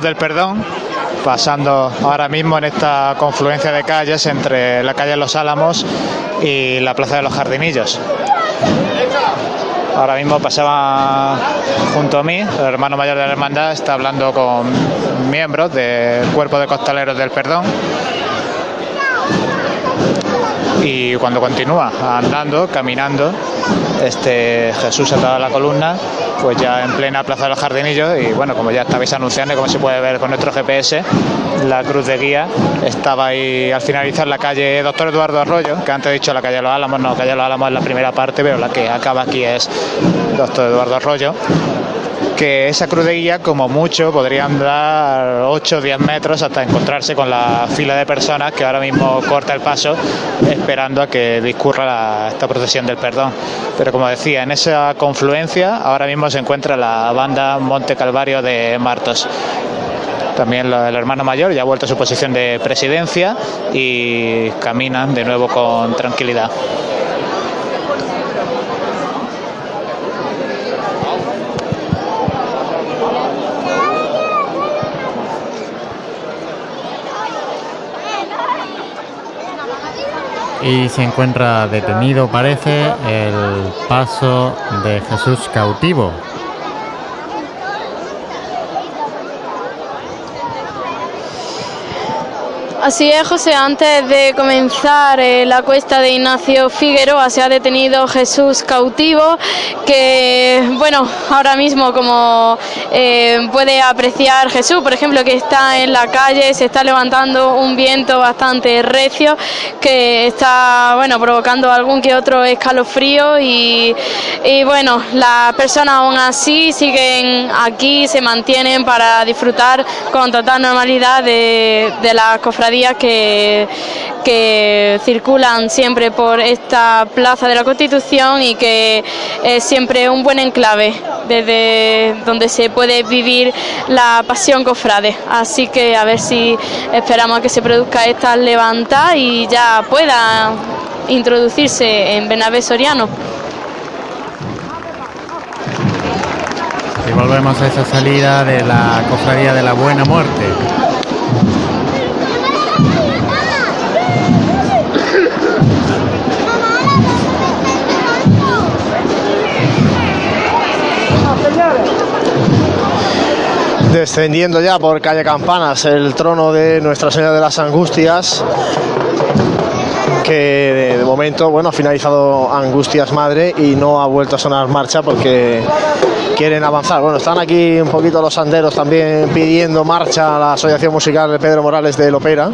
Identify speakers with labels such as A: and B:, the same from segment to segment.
A: Del Perdón, pasando ahora mismo en esta confluencia de calles entre la calle Los Álamos y la Plaza de los Jardinillos. Ahora mismo pasaba junto a mí, el hermano mayor de la hermandad está hablando con miembros del cuerpo de costaleros del perdón. Y cuando continúa andando, caminando, este Jesús atado a la columna, pues ya en plena Plaza de los Jardinillos y bueno, como ya estabais anunciando, como se puede ver con nuestro GPS, la cruz de guía estaba ahí al finalizar la calle Doctor Eduardo Arroyo, que antes he dicho la calle Los Álamos, no, calle Los Álamos es la primera parte, pero la que acaba aquí es Doctor Eduardo Arroyo que esa cruz de guía como mucho podrían dar 8 o 10 metros hasta encontrarse con la fila de personas que ahora mismo corta el paso esperando a que discurra esta procesión del perdón. Pero como decía, en esa confluencia ahora mismo se encuentra la banda Monte Calvario de Martos. También el hermano mayor ya ha vuelto a su posición de presidencia y caminan de nuevo con tranquilidad.
B: Y se encuentra detenido, parece, el paso de Jesús cautivo.
C: Así es, José. Antes de comenzar eh, la cuesta de Ignacio Figueroa se ha detenido Jesús cautivo, que, bueno, ahora mismo como eh, puede apreciar Jesús, por ejemplo, que está en la calle, se está levantando un viento bastante recio que está, bueno, provocando algún que otro escalofrío y, bueno, las personas aún así siguen aquí, se mantienen para disfrutar con total normalidad de, de la que, que circulan siempre por esta plaza de la Constitución y que es siempre un buen enclave desde donde se puede vivir la pasión cofrade. Así que a ver si esperamos a que se produzca esta levanta y ya pueda introducirse en Benavé Soriano.
B: Y volvemos a esa salida de la cofradía de la Buena Muerte.
D: Descendiendo ya por calle Campanas el trono de Nuestra Señora de las Angustias que de, momento bueno ha finalizado Angustias Madre y no ha vuelto a sonar marcha porque quieren avanzar. Bueno, están aquí un poquito los anderos también pidiendo marcha a la Asociación Musical de Pedro Morales de Lopera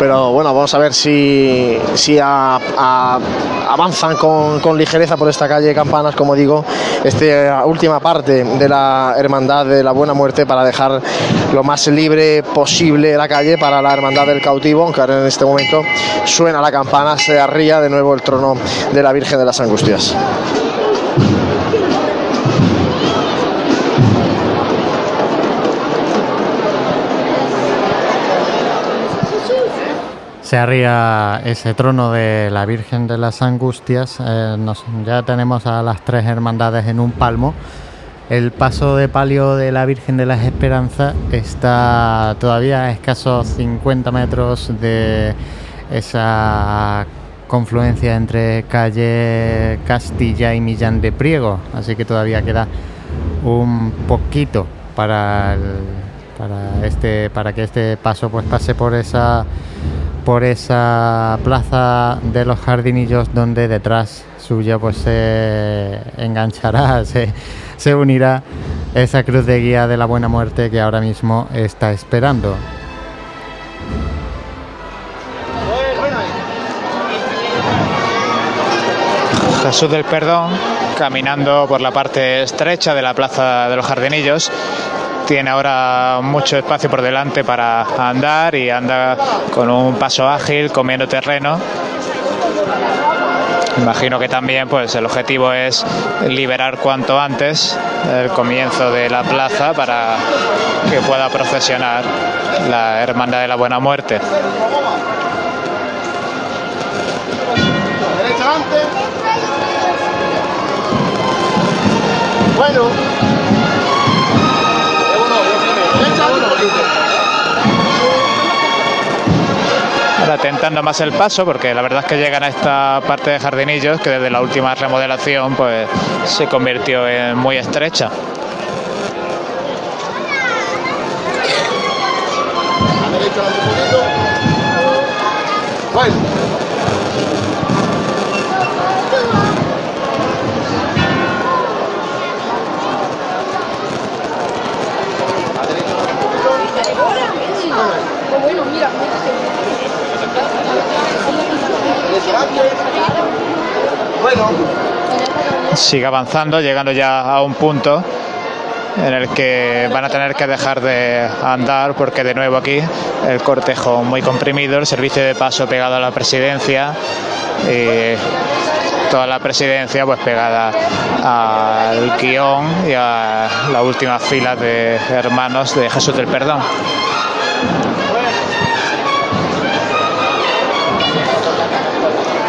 D: pero bueno, vamos a ver si, si avanzan con, ligereza por esta calle Campanas, como digo, esta última parte de la Hermandad de la Buena Muerte para dejar lo más libre posible la calle para la Hermandad del Cautivo, aunque ahora en este momento suena la campana, se arría de nuevo el trono de la Virgen de las Angustias.
B: Se arría ese trono de la Virgen de las Angustias. Eh, ya tenemos a las tres hermandades en un palmo. El paso de palio de la Virgen de las Esperanzas está todavía a escasos 50 metros de esa confluencia entre calle Castilla y Millán de Priego, así que todavía queda un poquito para para este para que este paso pues pase por esa por esa plaza de los jardinillos donde detrás suya pues se enganchará, se, se unirá esa cruz de guía de la buena muerte que ahora mismo está esperando.
A: Jesús del Perdón, caminando por la parte estrecha de la plaza de los jardinillos, tiene ahora mucho espacio por delante para andar y anda con un paso ágil, comiendo terreno. Imagino que también pues el objetivo es liberar cuanto antes el comienzo de la plaza para que pueda procesionar la Hermandad de la Buena Muerte.
D: Bueno.
A: Atentando más el paso, porque la verdad es que llegan a esta parte de jardinillos que desde la última remodelación pues se convirtió en muy estrecha. Sigue avanzando, llegando ya a un punto en el que van a tener que dejar de andar porque de nuevo aquí el cortejo muy comprimido, el servicio de paso pegado a la presidencia y toda la presidencia pues pegada al guion y a la última fila de hermanos de Jesús del Perdón.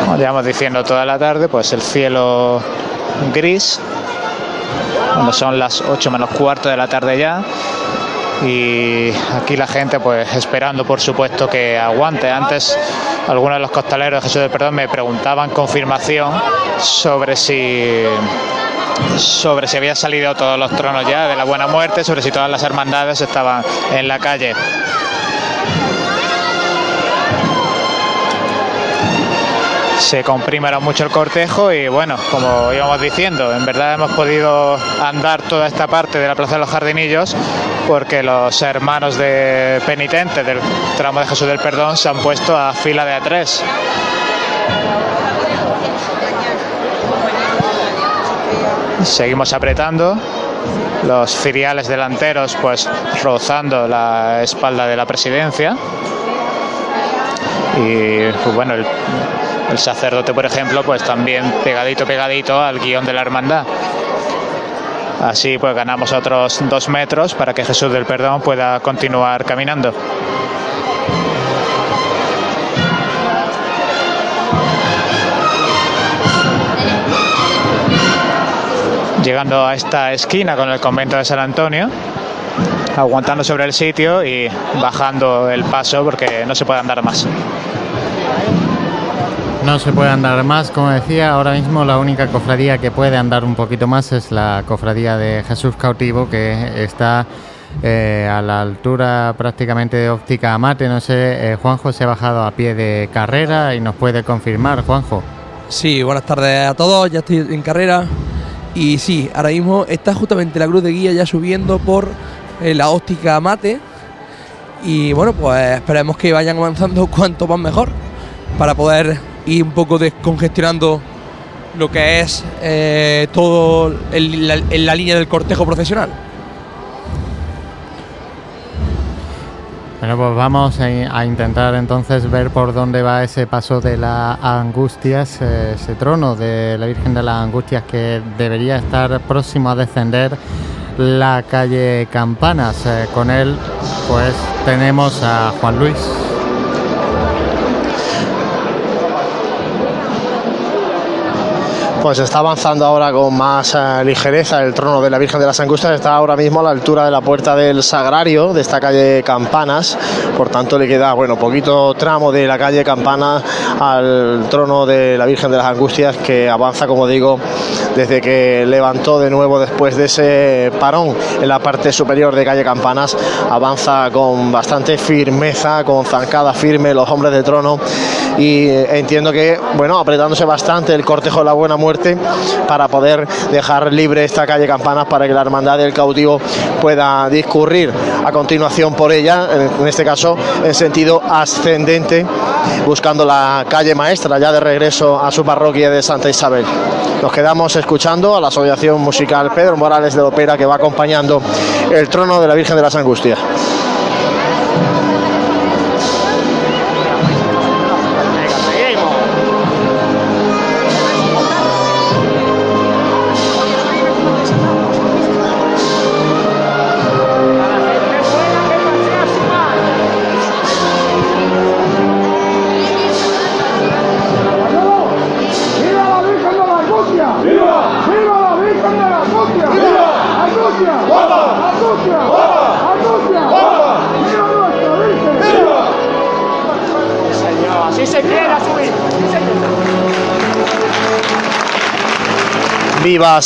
A: Como llevamos diciendo toda la tarde, pues el cielo gris, cuando son las 8 menos cuarto de la tarde ya. Y aquí la gente pues esperando por supuesto que aguante. Antes algunos de los costaleros de Jesús del Perdón me preguntaban confirmación sobre si sobre si había salido todos los tronos ya de la buena muerte, sobre si todas las hermandades estaban en la calle. Se comprime ahora mucho el cortejo y bueno, como íbamos diciendo, en verdad hemos podido andar toda esta parte de la Plaza de los Jardinillos porque los hermanos de penitentes del tramo de Jesús del Perdón se han puesto a fila de A3. Seguimos apretando, los filiales delanteros pues rozando la espalda de la presidencia y pues bueno, el, el sacerdote, por ejemplo, pues también pegadito, pegadito al guion de la hermandad. Así pues ganamos otros dos metros para que Jesús del Perdón pueda continuar caminando. Llegando a esta esquina con el convento de San Antonio, aguantando sobre el sitio y bajando el paso porque no se puede andar más.
B: No se puede andar más, como decía, ahora mismo la única cofradía que puede andar un poquito más es la cofradía de Jesús Cautivo, que está eh, a la altura prácticamente de óptica mate. No sé, eh, Juanjo se ha bajado a pie de carrera y nos puede confirmar, Juanjo.
E: Sí, buenas tardes a todos, ya estoy en carrera. Y sí, ahora mismo está justamente la cruz de guía ya subiendo por eh, la óptica mate. Y bueno, pues esperemos que vayan avanzando cuanto más mejor para poder y un poco descongestionando lo que es eh, todo en la, línea del cortejo profesional.
B: Bueno, pues vamos a, intentar entonces ver por dónde va ese paso de las angustias, eh, ese trono de la Virgen de las Angustias que debería estar próximo a descender la calle Campanas. Eh, con él, pues tenemos a Juan Luis.
D: Pues está avanzando ahora con más eh, ligereza el trono de la Virgen de las Angustias. Está ahora mismo a la altura de la puerta del Sagrario de esta calle Campanas. Por tanto, le queda bueno poquito tramo de la calle Campanas al trono de la Virgen de las Angustias que avanza, como digo, desde que levantó de nuevo después de ese parón en la parte superior de calle Campanas. Avanza con bastante firmeza, con zancada firme los hombres de trono y eh, entiendo que, bueno, apretándose bastante el cortejo de la buena muerte para poder dejar libre esta calle Campanas para que la hermandad del cautivo pueda discurrir a continuación por ella, en este caso en sentido ascendente, buscando la calle maestra ya de regreso a su parroquia de Santa Isabel. Nos quedamos escuchando a la Asociación Musical Pedro Morales de Opera que va acompañando el trono de la Virgen de las Angustias.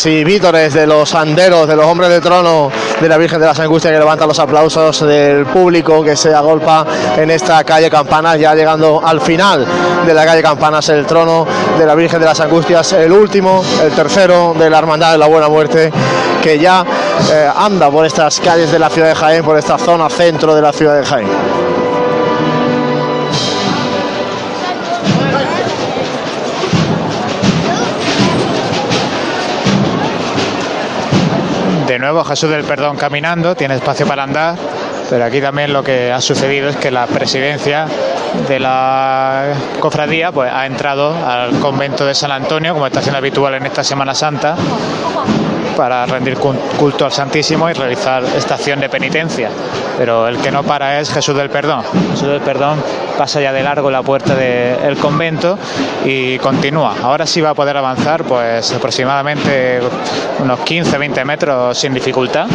D: Y vítores de los anderos, de los hombres de trono de la Virgen de las Angustias que levantan los aplausos del público que se agolpa en esta calle Campanas, ya llegando al final de la calle Campanas, el trono de la Virgen de las Angustias, el último, el tercero de la Hermandad de la Buena Muerte, que ya eh, anda por estas calles de la ciudad de Jaén, por esta zona centro de la ciudad de Jaén.
A: De nuevo Jesús del Perdón caminando, tiene espacio para andar, pero aquí también lo que ha sucedido es que la presidencia de la cofradía pues, ha entrado al convento de San Antonio, como está siendo habitual en esta Semana Santa, para rendir cul- culto al Santísimo y realizar esta acción de penitencia. Pero el que no para es Jesús del Perdón. Jesús del Perdón pasa ya de largo la puerta del convento y continúa. Ahora sí va a poder avanzar pues aproximadamente unos 15-20 metros sin dificultad.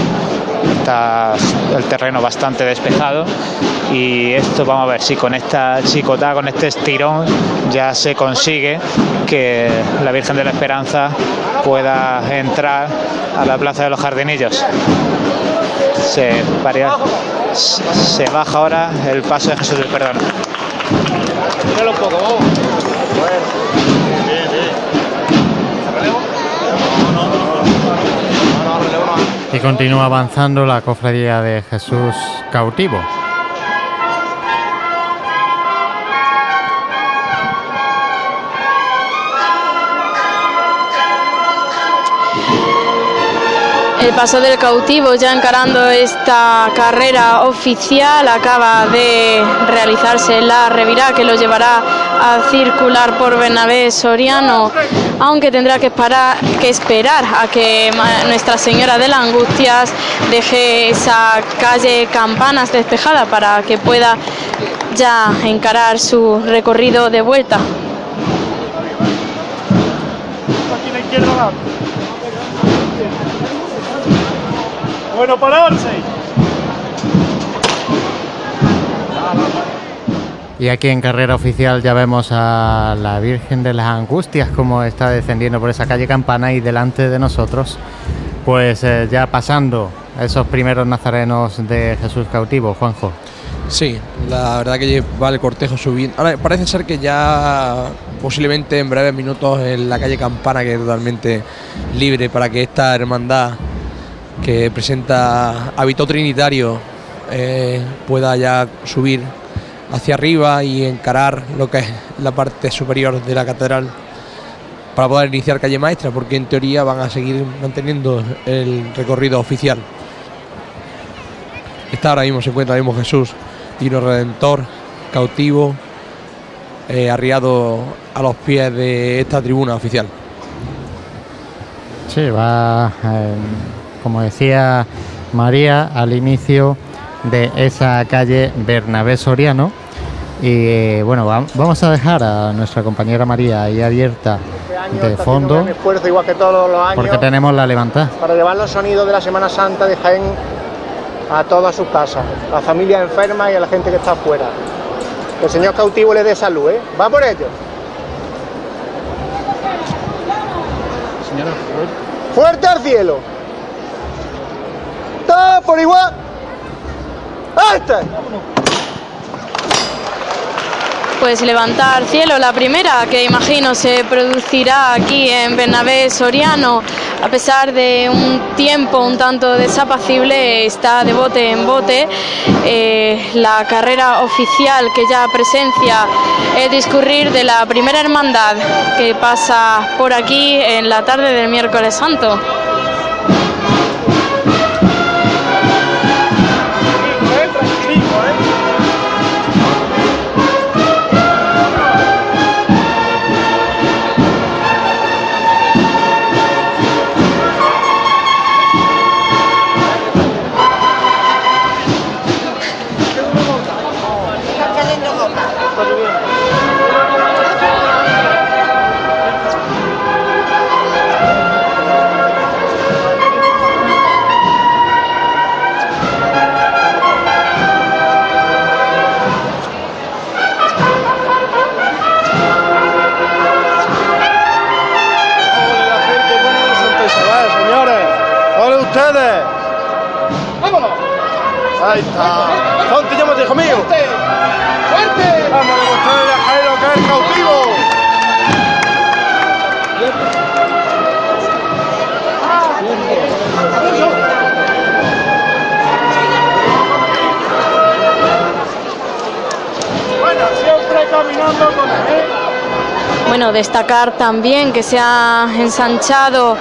A: Está el terreno bastante despejado y esto vamos a ver si con esta chicota, con este estirón ya se consigue que la Virgen de la Esperanza pueda entrar a la Plaza de los Jardinillos. Se, varia- se baja ahora el paso de Jesús del Perdón.
B: Y continúa avanzando la cofradía de Jesús cautivo.
C: El paso del cautivo ya encarando esta carrera oficial acaba de realizarse la revirá que lo llevará a circular por Bernabé Soriano, aunque tendrá que, esperar- a que Nuestra Señora de las Angustias deje esa calle Campanas despejada para que pueda ya encarar su recorrido de vuelta.
F: Aquí la izquierda Bueno, pararse.
B: Y aquí en carrera oficial ya vemos a la Virgen de las Angustias como está descendiendo por esa calle Campana y delante de nosotros, pues eh, ya pasando esos primeros nazarenos de Jesús cautivo, Juanjo.
E: Sí, la verdad que va el cortejo subiendo. Ahora parece ser que ya posiblemente en breves minutos en la calle Campana, que es totalmente libre para que esta hermandad que presenta hábito trinitario eh, pueda ya subir hacia arriba y encarar lo que es la parte superior de la catedral para poder iniciar calle maestra, porque en teoría van a seguir manteniendo el recorrido oficial. Está ahora mismo, se encuentra mismo Jesús, Divino Redentor, cautivo, eh, arriado a los pies de esta tribuna oficial.
B: Sí, va, eh, como decía María, al inicio de esa calle Bernabé Soriano. Y eh, bueno, va- vamos a dejar a nuestra compañera María ahí abierta de fondo,
D: esfuerzo igual que todos los años
B: porque tenemos la levantada.
D: para llevar los sonidos de la Semana Santa de Jaén a todas sus casas, a la familia enferma y a la gente que está afuera. Que el Señor cautivo le dé salud, ¿eh? Va por ello. Fuerte al cielo. Por igual. ¡Este!
C: Pues levantar cielo, la primera que imagino se producirá aquí en Bernabé Soriano, a pesar de un tiempo un tanto desapacible, está de bote en bote. eh, la carrera oficial que ya presencia el discurrir de la primera hermandad que pasa por aquí en la tarde del miércoles santo.
D: Ahí está. Ponte, llámate, hijo mío. ¡Fuerte! Vamos a demostrarle a Jaén lo que es el cautivo.
F: Bueno, siempre caminando con él.
C: Bueno, destacar también que se ha ensanchado.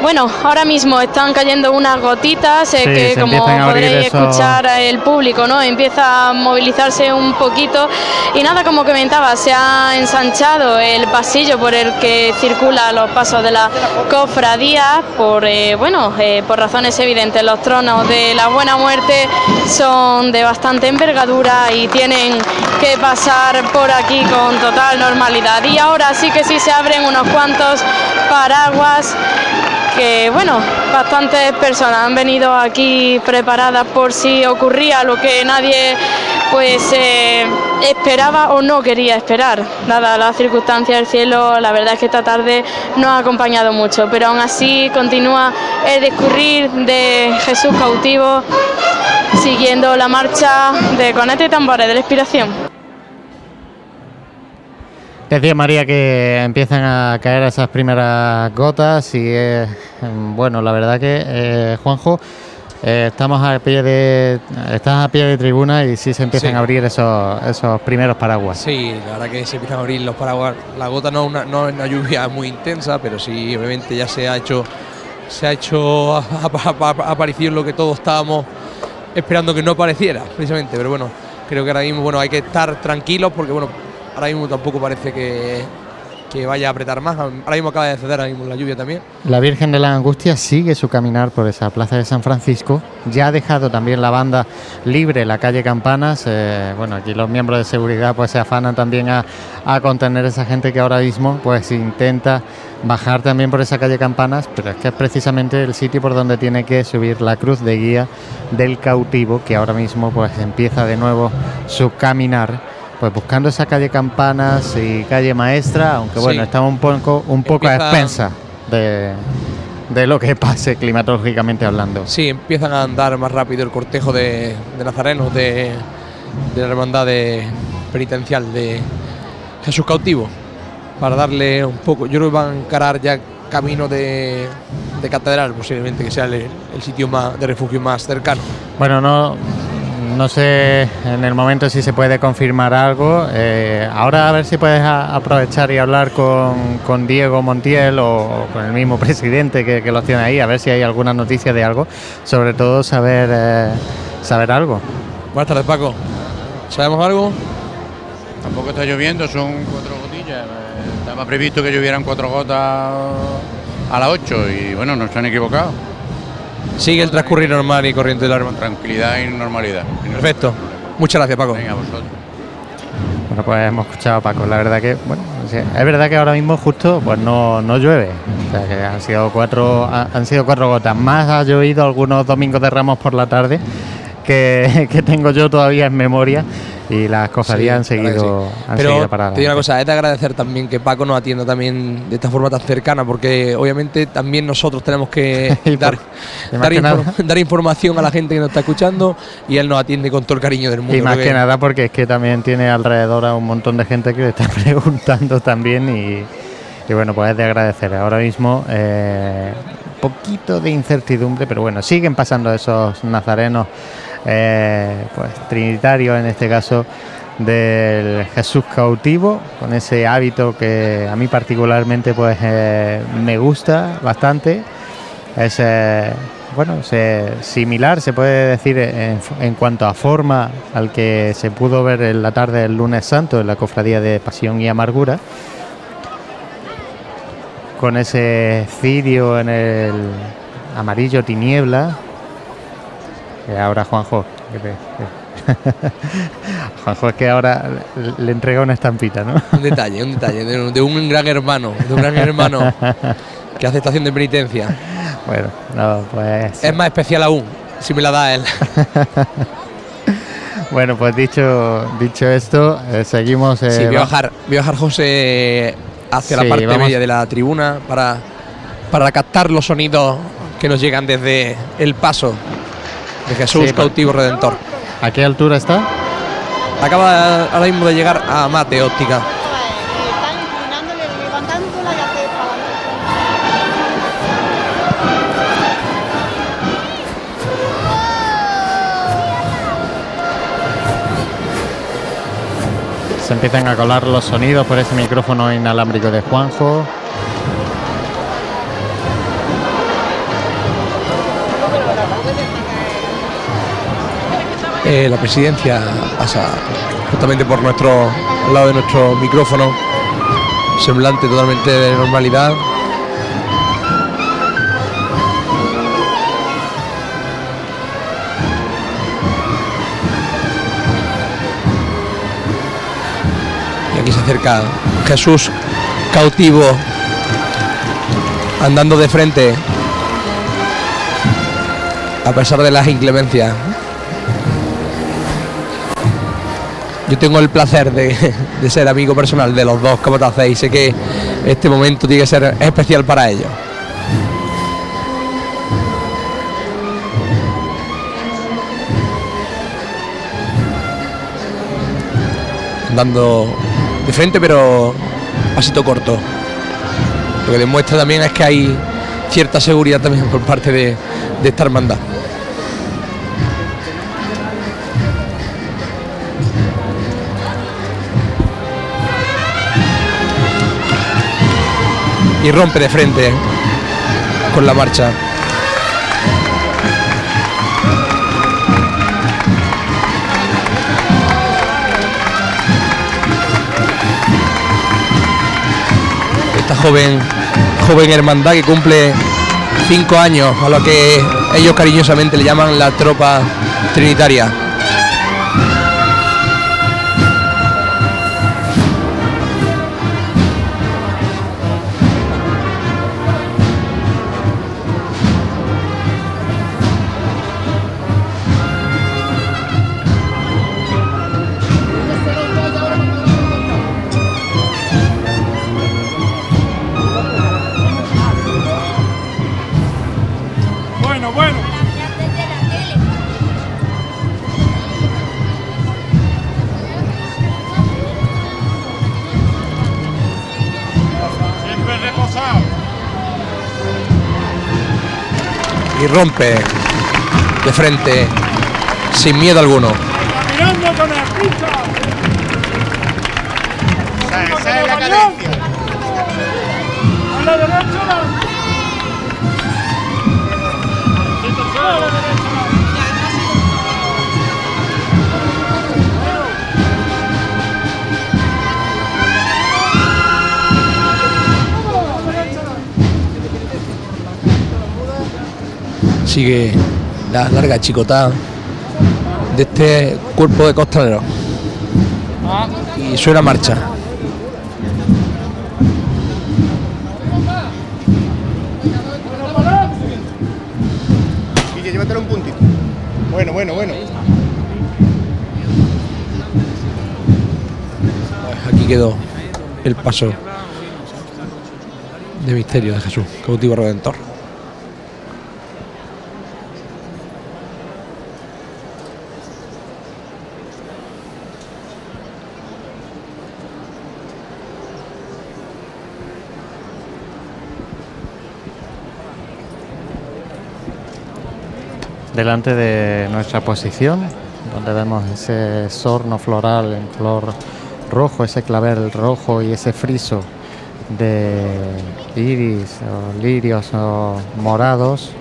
C: Bueno, ahora mismo están cayendo unas gotitas eh,
B: Sí,
C: que como podréis escuchar el público, ¿no? Empieza a movilizarse un poquito y nada, como comentaba, se ha ensanchado el pasillo por el que circula los pasos de la cofradía por eh, bueno, eh, por razones evidentes. Los tronos de la Buena Muerte son de bastante envergadura y tienen que pasar por aquí con total normalidad. Y ahora sí que sí se abren unos cuantos paraguas que bueno, bastantes personas han venido aquí preparadas por si ocurría lo que nadie pues eh, esperaba o no quería esperar. Dada las circunstancias del cielo, la verdad es que esta tarde no ha acompañado mucho, pero aún así continúa el discurrir de Jesús cautivo siguiendo la marcha de Conete Tambores de la Inspiración.
B: Decía María que empiezan a caer esas primeras gotas y eh, bueno, la verdad que eh, Juanjo, eh, estamos a pie de estás a pie de tribuna y sí se empiezan
E: Sí.
B: a abrir esos, esos primeros paraguas.
E: Sí, la verdad que se empiezan a abrir los paraguas. La gota no, una, no es una lluvia muy intensa, pero sí, obviamente ya se ha hecho, se ha hecho ha, ha- ha- ha aparecido lo que todos estábamos esperando que no apareciera, precisamente. Pero bueno, creo que ahora mismo bueno hay que estar tranquilos porque bueno, ahora mismo tampoco parece que, que vaya a apretar más. Ahora mismo acaba de ceder ahora mismo la lluvia también.
B: La Virgen de la Angustia sigue su caminar por esa plaza de San Francisco. Ya ha dejado también la banda libre la calle Campanas. Eh, bueno, aquí los miembros de seguridad pues se afanan también a, a contener a esa gente que ahora mismo pues intenta bajar también por esa calle Campanas, pero es que es precisamente el sitio por donde tiene que subir la cruz de guía del cautivo que ahora mismo pues empieza de nuevo su caminar. Pues buscando esa calle Campanas y calle Maestra, aunque bueno,
E: Sí.
B: estamos un poco, un poco a expensas de, de lo que pase climatológicamente hablando.
E: Sí, empiezan a andar más rápido el cortejo de, de nazarenos de, de la hermandad de- penitencial de Jesús cautivo para darle un poco. Yo creo que van a encarar ya camino de, de catedral, posiblemente que sea el, el sitio más de refugio más cercano.
B: Bueno, no, no sé en el momento si se puede confirmar algo. Eh, ahora a ver si puedes a- aprovechar y hablar con, con Diego Montiel o, o con el mismo presidente que, que los tiene ahí, a ver si hay alguna noticia de algo. Sobre todo saber, eh, saber algo.
E: Buenas tardes, Paco. ¿Sabemos algo?
G: Tampoco está lloviendo, son cuatro gotillas. Eh, Estaba previsto que llovieran cuatro gotas a las 8 y bueno, no se han equivocado.
E: Sigue el transcurrir normal y corriente de la
G: Con
E: hermandad.
G: tranquilidad y normalidad.
E: Perfecto. Muchas gracias, Paco.
G: Venga, vosotros.
B: Bueno, pues hemos escuchado a Paco. La verdad que, bueno, es verdad que ahora mismo justo pues no, no llueve. O sea, que han sido cuatro, ha- han sido cuatro gotas. Más ha llovido algunos domingos de Ramos por la tarde que, que tengo yo todavía en memoria y las cofradías
E: Sí,
B: han seguido,
E: que sí.
B: han
E: Pero
B: seguido para
E: te digo una cosa, es de agradecer también que Paco nos atienda también de esta forma tan cercana, porque obviamente también nosotros tenemos que
B: por-
E: dar, dar,
B: que
E: infor- dar información a la gente que nos está escuchando y él nos atiende con todo el cariño del mundo.
B: Y más
E: creo
B: que nada porque es que también tiene alrededor a un montón de gente que le está preguntando también y, y bueno, pues es de agradecer. Ahora mismo eh, poquito de incertidumbre, pero bueno, siguen pasando esos nazarenos, eh, pues trinitarios en este caso del Jesús cautivo, con ese hábito que a mí particularmente pues eh, me gusta bastante. Es eh, bueno, se- similar, se puede decir en, en cuanto a forma al que se pudo ver en la tarde del lunes santo en la cofradía de Pasión y Amargura, con ese cirio en el amarillo tiniebla. Que ahora Juanjo, que te- que- Juanjo es que ahora le, entrega una estampita, ¿no?
E: Un detalle, un detalle, de, un- de un gran hermano, de un gran hermano que hace estación de penitencia.
B: Bueno, no, pues
E: Es más especial aún, si me la da él.
B: Bueno, pues dicho, dicho esto, eh, seguimos. eh,
E: Sí, voy a bajar, voy a bajar José hacia
B: Sí,
E: la parte
B: vamos.
E: media de la tribuna para, para captar los sonidos que nos llegan desde el paso de Jesús
B: Sí,
E: cautivo redentor.
B: ¿A qué altura está?
E: Acaba ahora mismo de llegar a Mate Óptica.
H: Adelante.
B: Se empiezan a colar los sonidos por ese micrófono inalámbrico de Juanjo.
E: Eh, la presidencia pasa justamente por nuestro lado de nuestro micrófono, semblante totalmente de normalidad. Y aquí se acerca Jesús cautivo, andando de frente, a pesar de las inclemencias. Yo tengo el placer de, ser amigo personal de los dos, como te hacéis. Sé que este momento tiene que ser especial para ellos. Andando de frente, pero pasito corto. Lo que demuestra también es que hay cierta seguridad también por parte de, de esta hermandad. Y rompe de frente con la marcha. Esta joven, joven hermandad que cumple cinco años a lo que ellos cariñosamente le llaman la tropa trinitaria. Y rompe de frente sin miedo alguno.
I: La
F: la.
E: Sigue la larga chicotada de este cuerpo de costanero. Y suena marcha.
I: Guille, llévatelo un puntito. Bueno, bueno, bueno.
E: Aquí quedó el paso de misterio de Jesús, cautivo redentor.
B: Delante de nuestra posición, donde vemos ese sorno floral en flor rojo, ese clavel rojo y ese friso de iris o lirios o morados.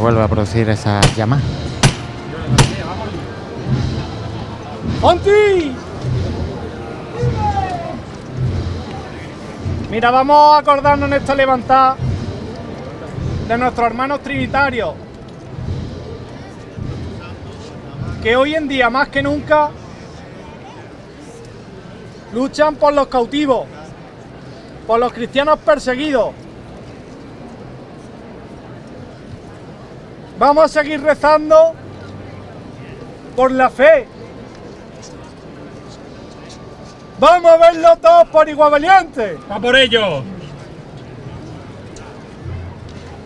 B: Vuelve a producir esa llama.
F: ¡Monty! Mira, vamos a acordarnos en esta levantada de nuestros hermanos trinitarios. Que hoy en día, más que nunca, luchan por los cautivos, por los cristianos perseguidos. Vamos a seguir rezando por la fe. Vamos a verlo todos por igual valiente.
J: ¡Va por ello!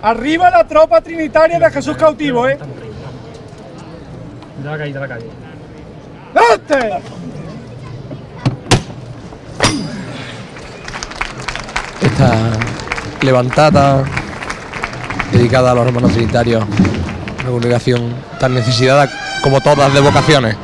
F: Arriba la tropa trinitaria de Jesús cautivo, ¿eh?
J: De la calle, de la calle.
F: ¡Este!
E: Esta levantada dedicada a los hermanos trinitarios, una congregación tan necesitada como todas de vocaciones.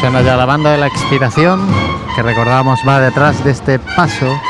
B: Suena ya la banda de la expiración, que recordamos va detrás de este paso.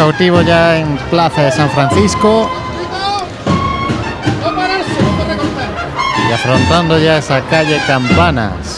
B: Cautivo ya en Plaza de San Francisco y afrontando ya esa calle Campanas.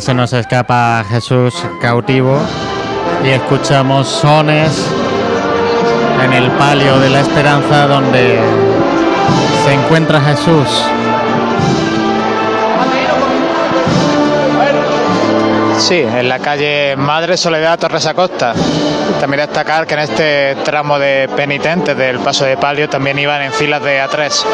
B: Se nos escapa Jesús cautivo y escuchamos sones en el palio de la esperanza donde se encuentra Jesús.
A: Sí, en la calle Madre Soledad Torres Acosta. También destacar que en este tramo de penitentes del paso de palio también iban en filas de A3.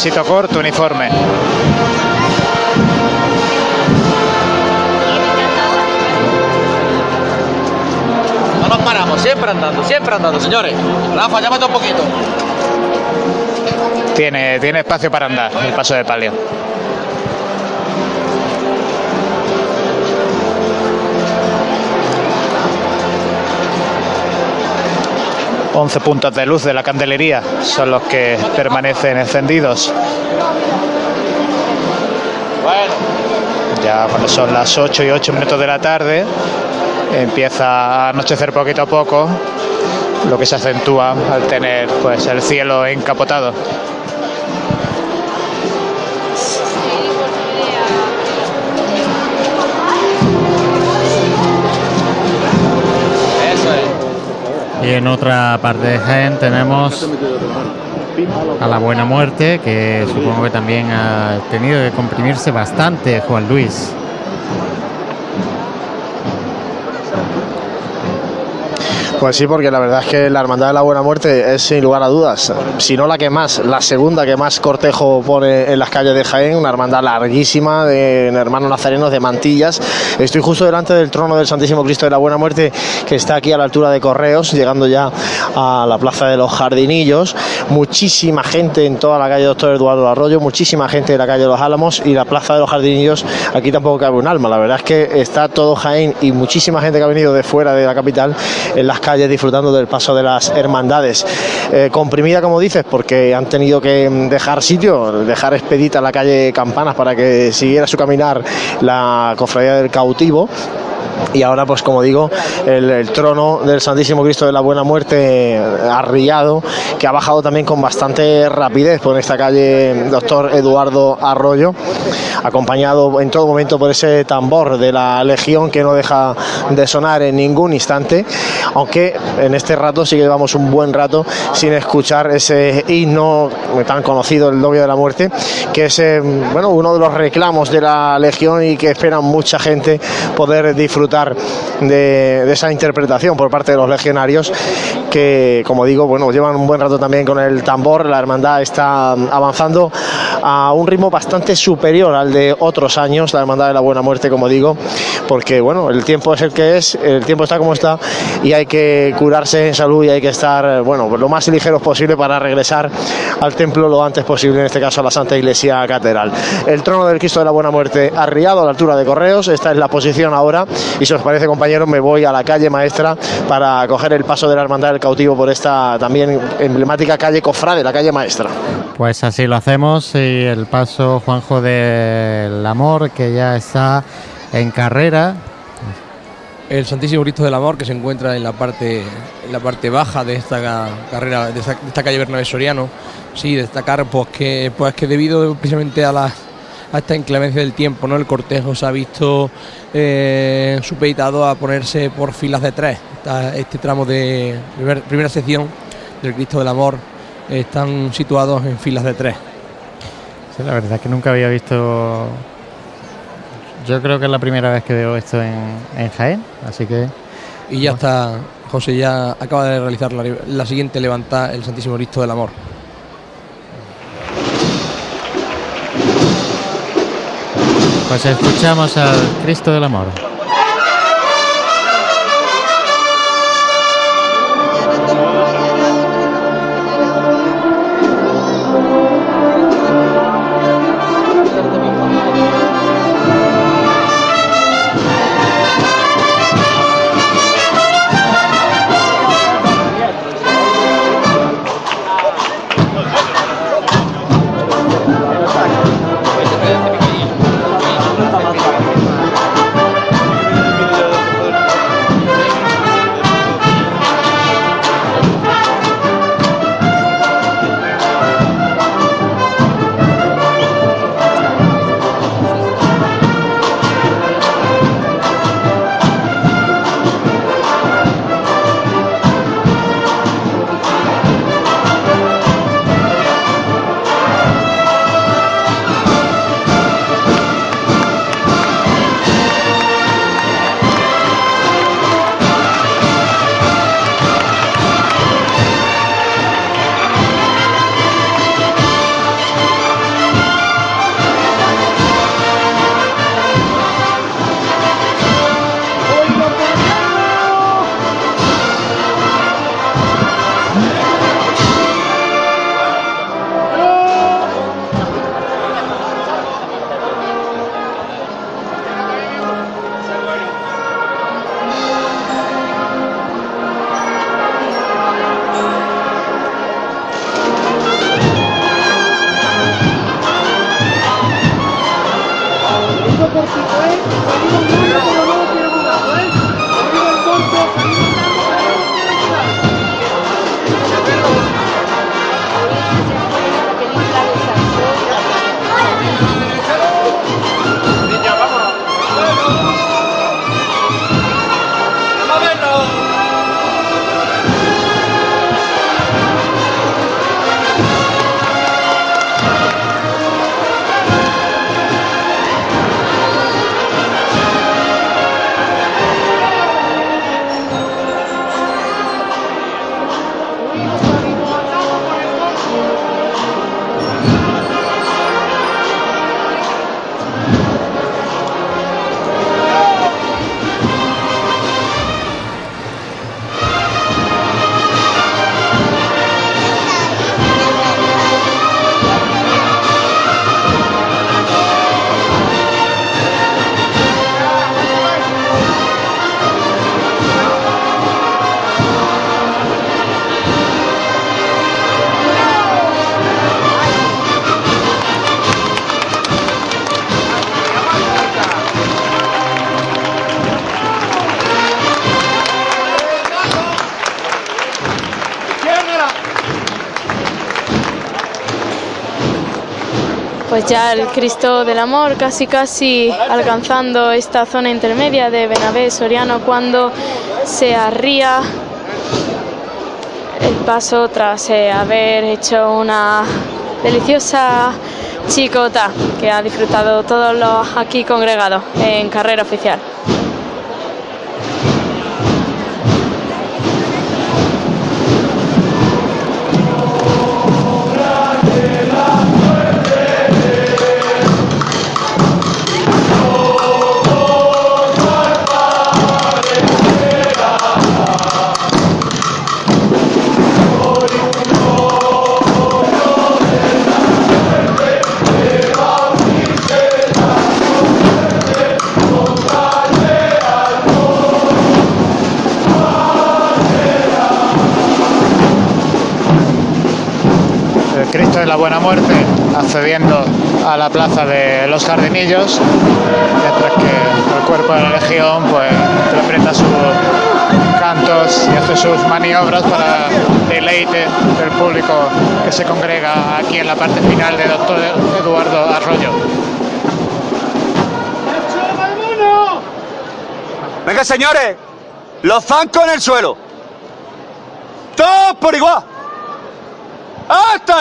A: Pasito corto, uniforme.
K: No nos paramos, siempre andando, siempre andando, señores. Rafa, llámate un poquito.
A: Tiene, tiene espacio para andar el paso de palio. Once puntos de luz de la candelería son los que permanecen encendidos. Ya cuando son las 8 y 8 minutos de la tarde empieza a anochecer poquito a poco, lo que se acentúa al tener pues el cielo encapotado.
B: En otra parte de Jaén tenemos a la buena muerte, que supongo que también ha tenido que comprimirse bastante Juan Luis.
D: Pues sí, porque la verdad es que la Hermandad de la Buena Muerte es sin lugar a dudas, si no la que más, la segunda que más cortejo pone en las calles de Jaén, una hermandad larguísima de hermanos nazarenos de mantillas. Estoy justo delante del trono del Santísimo Cristo de la Buena Muerte, que está aquí a la altura de Correos, llegando ya a la Plaza de los Jardinillos. Muchísima gente en toda la calle Doctor Eduardo Arroyo, muchísima gente en la calle de los Álamos y la Plaza de los Jardinillos, aquí tampoco cabe un alma. La verdad es que está todo Jaén y muchísima gente que ha venido de fuera de la capital en las calles disfrutando del paso de las hermandades. Eh, comprimida, como dices, porque han tenido que dejar sitio, dejar expedita la calle Campanas para que siguiera su caminar la cofradía del cautivo y ahora pues como digo el, trono del Santísimo Cristo de la Buena Muerte arriado que ha bajado también con bastante rapidez por esta calle doctor Eduardo Arroyo acompañado en todo momento por ese tambor de la Legión que no deja de sonar en ningún instante aunque en este rato sí que llevamos un buen rato sin escuchar ese himno tan conocido el novio de la muerte que es eh, bueno uno de los reclamos de la Legión y que espera mucha gente poder disfrutar de, de, esa interpretación por parte de los legionarios que como digo bueno llevan un buen rato también con el tambor la hermandad está avanzando a un ritmo bastante superior al de otros años la hermandad de la buena muerte como digo porque bueno el tiempo es el que es el tiempo está como está y hay que curarse en salud y hay que estar bueno lo más ligeros posible para regresar al templo lo antes posible en este caso a la Santa Iglesia Catedral. El trono del Cristo de la Buena Muerte arriado a la altura de Correos esta es la posición ahora y si os parece compañeros me voy a la calle maestra para coger el paso de la hermandad del cautivo por esta también emblemática calle Cofrade, la calle maestra.
B: Pues así lo hacemos y el paso Juanjo del Amor que ya está en carrera.
E: El Santísimo Cristo del Amor que se encuentra en la parte en la parte baja de esta carrera de esta, de esta calle Bernabé Soriano. Sí, destacar pues que pues que debido precisamente a las a esta inclemencia del tiempo, ¿no? El cortejo se ha visto eh, supeditado a ponerse por filas de tres. Este tramo de primer, primera sección del Cristo del Amor eh, están situados en filas de tres.
B: Sí, la verdad es que nunca había visto. Yo creo que es la primera vez que veo esto en, en Jaén, así que.
E: Y ya está, José ya acaba de realizar la, la siguiente levantada, el Santísimo Cristo del Amor.
B: Pues escuchamos al Cristo del Amor.
C: Pues ya el Cristo del Amor casi casi alcanzando esta zona intermedia de Benavés Soriano cuando se arría el paso tras eh, haber hecho una deliciosa chicota que ha disfrutado todos los aquí congregados en carrera oficial.
A: La Buena Muerte accediendo a la plaza de los Jardinillos, mientras que el cuerpo de la Legión pues interpreta sus cantos y hace sus maniobras para deleite del público que se congrega aquí en la parte final de Doctor Eduardo Arroyo.
L: Venga, señores, los zancos en el suelo. Todos por igual. ¡Hasta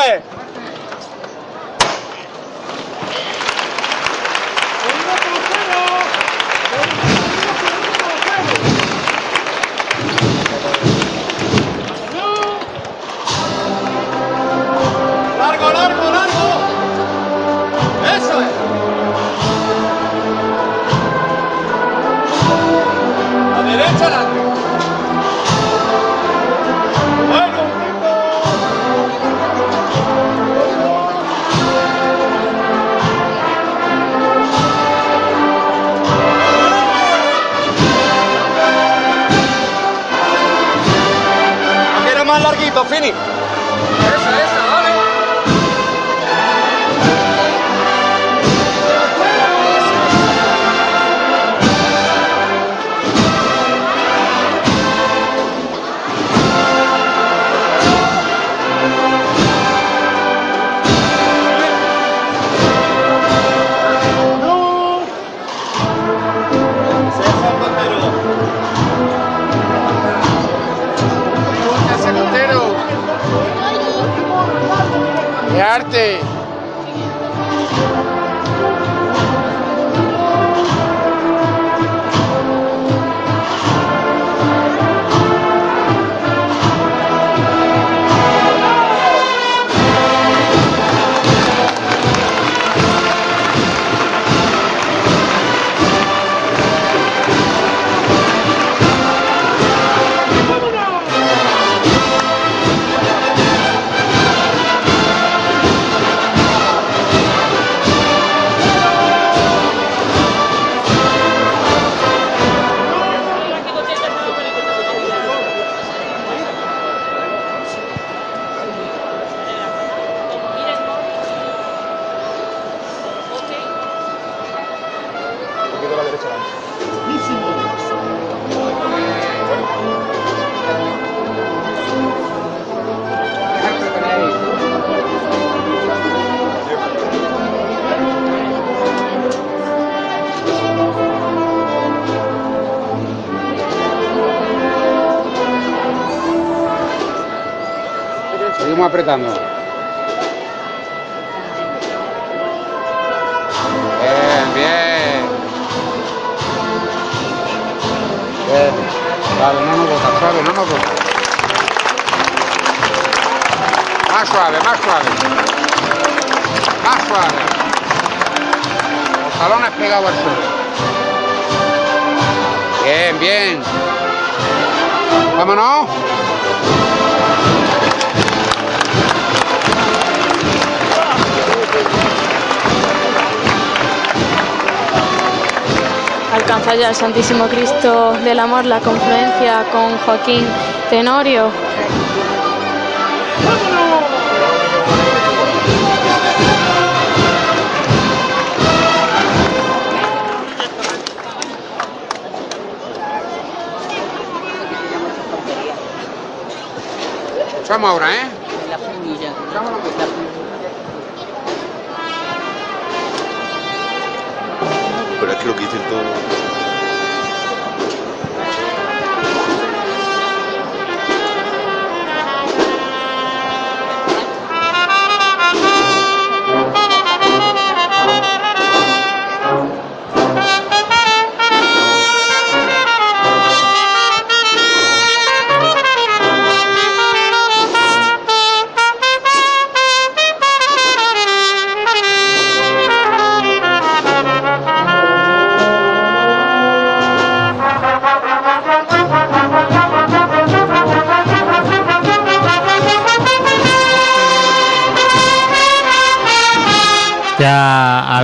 C: El Santísimo Cristo del Amor la confluencia con Joaquín Tenorio.
M: Escuchamos ahora, ¿eh?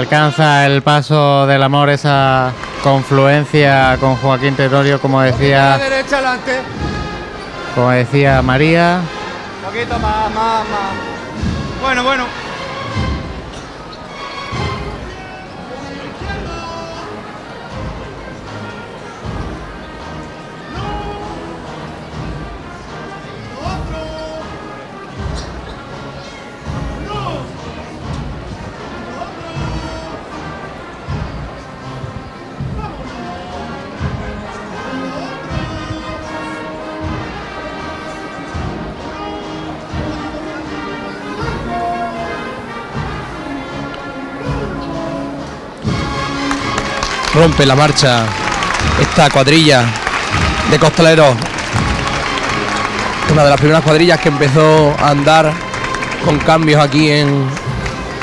B: Alcanza el paso del amor esa confluencia con Joaquín Tenorio, como decía,
F: derecha
B: como decía María.
F: Un poquito más, más, más. Bueno, bueno.
E: Rompe la marcha esta cuadrilla de costaleros. Una de las primeras cuadrillas que empezó a andar con cambios aquí en,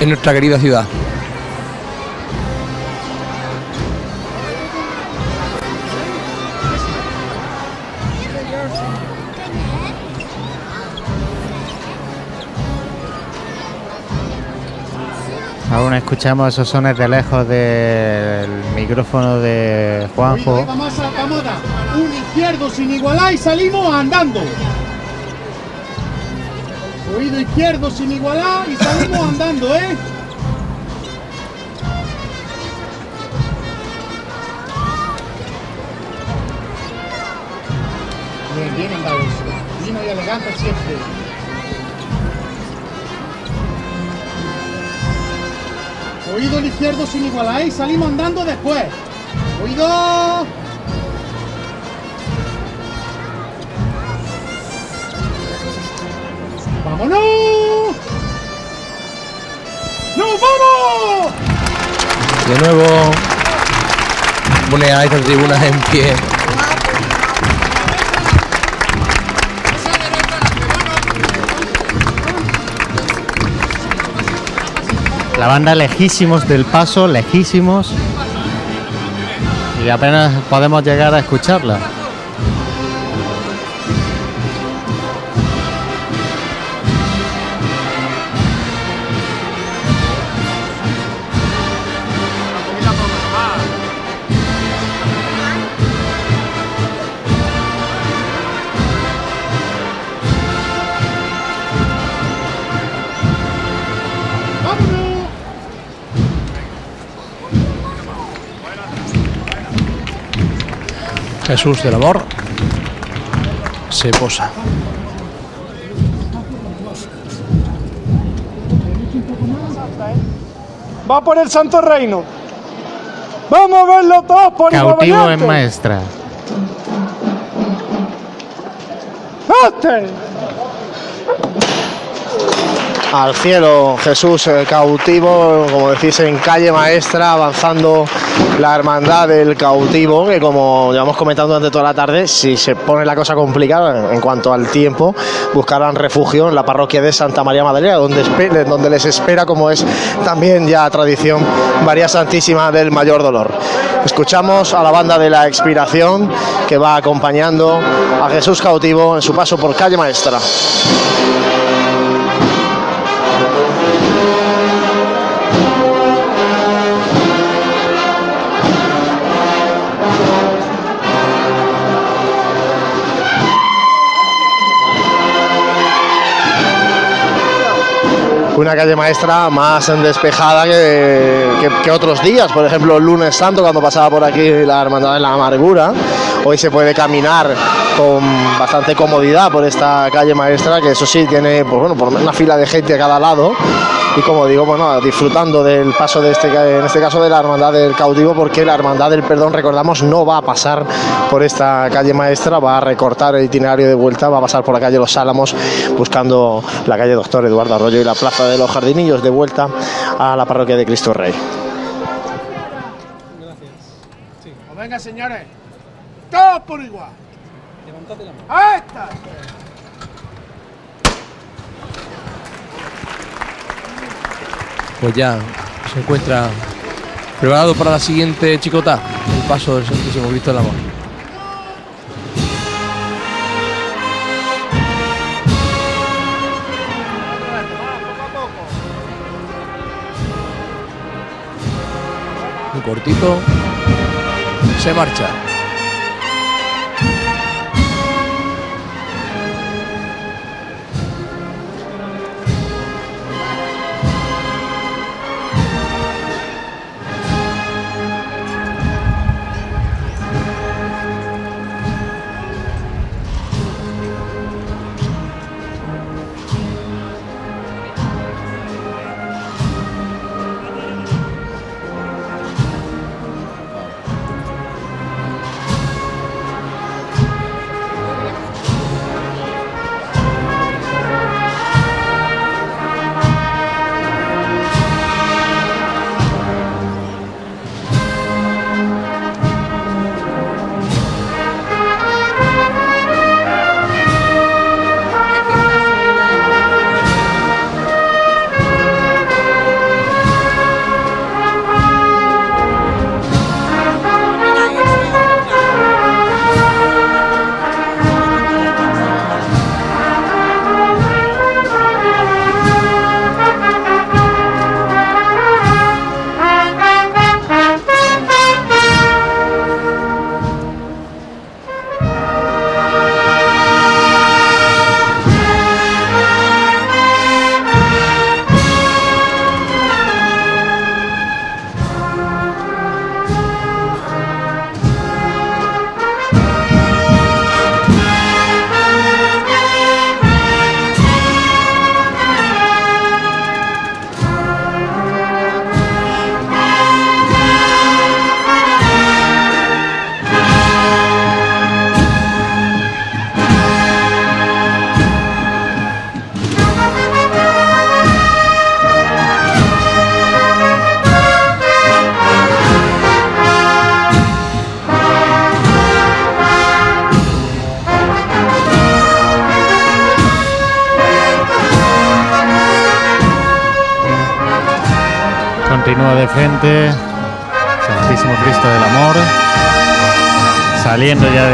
E: en nuestra querida ciudad.
B: Aún escuchamos esos sones de lejos del micrófono de Juanjo.
F: Un izquierdo sin igualar y salimos andando. Oído izquierdo sin igualar y salimos andando, ¿eh? Bien, bien andado. Fino y elegante siempre. Oído el izquierdo sin igualar y salimos andando después. Oído. ¡Vámonos! ¡Nos vamos!
E: De nuevo pone a estas tribunas en pie.
B: La banda lejísimos del paso, lejísimos. Y apenas podemos llegar a escucharla.
E: Jesús del amor se posa.
F: Va por el Santo Reino. Vamos a verlo todos por igual
B: Cautivo en maestra.
F: ¡Este!
D: Al cielo Jesús cautivo, como decís, en calle maestra, avanzando la hermandad del cautivo, que como llevamos comentando durante toda la tarde, si se pone la cosa complicada en cuanto al tiempo, buscarán refugio en la parroquia de Santa María Madalena, donde, donde les espera, como es también ya tradición, María Santísima del Mayor Dolor. Escuchamos a la banda de la expiración que va acompañando a Jesús cautivo en su paso por calle maestra. Una calle maestra más despejada que, que- otros días, por ejemplo el lunes santo cuando pasaba por aquí la hermandad de la amargura, Hoy se puede caminar con bastante comodidad por esta calle maestra, que eso sí tiene pues bueno, por una fila de gente a cada lado y como digo, bueno, disfrutando del paso de este, en este caso de la Hermandad del Cautivo, porque la Hermandad del Perdón, recordamos, no va a pasar por esta calle maestra, va a recortar el itinerario de vuelta, va a pasar por la calle Los Álamos, buscando la calle Doctor Eduardo Arroyo y la Plaza de los Jardinillos de vuelta a la parroquia de Cristo Rey.
F: Pues venga, señores. Todos por igual. Levántate la mano. ¡Ahí está!
E: Pues ya se encuentra preparado para la siguiente chicota, el paso del Santísimo Cristo del Amor. Muy cortito, se marcha.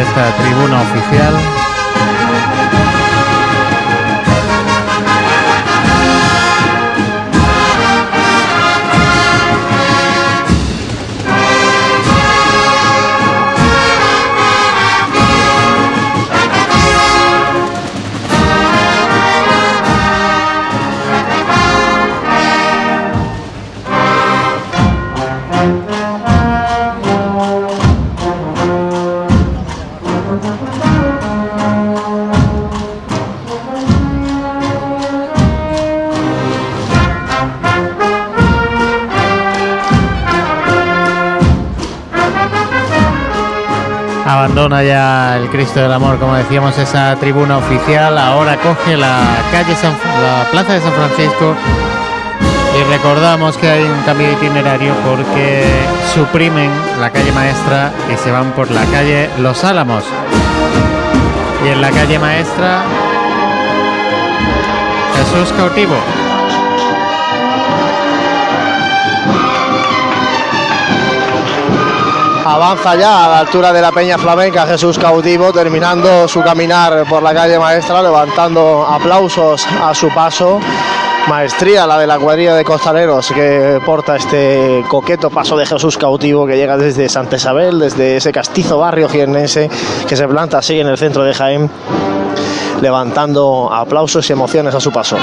B: Esta tribuna oficial. Abandona ya el Cristo del Amor, como decíamos, esa tribuna oficial. Ahora coge la calle San, la Plaza de San Francisco. Y recordamos que hay un cambio de itinerario porque suprimen la calle maestra y se van por la calle Los Álamos. Y en la calle maestra, Jesús cautivo.
D: Avanza ya a la altura de la Peña Flamenca Jesús Cautivo, terminando su caminar por la calle maestra, levantando aplausos a su paso. Maestría la de la cuadrilla de costaleros que porta este coqueto paso de Jesús cautivo que llega desde Santa Isabel, desde ese castizo barrio jiennense que se planta así en el centro de Jaén, levantando aplausos y emociones a su paso.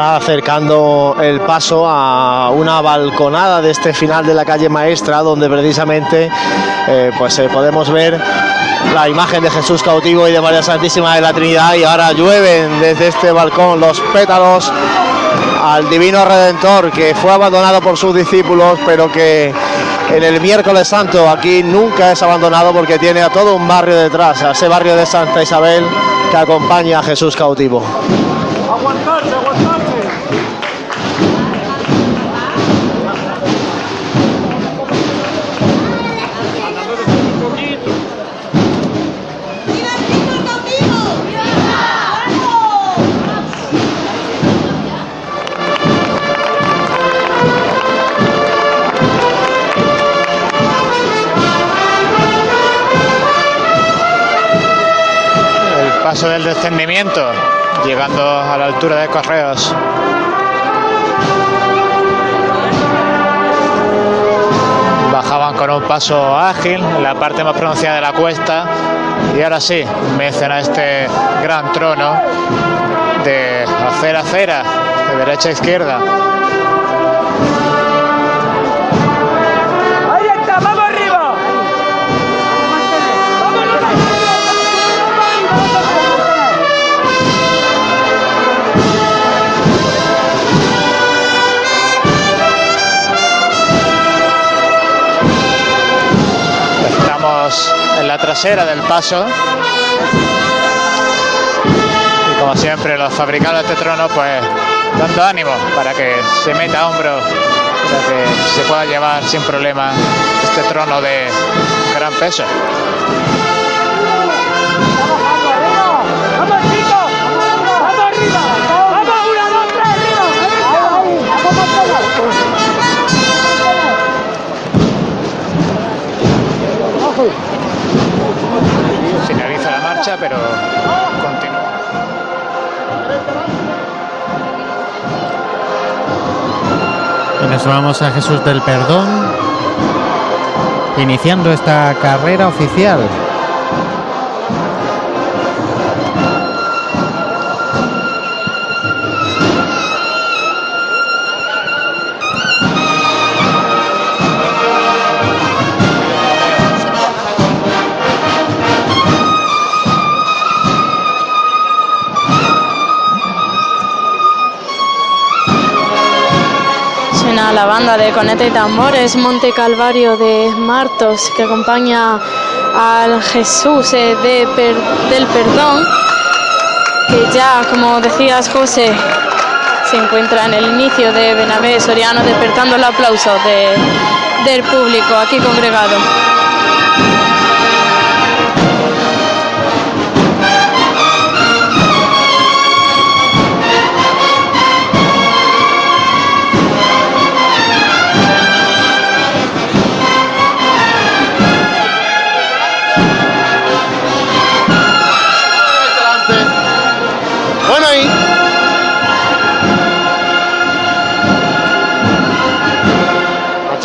D: Acercando el paso a una balconada de este final de la calle Maestra, donde precisamente eh, pues eh, podemos ver la imagen de Jesús cautivo y de María Santísima de la Trinidad y ahora llueven desde este balcón los pétalos al Divino Redentor que fue abandonado por sus discípulos pero que en el miércoles santo aquí nunca es abandonado porque tiene a todo un barrio detrás, a ese barrio de Santa Isabel que acompaña a Jesús cautivo.
A: Paso del descendimiento, llegando a la altura de Correos. Bajaban con un paso ágil en la parte más pronunciada de la cuesta y ahora sí, menciona este gran trono de acera a acera, de derecha a izquierda. La trasera del paso. Y como siempre, los fabricados de este trono, pues dando ánimo para que se meta hombro, para que se pueda llevar sin problema este trono de gran peso. Pero continúa.
B: Y nos vamos a Jesús del Perdón, iniciando esta carrera oficial.
C: La banda de conete y tambores Monte Calvario de Martos que acompaña al Jesús eh, de del Perdón que ya, como decías José, se encuentra en el inicio de Benavés Soriano despertando el aplauso de- del público aquí congregado.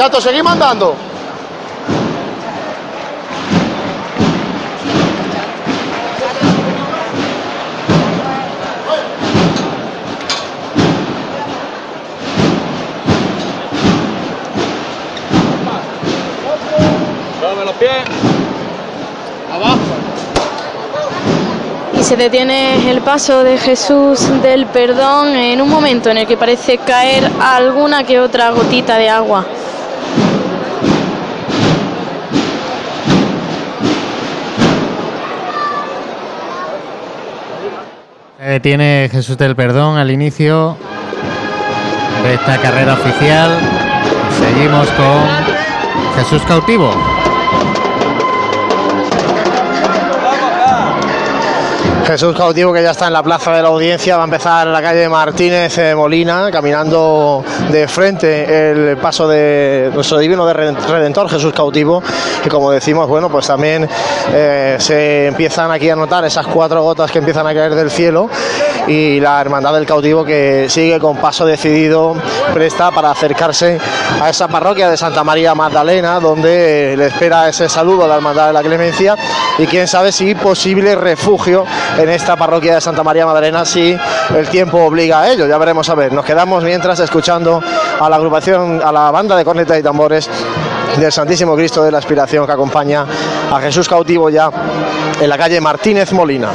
D: Chato, seguimos andando.
K: Mueve los pies. Abajo.
C: Y se detiene el paso de Jesús del Perdón en un momento en el que parece caer alguna que otra gotita de agua.
B: Se detiene Jesús del Perdón al inicio de esta carrera oficial. Seguimos con Jesús cautivo.
D: Jesús cautivo que ya está en la plaza de la audiencia, va a empezar la calle Martínez eh, Molina, caminando de frente el paso de nuestro divino de Reden- Redentor, Jesús cautivo, y como decimos, bueno, pues también eh, se empiezan aquí a notar esas cuatro gotas que empiezan a caer del cielo, y la Hermandad del Cautivo que sigue con paso decidido, presta para acercarse a esa parroquia de Santa María Magdalena, donde le espera ese saludo a la Hermandad de la Clemencia y quién sabe si posible refugio en esta parroquia de Santa María Magdalena si el tiempo obliga a ello. Ya veremos a ver. Nos quedamos mientras escuchando a la agrupación, a la banda de cornetas y tambores del Santísimo Cristo de la Aspiración que acompaña a Jesús cautivo ya en la calle Martínez Molina.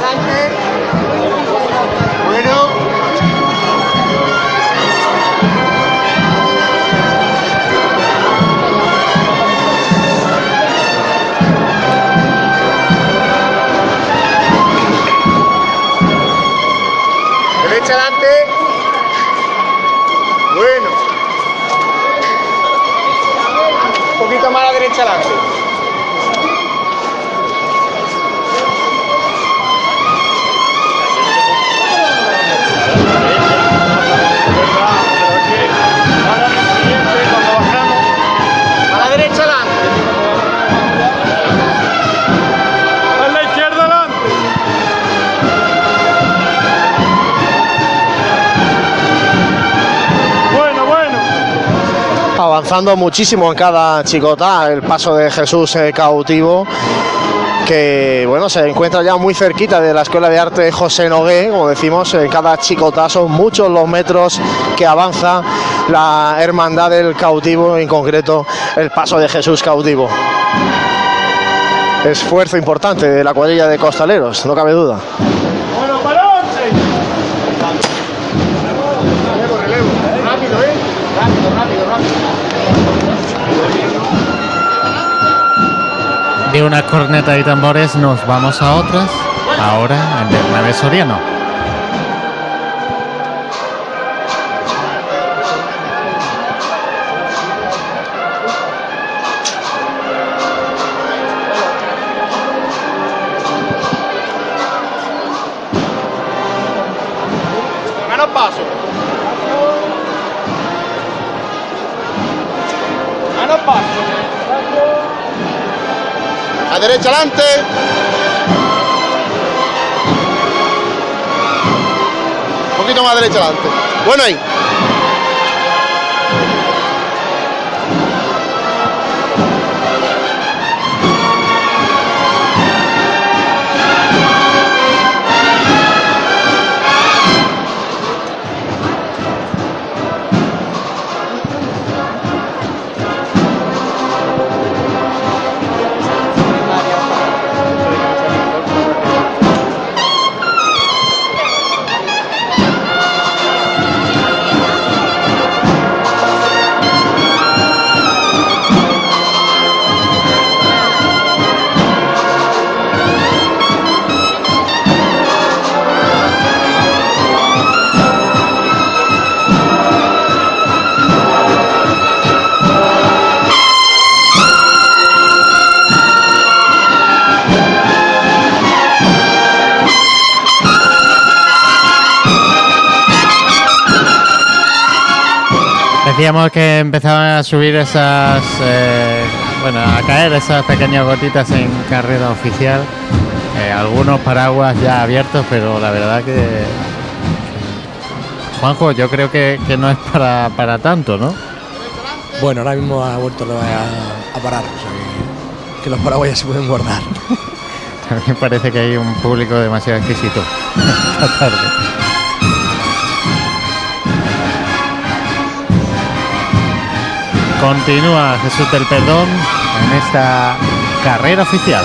D: Avanzando muchísimo en cada chicota el paso de Jesús eh, cautivo que bueno se encuentra ya muy cerquita de la escuela de arte José Nogué como decimos en cada chicota. Son muchos los metros que avanza la hermandad del cautivo en concreto el paso de Jesús cautivo. Esfuerzo importante de la cuadrilla de costaleros no cabe duda
B: De unas cornetas y tambores nos vamos a otras. Ahora en Bernabé Soriano.
I: Derecha adelante. Un poquito más derecha adelante. Bueno ahí.
B: Decíamos que empezaban a subir esas, eh, bueno, a caer esas pequeñas gotitas en carrera oficial. Eh, algunos paraguas ya abiertos, pero la verdad que Juanjo, yo creo que, que no es para, para tanto, ¿no?
E: Bueno, ahora mismo ha vuelto a, a parar, o sea que, que los paraguayas se pueden guardar.
B: Me parece que hay un público demasiado exquisito esta tarde. Continúa Jesús del Perdón en esta carrera oficial.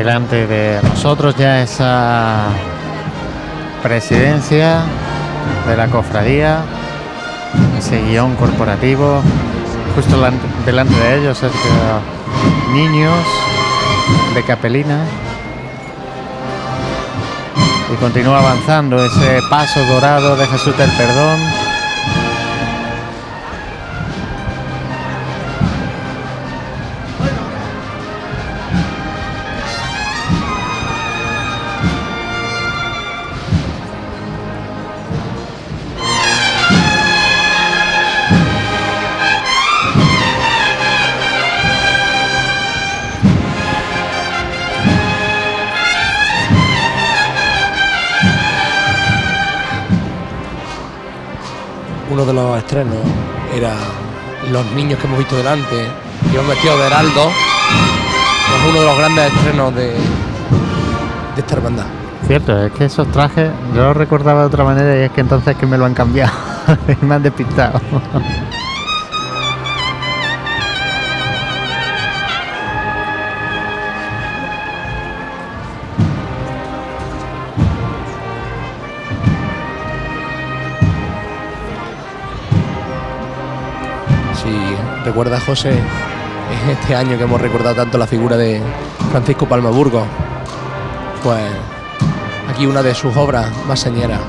B: Delante de nosotros ya esa presidencia de la cofradía, ese guion corporativo, justo delante, de ellos, es niños de capelina. Y continúa avanzando ese paso dorado de Jesús del Perdón.
E: Los estrenos era los niños que hemos visto delante, iban vestidos de heraldo. Es uno de los grandes estrenos de, de esta hermandad.
B: Cierto, es que esos trajes yo los recordaba de otra manera y es que entonces que me lo han cambiado y me han despistado.
E: Recuerda José, es este año que hemos recordado tanto la figura de Francisco Palmaburgo. Pues aquí una de sus obras más señeras.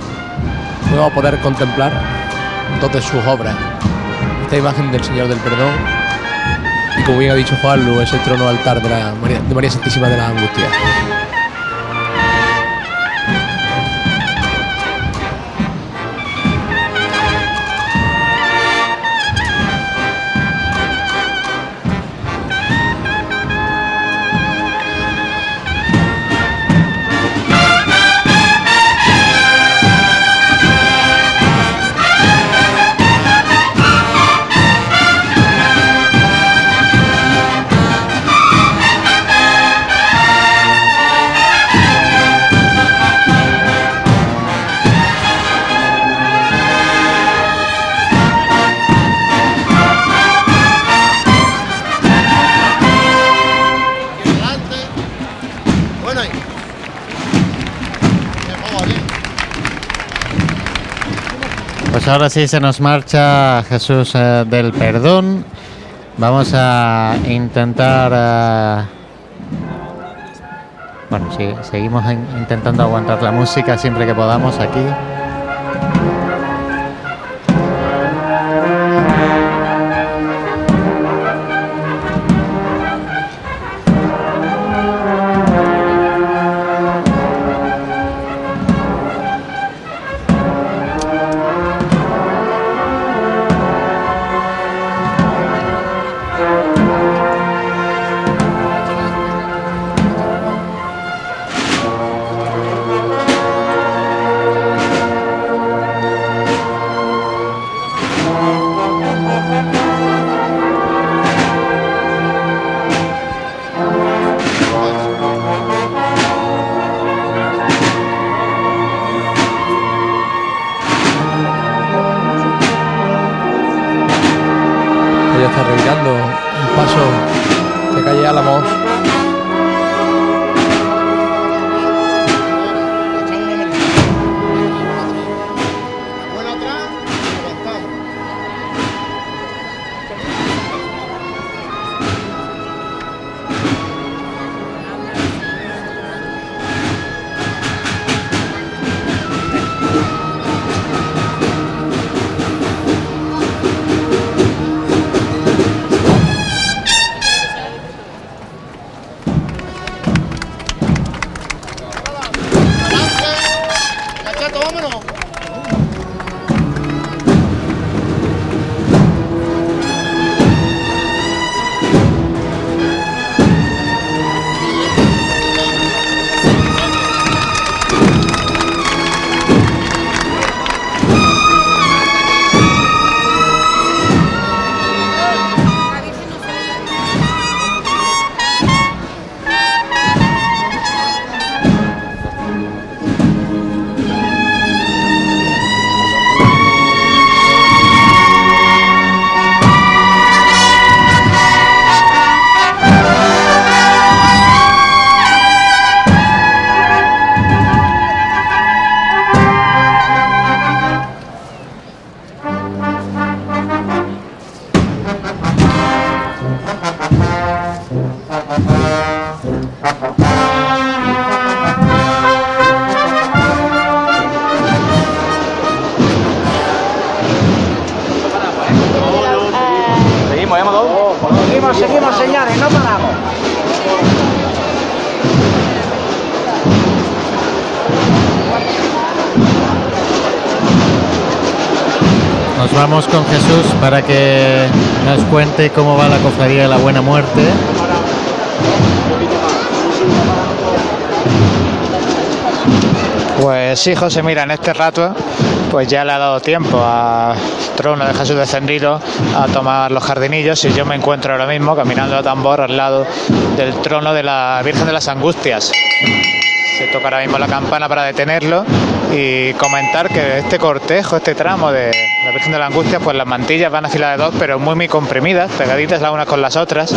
E: Vamos a poder contemplar dos de sus obras. Esta imagen del Señor del Perdón y como bien ha dicho Juan Lu, es el trono altar de María Santísima de la Angustia.
B: Ahora sí se nos marcha Jesús eh, del Perdón. Vamos a intentar... eh, bueno, sí, seguimos in- intentando aguantar la música siempre que podamos aquí. Para que nos cuente cómo va la cofradía de la Buena Muerte.
A: Pues sí, José, mira, en este rato pues ya le ha dado tiempo a trono de Jesús descendido a tomar los jardinillos y yo me encuentro ahora mismo caminando a tambor al lado del trono de la Virgen de las Angustias. Se toca ahora mismo la campana para detenerlo y comentar que este cortejo, este tramo de la de las Angustias, pues las mantillas van a de dos, pero muy muy comprimidas, pegaditas las unas con las otras.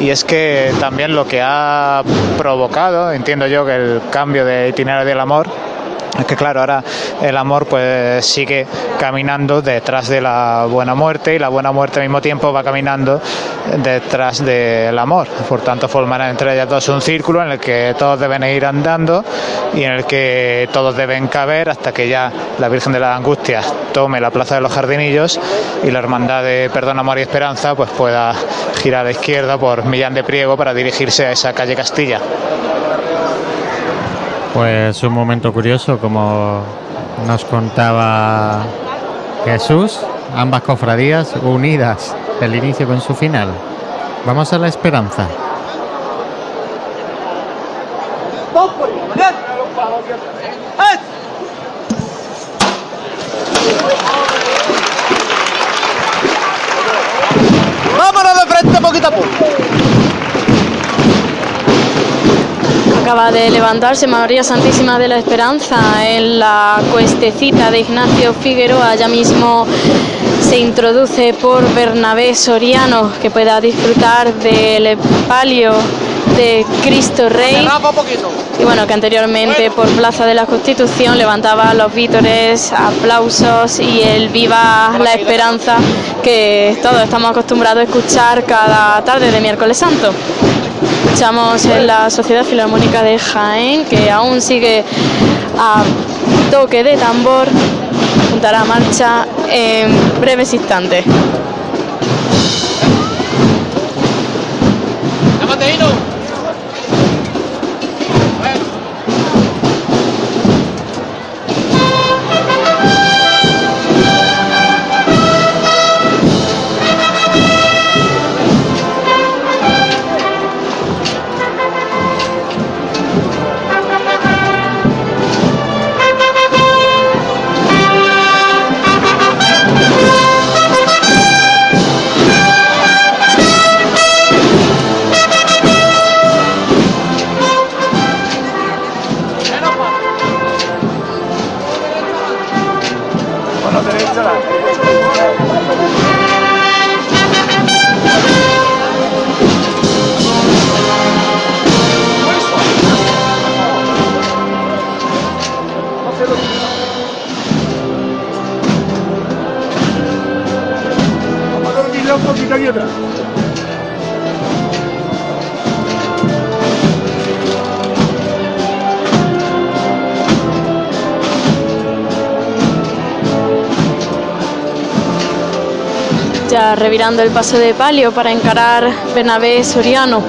A: Y es que también lo que ha provocado, entiendo yo, que el cambio de itinerario del amor es que claro, ahora el amor pues sigue caminando detrás de la buena muerte y la buena muerte al mismo tiempo va caminando detrás del amor. Por tanto, formarán entre ellas dos un círculo en el que todos deben ir andando y en el que todos deben caber hasta que ya la Virgen de las Angustias tome la Plaza de los Jardinillos y la Hermandad de Perdón, Amor y Esperanza pues pueda girar a la izquierda por Millán de Priego para dirigirse a esa calle Castilla.
B: Pues un momento curioso, como nos contaba Jesús, ambas cofradías unidas, el inicio con su final. Vamos a la esperanza.
K: Vámonos de frente poquito a poco.
C: Acaba de levantarse María Santísima de la Esperanza en la cuestecita de Ignacio Figueroa. Ya mismo se introduce por Bernabé Soriano, que pueda disfrutar del palio de Cristo Rey. Y bueno, que anteriormente por Plaza de la Constitución levantaba los vítores, aplausos y el Viva la Esperanza que todos estamos acostumbrados a escuchar cada tarde de miércoles santo. Escuchamos en la Sociedad Filarmónica de Jaén que aún sigue a toque de tambor, juntará marcha en breves instantes. Ya revirando el paso de palio para encarar Bernabé Soriano.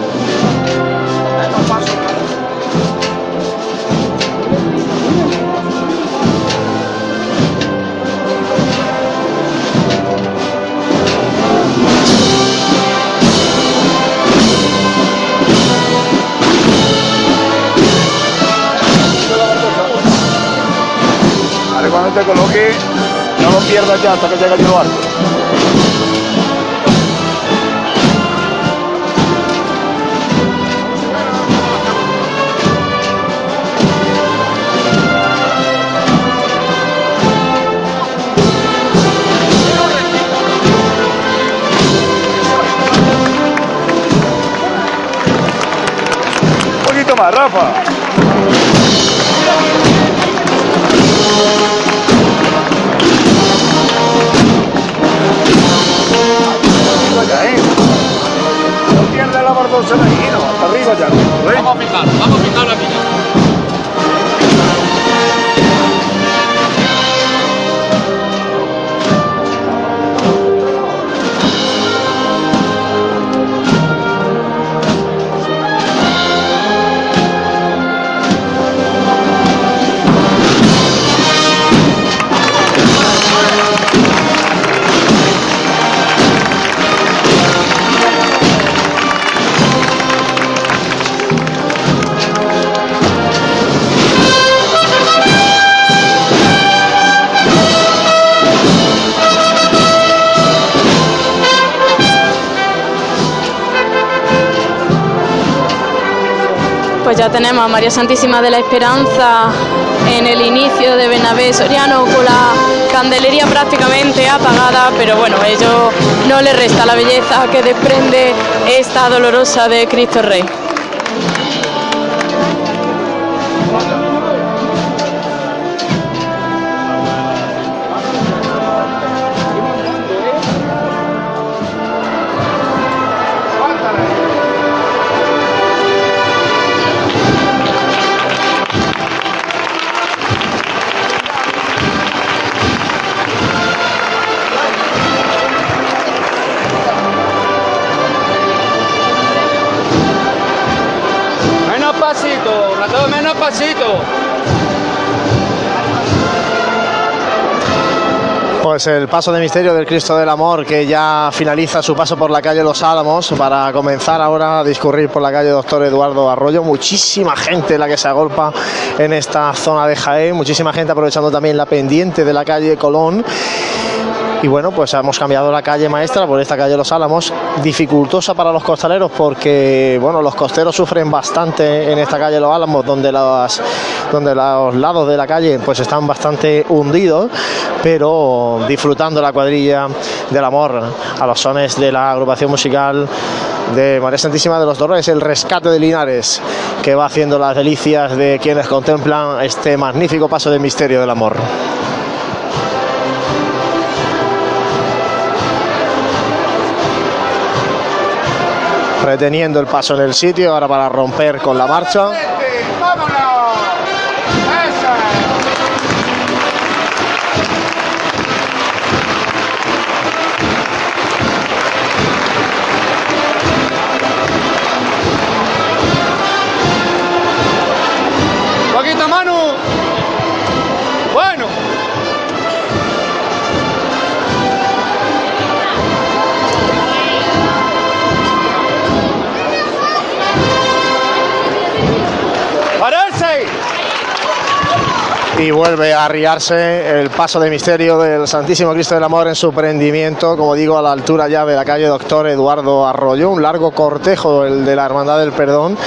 I: Cuando te coloque, no lo pierdas ya hasta que llegue yo alto. Más, Rafa. Ya, ¿eh? No pierdas la bardosa de hasta arriba ya.
K: Vamos a picar, vamos a picar ya
C: tenemos a María Santísima de la Esperanza en el inicio de Bernabé Soriano con la candelería prácticamente apagada, pero bueno, ello no le resta la belleza que desprende esta dolorosa de Cristo Rey.
D: Pues el paso de misterio del Cristo del Amor que ya finaliza su paso por la calle Los Álamos para comenzar ahora a discurrir por la calle Doctor Eduardo Arroyo. Muchísima gente la que se agolpa en esta zona de Jaén, muchísima gente aprovechando también la pendiente de la calle Colón. Y bueno, pues hemos cambiado la calle maestra por esta calle Los Álamos, dificultosa para los costaleros porque bueno, los costeros sufren bastante en esta calle Los Álamos, donde las donde los lados de la calle pues están bastante hundidos, pero disfrutando la cuadrilla del amor a los sones de la agrupación musical de María Santísima de los Dolores, el rescate de Linares, que va haciendo las delicias de quienes contemplan este magnífico paso de misterio del amor. Reteniendo el paso en el sitio, ahora para romper con la marcha. Y vuelve a arriarse el paso de misterio del Santísimo Cristo del Amor en su prendimiento, como digo, a la altura ya de la calle Doctor Eduardo Arroyo, un largo cortejo el de la Hermandad del Perdón,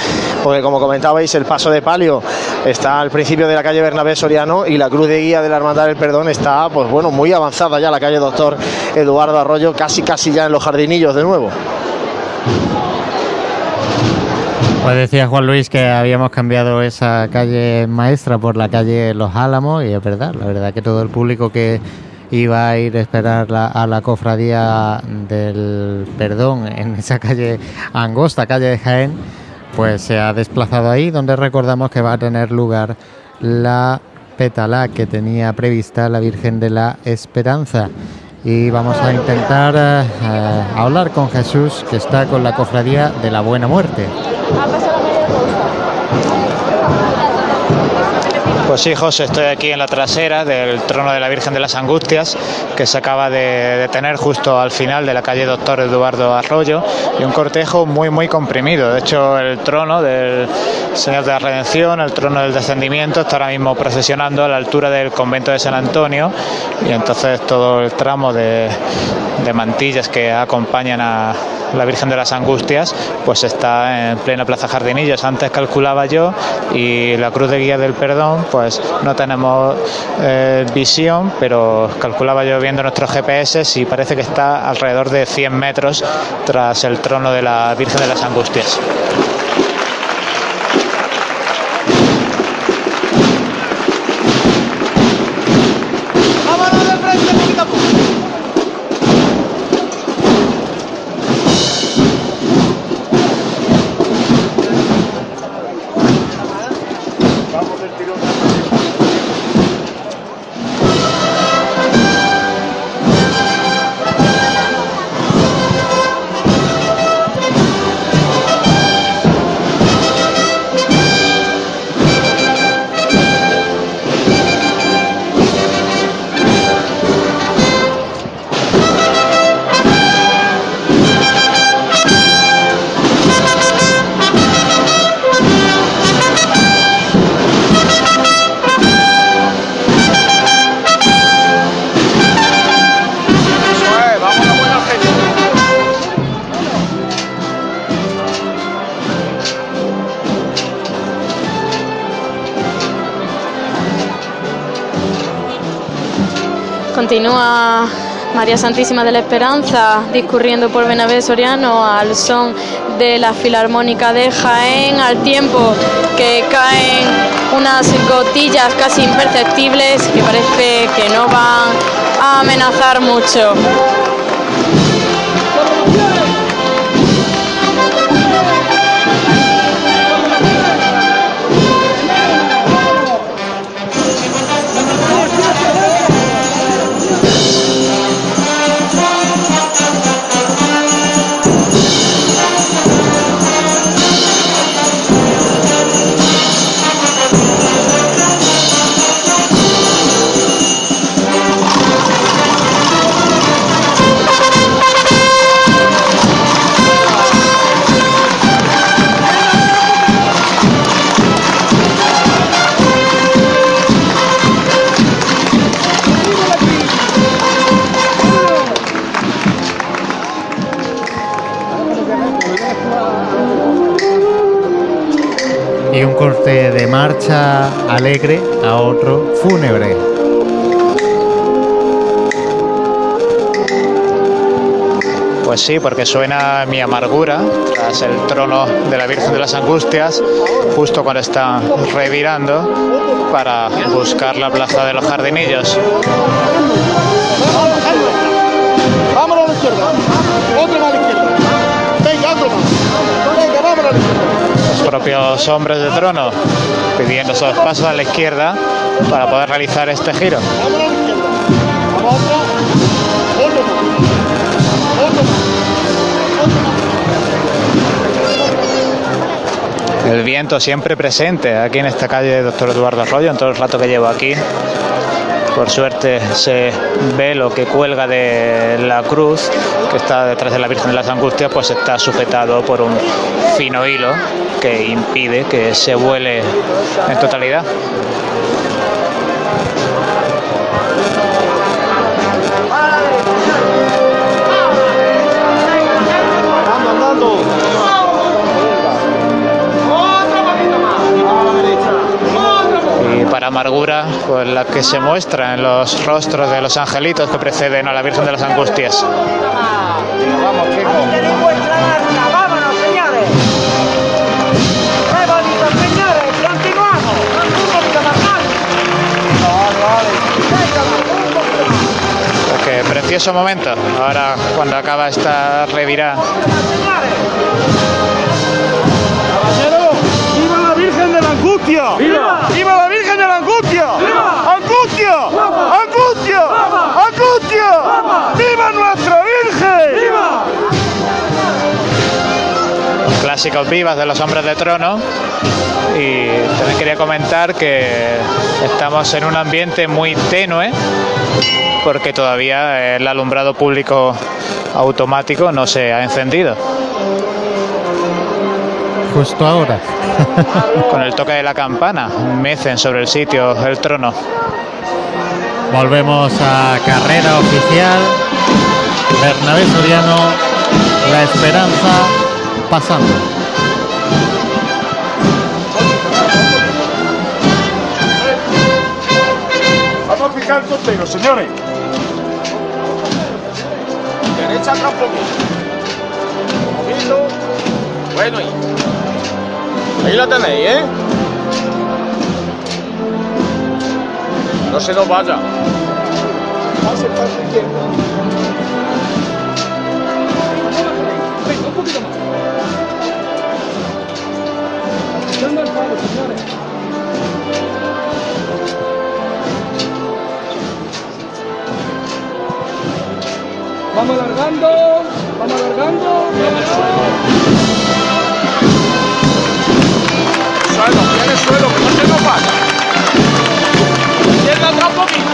D: porque como comentabais, el paso de palio está al principio de la calle Bernabé Soriano y la cruz de guía de la Hermandad del Perdón está, pues bueno, muy avanzada ya la calle Doctor Eduardo Arroyo, casi casi ya en los jardinillos de nuevo.
B: Pues decía Juan Luis que habíamos cambiado esa calle maestra por la calle Los Álamos y es verdad, la verdad que todo el público que iba a ir a esperar la- a la cofradía del perdón en esa calle angosta, calle de Jaén, pues se ha desplazado ahí donde recordamos que va a tener lugar la pétala que tenía prevista la Virgen de la Esperanza. Y vamos a intentar eh, eh, hablar con Jesús que está con la cofradía de la Buena Muerte.
A: Pues sí, José, estoy aquí en la trasera del trono de la Virgen de las Angustias, que se acaba de detener justo al final de la calle Doctor Eduardo Arroyo, y un cortejo muy, muy comprimido. De hecho, el trono del Señor de la Redención, el trono del descendimiento, está ahora mismo procesionando a la altura del convento de San Antonio, y entonces todo el tramo de, de mantillas que acompañan a la Virgen de las Angustias, pues está en plena Plaza Jardinillos. Antes calculaba yo y la Cruz de Guía del Perdón, pues no tenemos eh, visión, pero calculaba yo viendo nuestros GPS y parece que está alrededor de 100 metros tras el trono de la Virgen de las Angustias.
C: María Santísima de la Esperanza discurriendo por Benavés Soriano al son de la Filarmónica de Jaén, al tiempo que caen unas gotillas casi imperceptibles que parece que no van a amenazar mucho.
B: Alegre a otro fúnebre.
A: Pues sí, porque suena mi amargura tras el trono de la Virgen de las Angustias, justo cuando está revirando para buscar la plaza de los jardinillos.
I: Vámonos a la izquierda.
A: Propios hombres de trono pidiendo esos pasos a la izquierda para poder realizar este giro. El viento siempre presente aquí en esta calle Doctor Eduardo Arroyo en todo el rato que llevo aquí. Por suerte se ve lo que cuelga de la cruz que está detrás de la Virgen de las Angustias, pues está sujetado por un fino hilo que impide que se vuele en totalidad. Para amargura, pues la que se muestra en los rostros de los angelitos que preceden a la Virgen de las Angustias.
I: Vamos,
N: ¡Vámonos, señores! ¡Qué
A: precioso momento. Ahora cuando acaba esta revirada.
I: Caballero, ¡viva la Virgen de la Angustia! ¡Viva! ¡Viva
A: clásicos vivas de los hombres de trono. Y también quería comentar que estamos en un ambiente muy tenue porque todavía el alumbrado público automático no se ha encendido.
B: Justo ahora.
A: Con el toque de la campana mecen sobre el sitio el trono.
B: Volvemos a carrera oficial. Bernabé Soriano, La Esperanza, pasando.
I: Vamos a picar tontero, señores. Derecha atrás poquito. Bueno, ahí. Ahí la tenéis, ¿eh? No se nos vaya. Pase el Vamos alargando, vamos alargando. Suelo, tiene suelo, que no se nos vaya. Izquierda atrás un.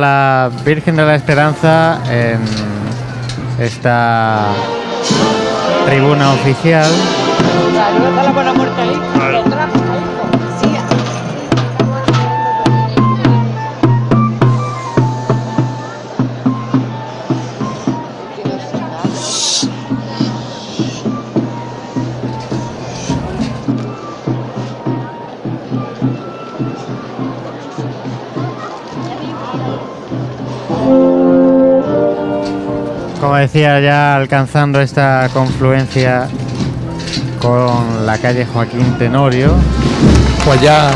B: La Virgen de la Esperanza en esta tribuna oficial. Decía, ya alcanzando esta confluencia con la calle Joaquín Tenorio.
E: Pues ya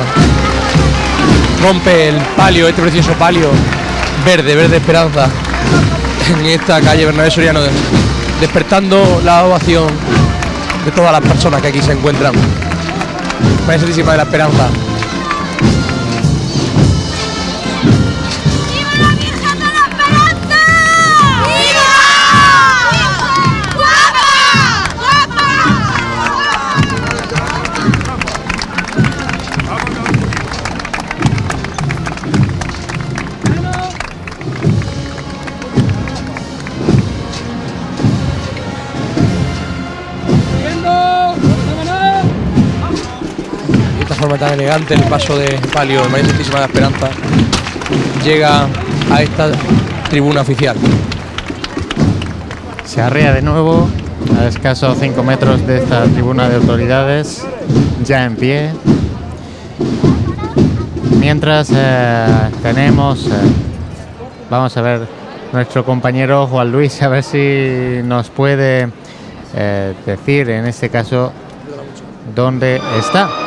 E: rompe el palio, este precioso palio verde, verde esperanza, en esta calle Bernabé Soriano, de- despertando la ovación de todas las personas que aquí se encuentran. María Santísima de la Esperanza. Tan elegante el paso de palio de María Santísima de Esperanza llega a esta tribuna oficial.
B: Se arrea de nuevo a escasos 5 metros de esta tribuna de autoridades, ya en pie. Mientras eh, tenemos, eh, vamos a ver nuestro compañero Juan Luis, a ver si nos puede eh, decir en este caso dónde está.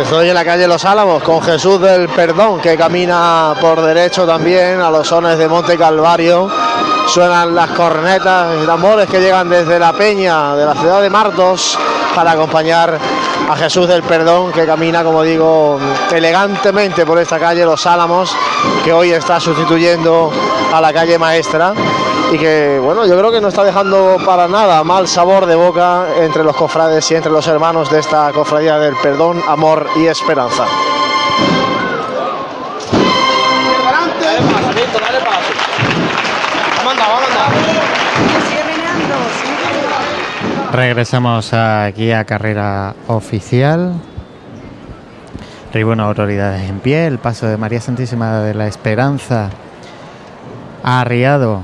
D: Estoy en la calle Los Álamos con Jesús del Perdón que camina por derecho también a los sones de Monte Calvario. Suenan las cornetas y tambores que llegan desde la peña de la ciudad de Martos para acompañar a Jesús del Perdón que camina, como digo, elegantemente por esta calle Los Álamos que hoy está sustituyendo a la calle Maestra y que, bueno, yo creo que no está dejando para nada mal sabor de boca entre los cofrades y entre los hermanos de esta cofradía del perdón, amor y esperanza.
B: Regresamos aquí a carrera oficial. Tribuna autoridades en pie. El paso de María Santísima de la Esperanza arriado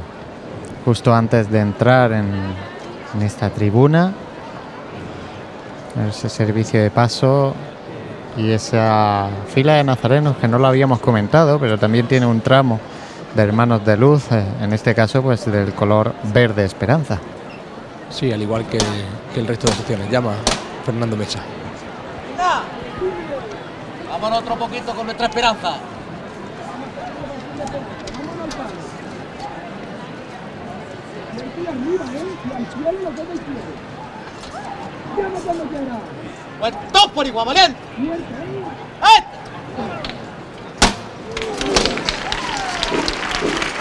B: justo antes de entrar en, en esta tribuna. Ese servicio de paso y esa fila de nazarenos que no lo habíamos comentado, pero también tiene un tramo de hermanos de luz, eh, en este caso pues del color verde esperanza.
E: Sí, al igual que, que el resto de secciones. Llama Fernando Mecha.
K: Vámonos otro poquito con nuestra esperanza. Pues todos por igual, valiente.
E: Ahí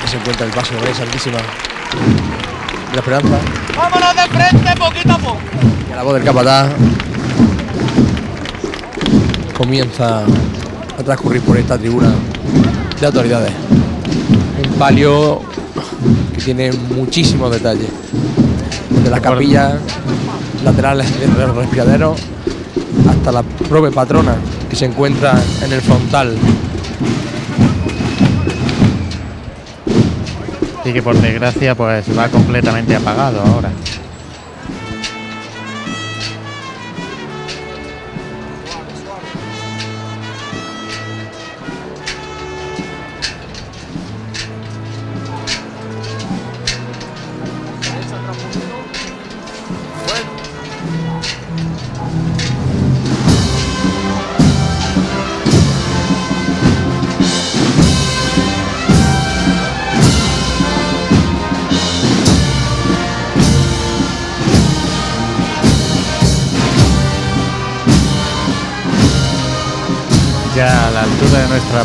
E: se encuentra el paso Santísima de la Esperanza.
K: Vámonos de frente poquito a poco.
E: Y a la voz del capataz comienza a transcurrir por esta tribuna de autoridades. Un palio que tiene muchísimos detalles. Desde las capillas laterales de los respiraderos hasta la propia patrona que se encuentra en el frontal.
B: y que por desgracia pues va completamente apagado ahora.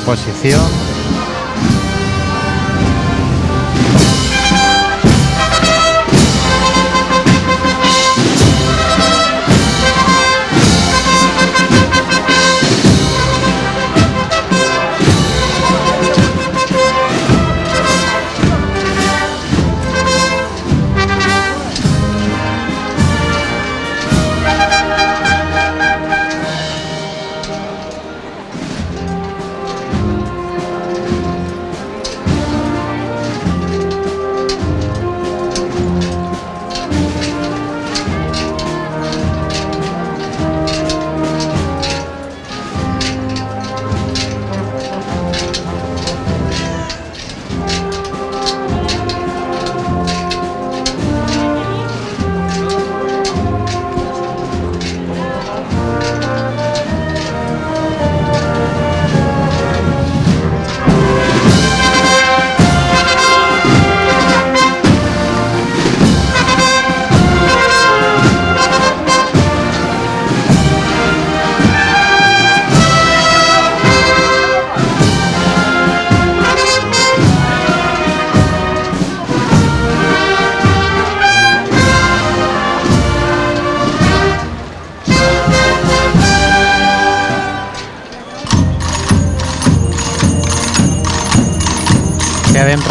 B: Posición.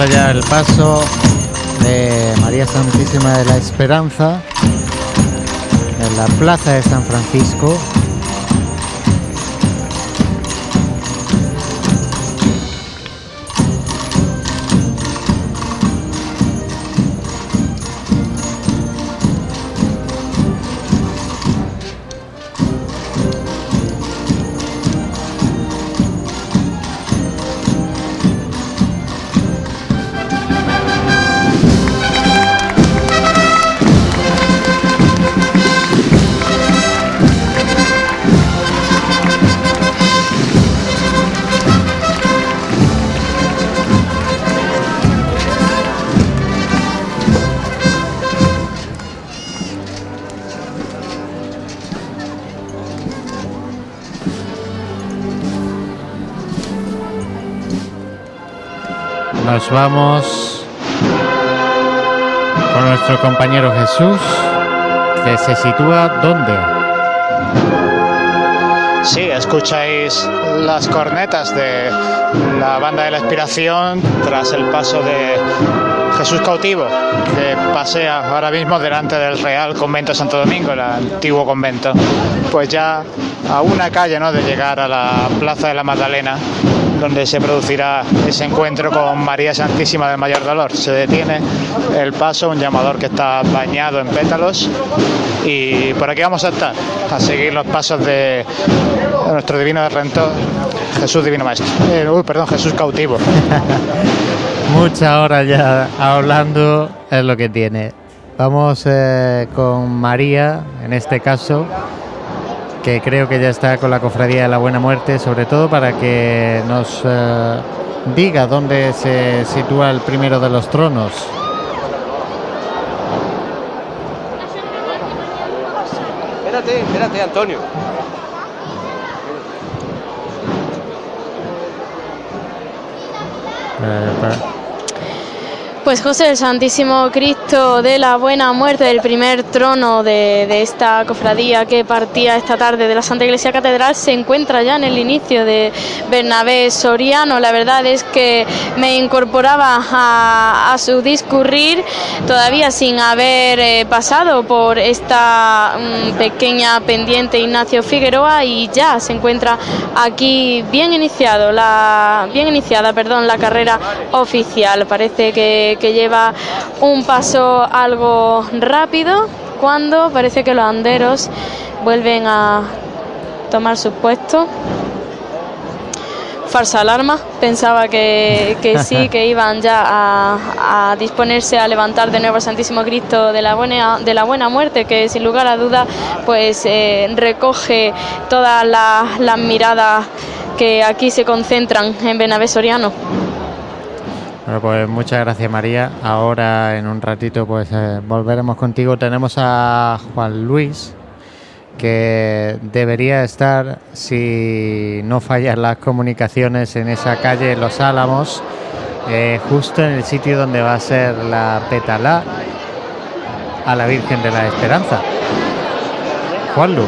B: Encuentra ya el paso de María Santísima de la Esperanza en la plaza de San Francisco. Nos vamos con nuestro compañero Jesús, que se sitúa ¿dónde?
A: Sí, escucháis las cornetas de la banda de la inspiración tras el paso de Jesús cautivo, que pasea ahora mismo delante del Real Convento Santo Domingo, el antiguo convento. Pues ya a una calle ¿no? de llegar a la Plaza de la Magdalena, donde se producirá ese encuentro con María Santísima del Mayor Dolor. Se detiene el paso, un llamador que está bañado en pétalos y por aquí vamos a estar, a seguir los pasos de, nuestro divino redentor, Jesús Divino Maestro. Eh, uy, perdón, Jesús cautivo.
B: Muchas horas ya hablando es lo que tiene. Vamos eh, con María, en este caso, que creo que ya está con la Cofradía de la Buena Muerte, sobre todo para que nos eh, diga dónde se sitúa el primero de los tronos.
L: Espérate, espérate, Antonio.
B: Eh, pa-
C: Pues José, el Santísimo Cristo de la Buena Muerte, del primer trono de, de esta cofradía que partía esta tarde de la Santa Iglesia Catedral, se encuentra ya en el inicio de Bernabé Soriano. La verdad es que me incorporaba a, a su discurrir todavía sin haber eh, pasado por esta mm, pequeña pendiente Ignacio Figueroa y ya se encuentra aquí bien iniciado la bien iniciada, perdón, la carrera oficial. Parece que, que lleva un paso algo rápido cuando parece que los anderos vuelven a tomar sus puestos. Falsa alarma, pensaba que, que sí, que iban ya a, a disponerse a levantar de nuevo al Santísimo Cristo de la buena, de la buena muerte, que sin lugar a duda pues eh, recoge todas las, las miradas que aquí se concentran en Benavés Soriano.
B: Bueno, pues muchas gracias María. Ahora en un ratito pues eh, volveremos contigo. Tenemos a Juan Luis que debería estar, si no fallan las comunicaciones, en esa calle Los Álamos, eh, justo en el sitio donde va a ser la petalá a la Virgen de la Esperanza. Juan Luis.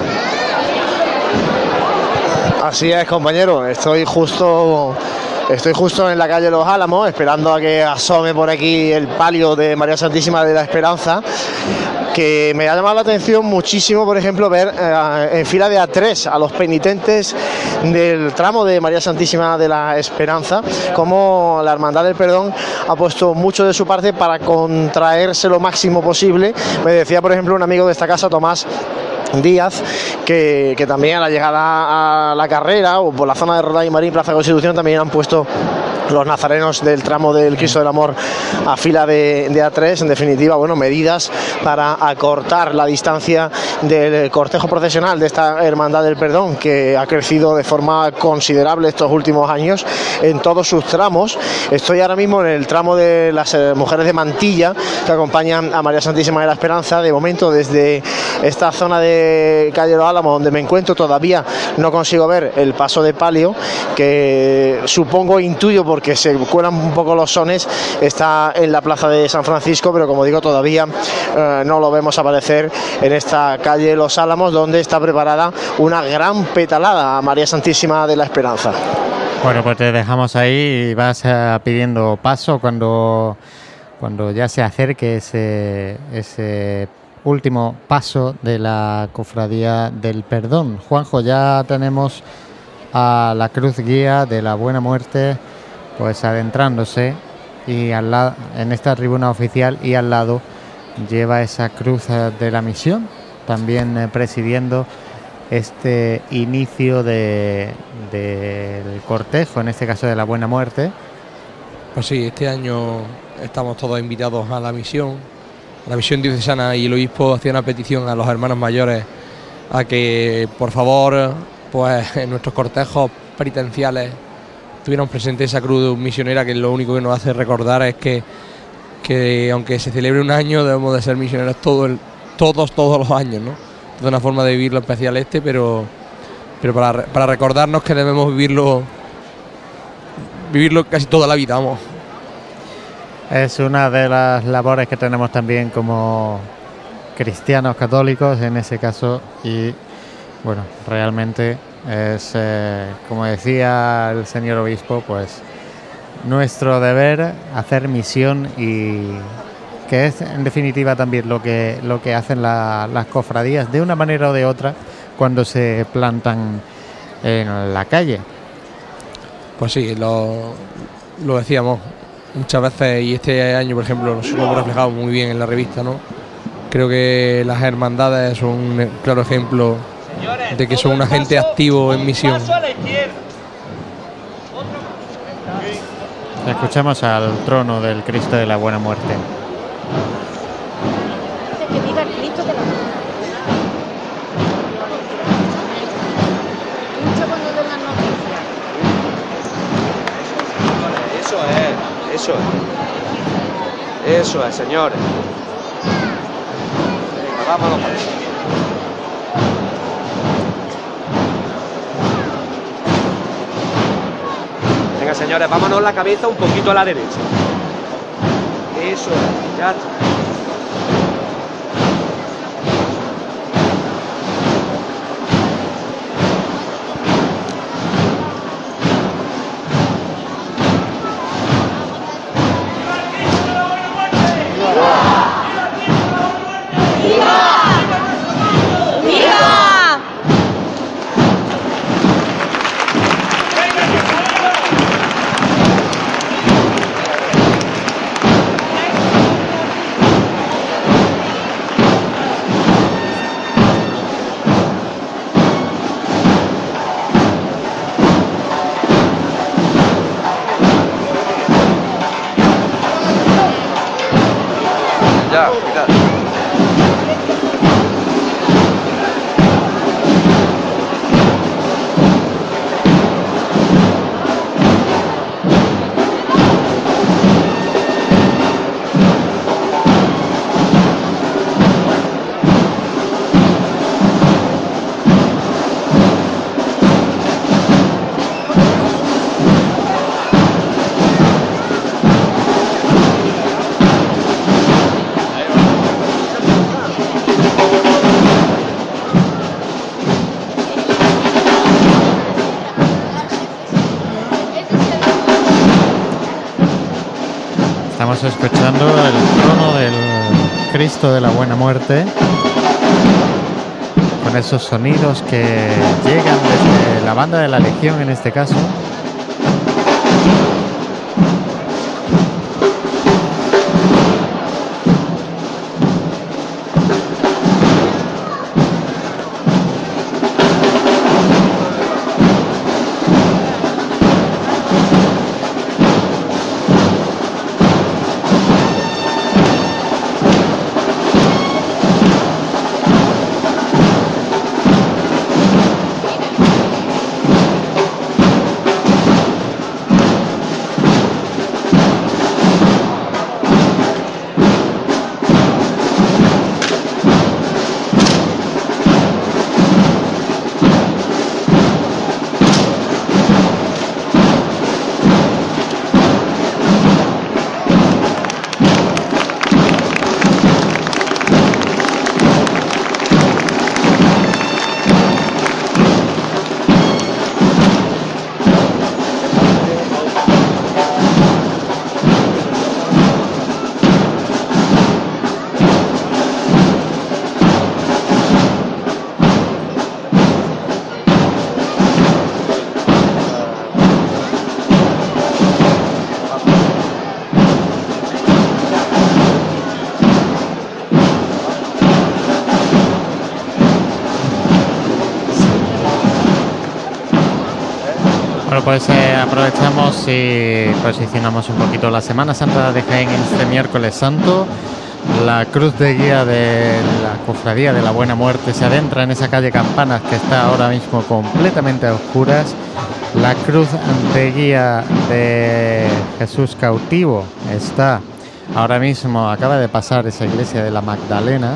D: Así es, compañero. Estoy justo, estoy justo en la calle Los Álamos, esperando a que asome por aquí el palio de María Santísima de la Esperanza. Que me ha llamado la atención muchísimo, por ejemplo, ver eh, en fila de A3 a los penitentes del tramo de María Santísima de la Esperanza, como la Hermandad del Perdón ha puesto mucho de su parte para contraerse lo máximo posible. Me decía, por ejemplo, un amigo de esta casa, Tomás, Díaz, que, también a la llegada a la carrera o por la zona de Roda y Marín, Plaza Constitución, también han puesto los nazarenos del tramo del Cristo del Amor a fila de, de A3, en definitiva, bueno, medidas para acortar la distancia del cortejo procesional de esta Hermandad del Perdón, que ha crecido de forma considerable estos últimos años en todos sus tramos. Estoy ahora mismo en el tramo de las eh, mujeres de Mantilla, que acompañan a María Santísima de la Esperanza. De momento, desde esta zona de calle Los Álamos, donde me encuentro, todavía no consigo ver el paso de palio, que supongo, intuyo, porque se cuelan un poco los sones, está en la plaza de San Francisco, pero como digo, todavía eh, no lo vemos aparecer en esta calle Los Álamos, donde está preparada una gran petalada a María Santísima de la Esperanza.
B: Bueno, pues te dejamos ahí y vas eh, pidiendo paso cuando, cuando ya se acerque ese, ese último paso de la cofradía del perdón. Juanjo, ya tenemos a la cruz guía de la buena muerte, pues adentrándose y al lado, en esta tribuna oficial y al lado lleva esa cruz eh, de la misión, también eh, presidiendo este inicio de- del cortejo, en este caso de la buena muerte.
E: Pues sí, este año estamos todos invitados a la misión. La misión diocesana y el obispo hacía una petición a los hermanos mayores a que por favor pues en nuestros cortejos penitenciales tuvieran presente esa cruz misionera que lo único que nos hace recordar es que, que aunque se celebre un año debemos de ser misioneros todo todos, todos los años, ¿no? Es una forma de vivirlo especial este, pero, pero para, para recordarnos que debemos vivirlo vivirlo casi toda la vida, vamos.
B: Es una de las labores que tenemos también como cristianos católicos en ese caso y bueno, realmente es, eh, como decía el señor obispo, pues nuestro deber hacer misión y que es en definitiva también lo que, lo que hacen la- las cofradías de una manera o de otra cuando se plantan en la calle.
E: Pues sí, lo, lo decíamos muchas veces y este año, por ejemplo, nos hemos reflejado muy bien en la revista, ¿no? Creo que las hermandades son un claro ejemplo de que son un agente activo en misión.
B: Escuchamos al trono del Cristo de la Buena Muerte.
L: Eso es. Eso es, señores. Venga, vámonos señores, vámonos la cabeza un poquito a la derecha. Eso es, ya.
B: Estamos escuchando el trono del Cristo de la Buena Muerte con esos sonidos que llegan desde la banda de la Legión en este caso. Pues aprovechamos y posicionamos un poquito la Semana Santa de Jaén este miércoles santo. La cruz de guía de la cofradía de la Buena Muerte se adentra en esa calle Campanas que está ahora mismo completamente a oscuras. La cruz de guía de Jesús cautivo está ahora mismo, acaba de pasar esa iglesia de la Magdalena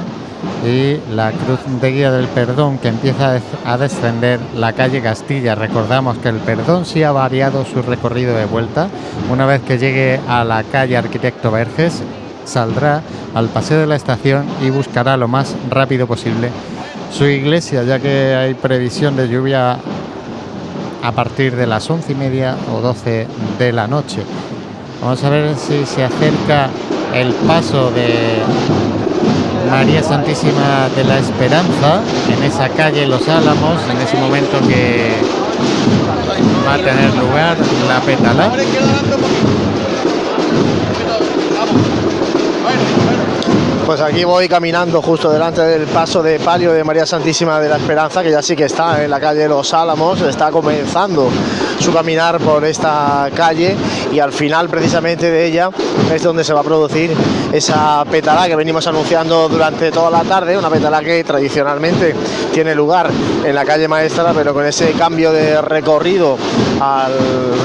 B: y la cruz de guía del perdón que empieza a des- a descender la calle Castilla. Recordamos que el perdón sí ha variado su recorrido de vuelta. Una vez que llegue a la calle Arquitecto Verges, saldrá al paseo de la estación y buscará lo más rápido posible su iglesia, ya que hay previsión de lluvia a partir de las once y media o doce de la noche. Vamos a ver si se acerca el paso de María Santísima de la Esperanza en esa calle Los Álamos, en ese momento que va a tener lugar la pétala.
D: Pues aquí voy caminando justo delante del paso de palio de María Santísima de la Esperanza, que ya sí que está en la calle Los Álamos, está comenzando su caminar por esta calle y al final precisamente de ella es donde se va a producir esa petalá que venimos anunciando durante toda la tarde, una petalá que tradicionalmente tiene lugar en la calle Maestra, pero con ese cambio de recorrido al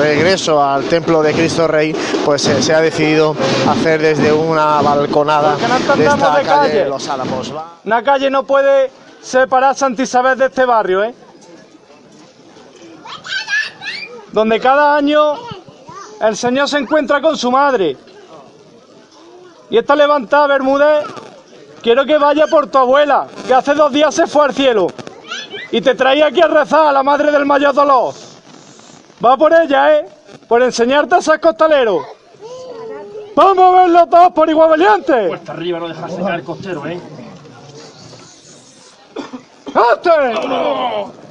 D: regreso al templo de Cristo Rey, pues eh, se ha decidido hacer desde una balconada
F: no
D: de calle
F: calle.
D: Los Álamos. Va-
F: Una calle no puede separar Santa Isabel de este barrio, ¿eh? Donde cada año el Señor se encuentra con su madre. Y esta levantada Bermúdez, quiero que vaya por tu abuela, que hace dos días se fue al cielo. Y te traía aquí a rezar a la madre del mayor dolor. Va por ella, ¿eh? Por enseñarte a ser costalero. ¡Vamos a verlo todos por igual valiente!
J: Puesta arriba, no dejarse caer el costero, ¿eh?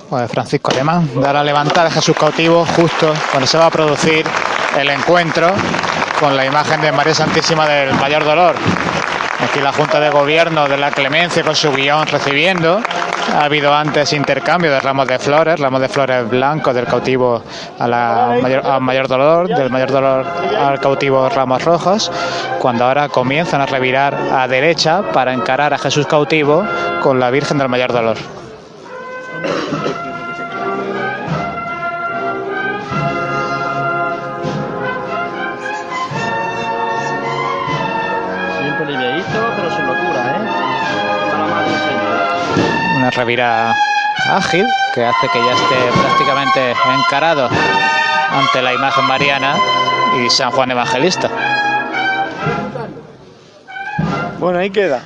A: Pues Francisco Alemán da la levantada de Jesús cautivo justo cuando se va a producir el encuentro con la imagen de María Santísima del Mayor Dolor. Aquí la Junta de Gobierno de la Clemencia con su guion recibiendo. Ha habido antes intercambio de ramos de flores, ramos de flores blancos del cautivo al mayor dolor, del mayor dolor al cautivo ramos rojos, cuando ahora comienzan a revirar a derecha para encarar a Jesús cautivo con la Virgen del Mayor Dolor. Revira ágil que hace que ya esté prácticamente encarado ante la imagen mariana y San Juan Evangelista.
F: Bueno, ahí queda.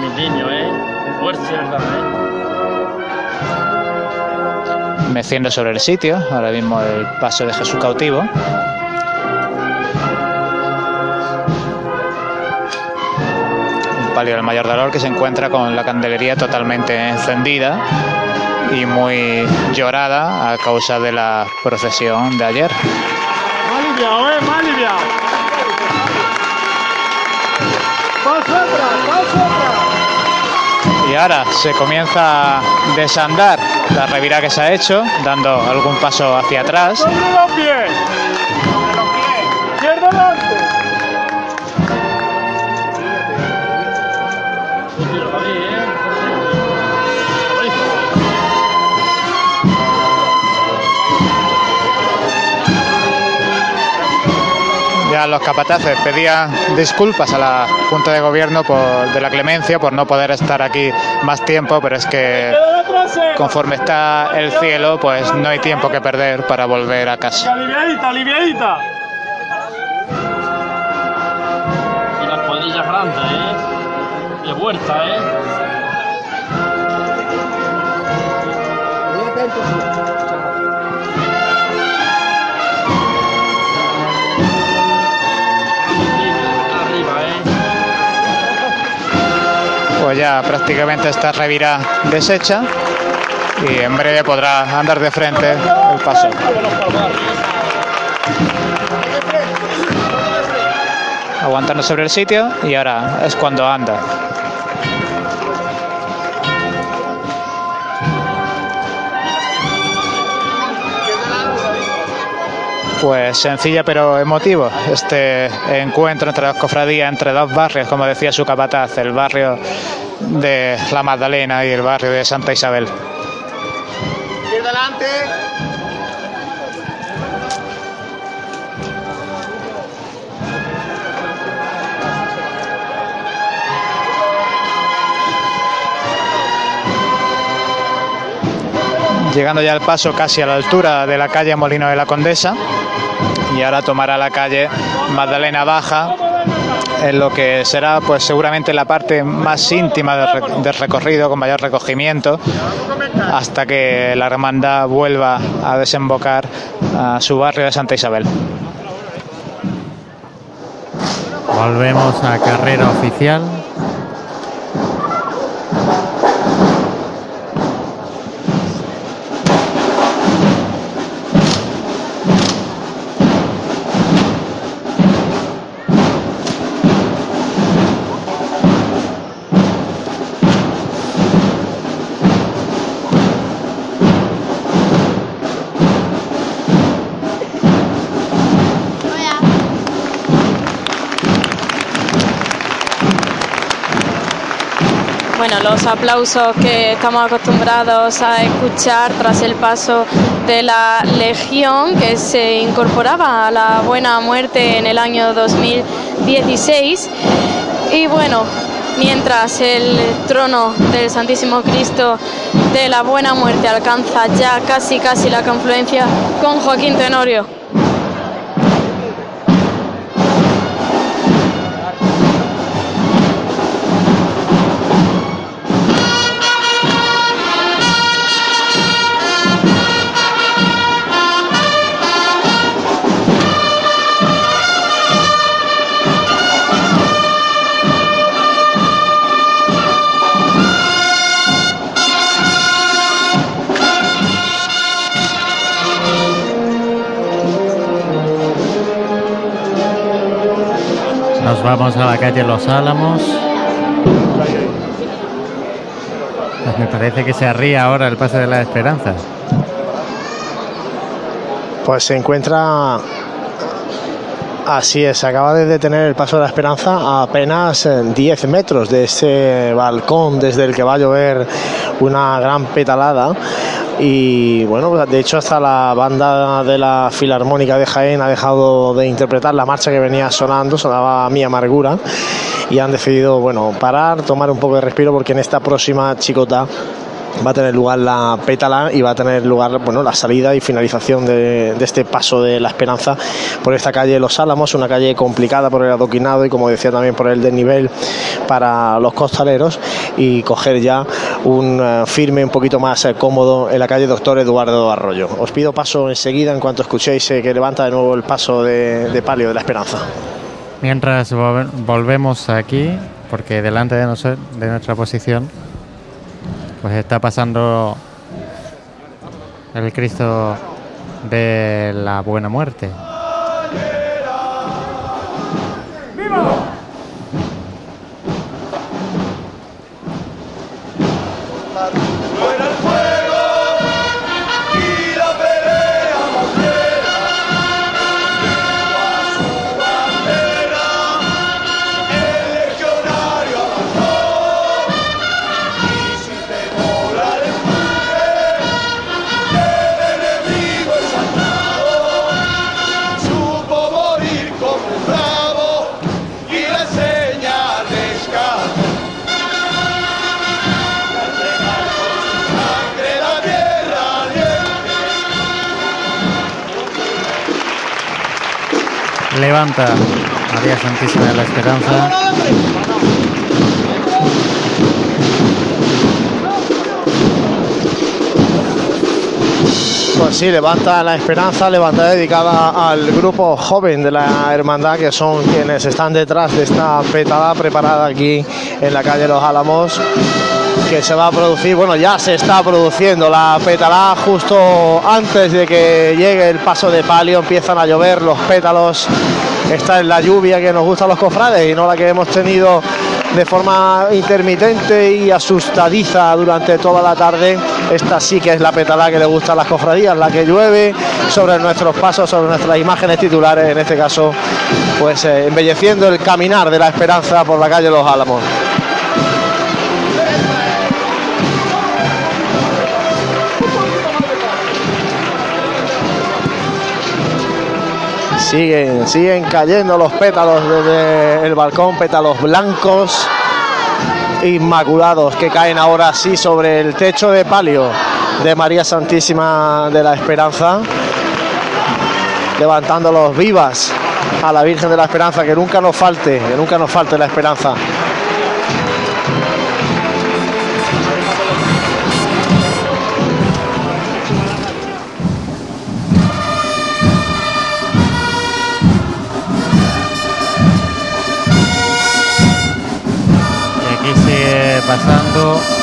J: Mi niño, ¿eh? Fuerza, ¿verdad, eh?
A: Meciendo sobre el sitio, ahora mismo el paso de Jesús cautivo. Palio del mayor dolor que se encuentra con la candelería totalmente encendida y muy llorada a causa de la procesión de ayer.
F: ¿eh?
A: Y ahora se comienza a desandar la revira que se ha hecho, dando algún paso hacia atrás. Ya los capataces pedían disculpas a la Junta de Gobierno por, de la clemencia por no poder estar aquí más tiempo, pero es que conforme está el cielo, pues no hay tiempo que perder para volver a casa.
F: Aliviadita, aliviadita.
J: Y las cuadrillas grandes, ¿eh? De vuelta, ¿eh?
A: pues ya prácticamente está Revira deshecha y en breve podrá andar de frente el paso. Aguantando sobre el sitio y ahora es cuando anda. Pues sencilla pero emotivo este encuentro entre las cofradías, entre dos barrios, como decía su capataz, el barrio de La Magdalena y el barrio de Santa Isabel.
L: Ir delante.
A: llegando ya al paso casi a la altura de la calle Molino de la Condesa y ahora tomará la calle Magdalena Baja en lo que será pues seguramente la parte más íntima del, del recorrido con mayor recogimiento hasta que la hermandad vuelva a desembocar a su barrio de Santa Isabel.
B: Volvemos a carrera oficial.
C: Aplausos que estamos acostumbrados a escuchar tras el paso de la Legión que se incorporaba a la Buena Muerte en el año 2016. Y bueno, mientras el trono del Santísimo Cristo de la Buena Muerte alcanza ya casi casi la confluencia con Joaquín Tenorio.
B: Vamos a la calle Los Álamos. Pues me parece que se arría ahora el paso de la esperanza.
D: Pues se encuentra. Así es, acaba de detener el paso de la esperanza a apenas eh, 10 metros de ese balcón desde el que va a llover una gran petalada. Y bueno, pues, de hecho hasta la banda de la Filarmónica de Jaén ha dejado de interpretar la marcha que venía sonando, sonaba Mi Amargura, y han decidido, bueno, parar, tomar un poco de respiro porque en esta próxima chicota va a tener lugar la pétala y va a tener lugar bueno la salida y finalización de, de este paso de la esperanza por esta calle Los Álamos, una calle complicada por el adoquinado y como decía también por el desnivel para los costaleros y coger ya un eh, firme un poquito más eh, cómodo en la calle Doctor Eduardo Arroyo. Os pido paso enseguida en cuanto escuchéis eh, que levanta de nuevo el paso de, de palio de la esperanza.
B: Mientras vol- volvemos aquí, porque delante de nuestra posición, pues está pasando el Cristo de la Buena Muerte. Levanta María Santísima de la Esperanza.
D: Pues sí, levanta la esperanza, levanta dedicada al grupo joven de la hermandad, que son quienes están detrás de esta petada preparada aquí en la calle Los Álamos, que se va a producir, bueno, ya se está produciendo la petalá justo antes de que llegue el paso de palio, empiezan a llover los pétalos, está en la lluvia que nos gusta a los cofrades y no la que hemos tenido de forma intermitente y asustadiza durante toda la tarde. Esta sí que es la petalá que le gusta a las cofradías, la que llueve sobre nuestros pasos, sobre nuestras imágenes titulares, en este caso, pues eh, embelleciendo el caminar de la esperanza por la calle Los Álamos. Siguen, siguen cayendo los pétalos desde el balcón, pétalos blancos inmaculados que caen ahora sí sobre el techo de palio de María Santísima de la Esperanza, levantándolos vivas a la Virgen de la Esperanza, que nunca nos falte, que nunca nos falte la esperanza.
B: Pasando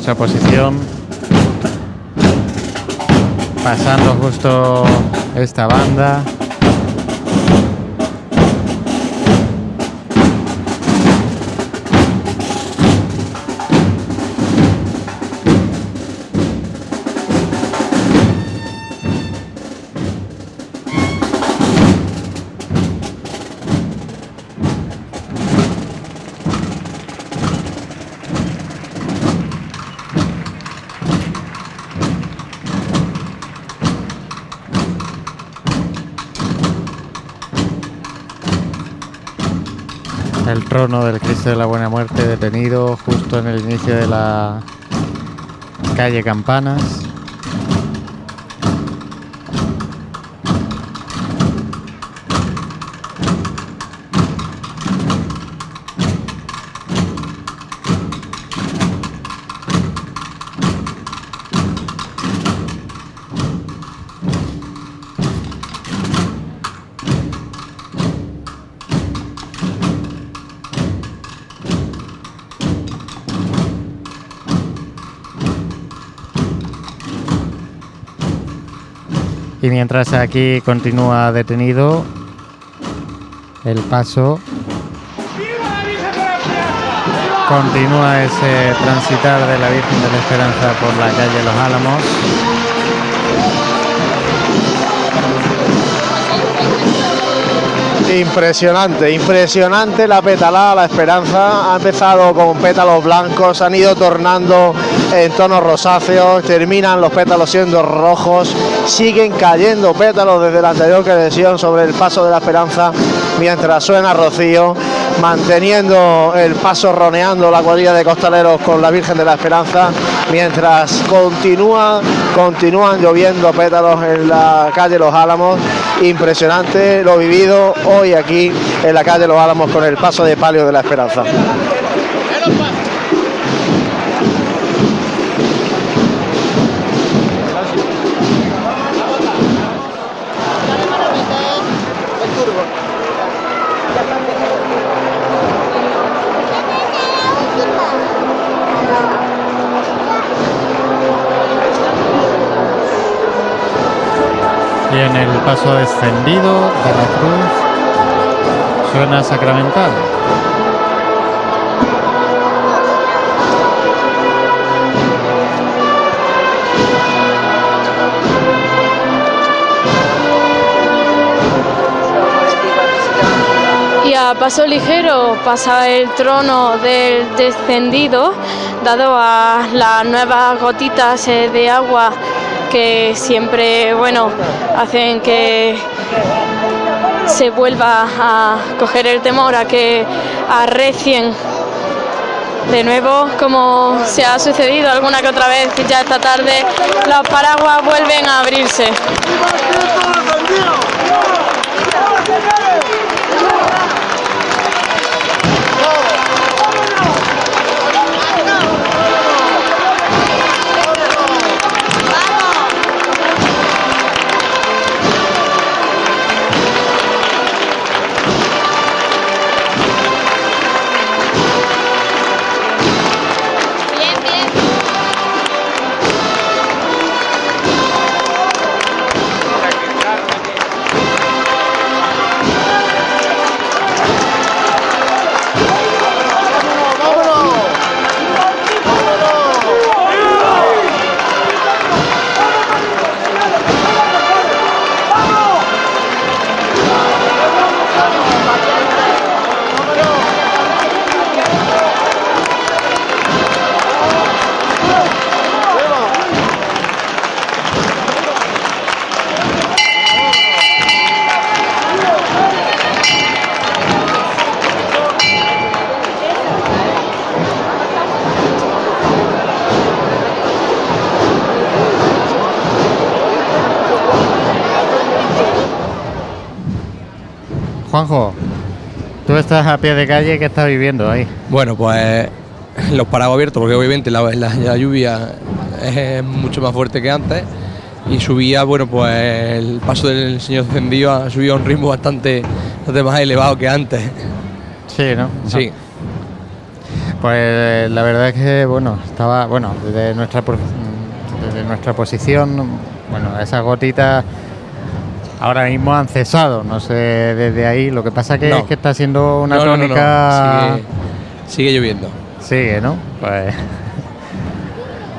B: nuestra posición. Pasando justo esta banda. Trono del Cristo de la Buena Muerte detenido justo en el inicio de la calle Campanas. Mientras aquí continúa detenido el paso, continúa ese transitar de la Virgen de la Esperanza por la calle Los Álamos.
D: Impresionante, impresionante la petalada, la esperanza. Ha empezado con pétalos blancos, han ido tornando en tonos rosáceos, terminan los pétalos siendo rojos, siguen cayendo pétalos desde la anterior creación sobre el paso de la esperanza mientras suena Rocío, manteniendo el paso roneando la cuadrilla de costaleros con la Virgen de la Esperanza, mientras continúa, continúan lloviendo pétalos en la calle Los Álamos. Impresionante lo vivido hoy aquí en la calle Los Álamos con el paso de palio de la Esperanza.
B: En el paso descendido de la cruz suena sacramental.
C: Y a paso ligero pasa el trono del descendido, dado a las nuevas gotitas de agua que siempre, bueno, hacen que se vuelva a coger el temor a que arrecien de nuevo, como se ha sucedido alguna que otra vez ya esta tarde, los paraguas vuelven a abrirse.
B: Estás a pie de calle, ¿qué estás viviendo ahí?
E: Bueno, pues los paraguas abiertos, porque obviamente la, la- la lluvia es mucho más fuerte que antes. Y subía, bueno, pues el paso del señor encendido ha subido a un ritmo bastante, bastante más elevado que antes.
B: Sí, ¿no?
E: Sí.
B: Pues la verdad es que, bueno, estaba, bueno, desde nuestra, desde nuestra posición, bueno, esas gotitas ahora mismo han cesado, no sé, desde ahí. Lo que pasa que
E: No.
B: es que está siendo una
E: No,
B: tónica...
E: Sigue, sigue lloviendo.
B: Sigue, ¿no? Pues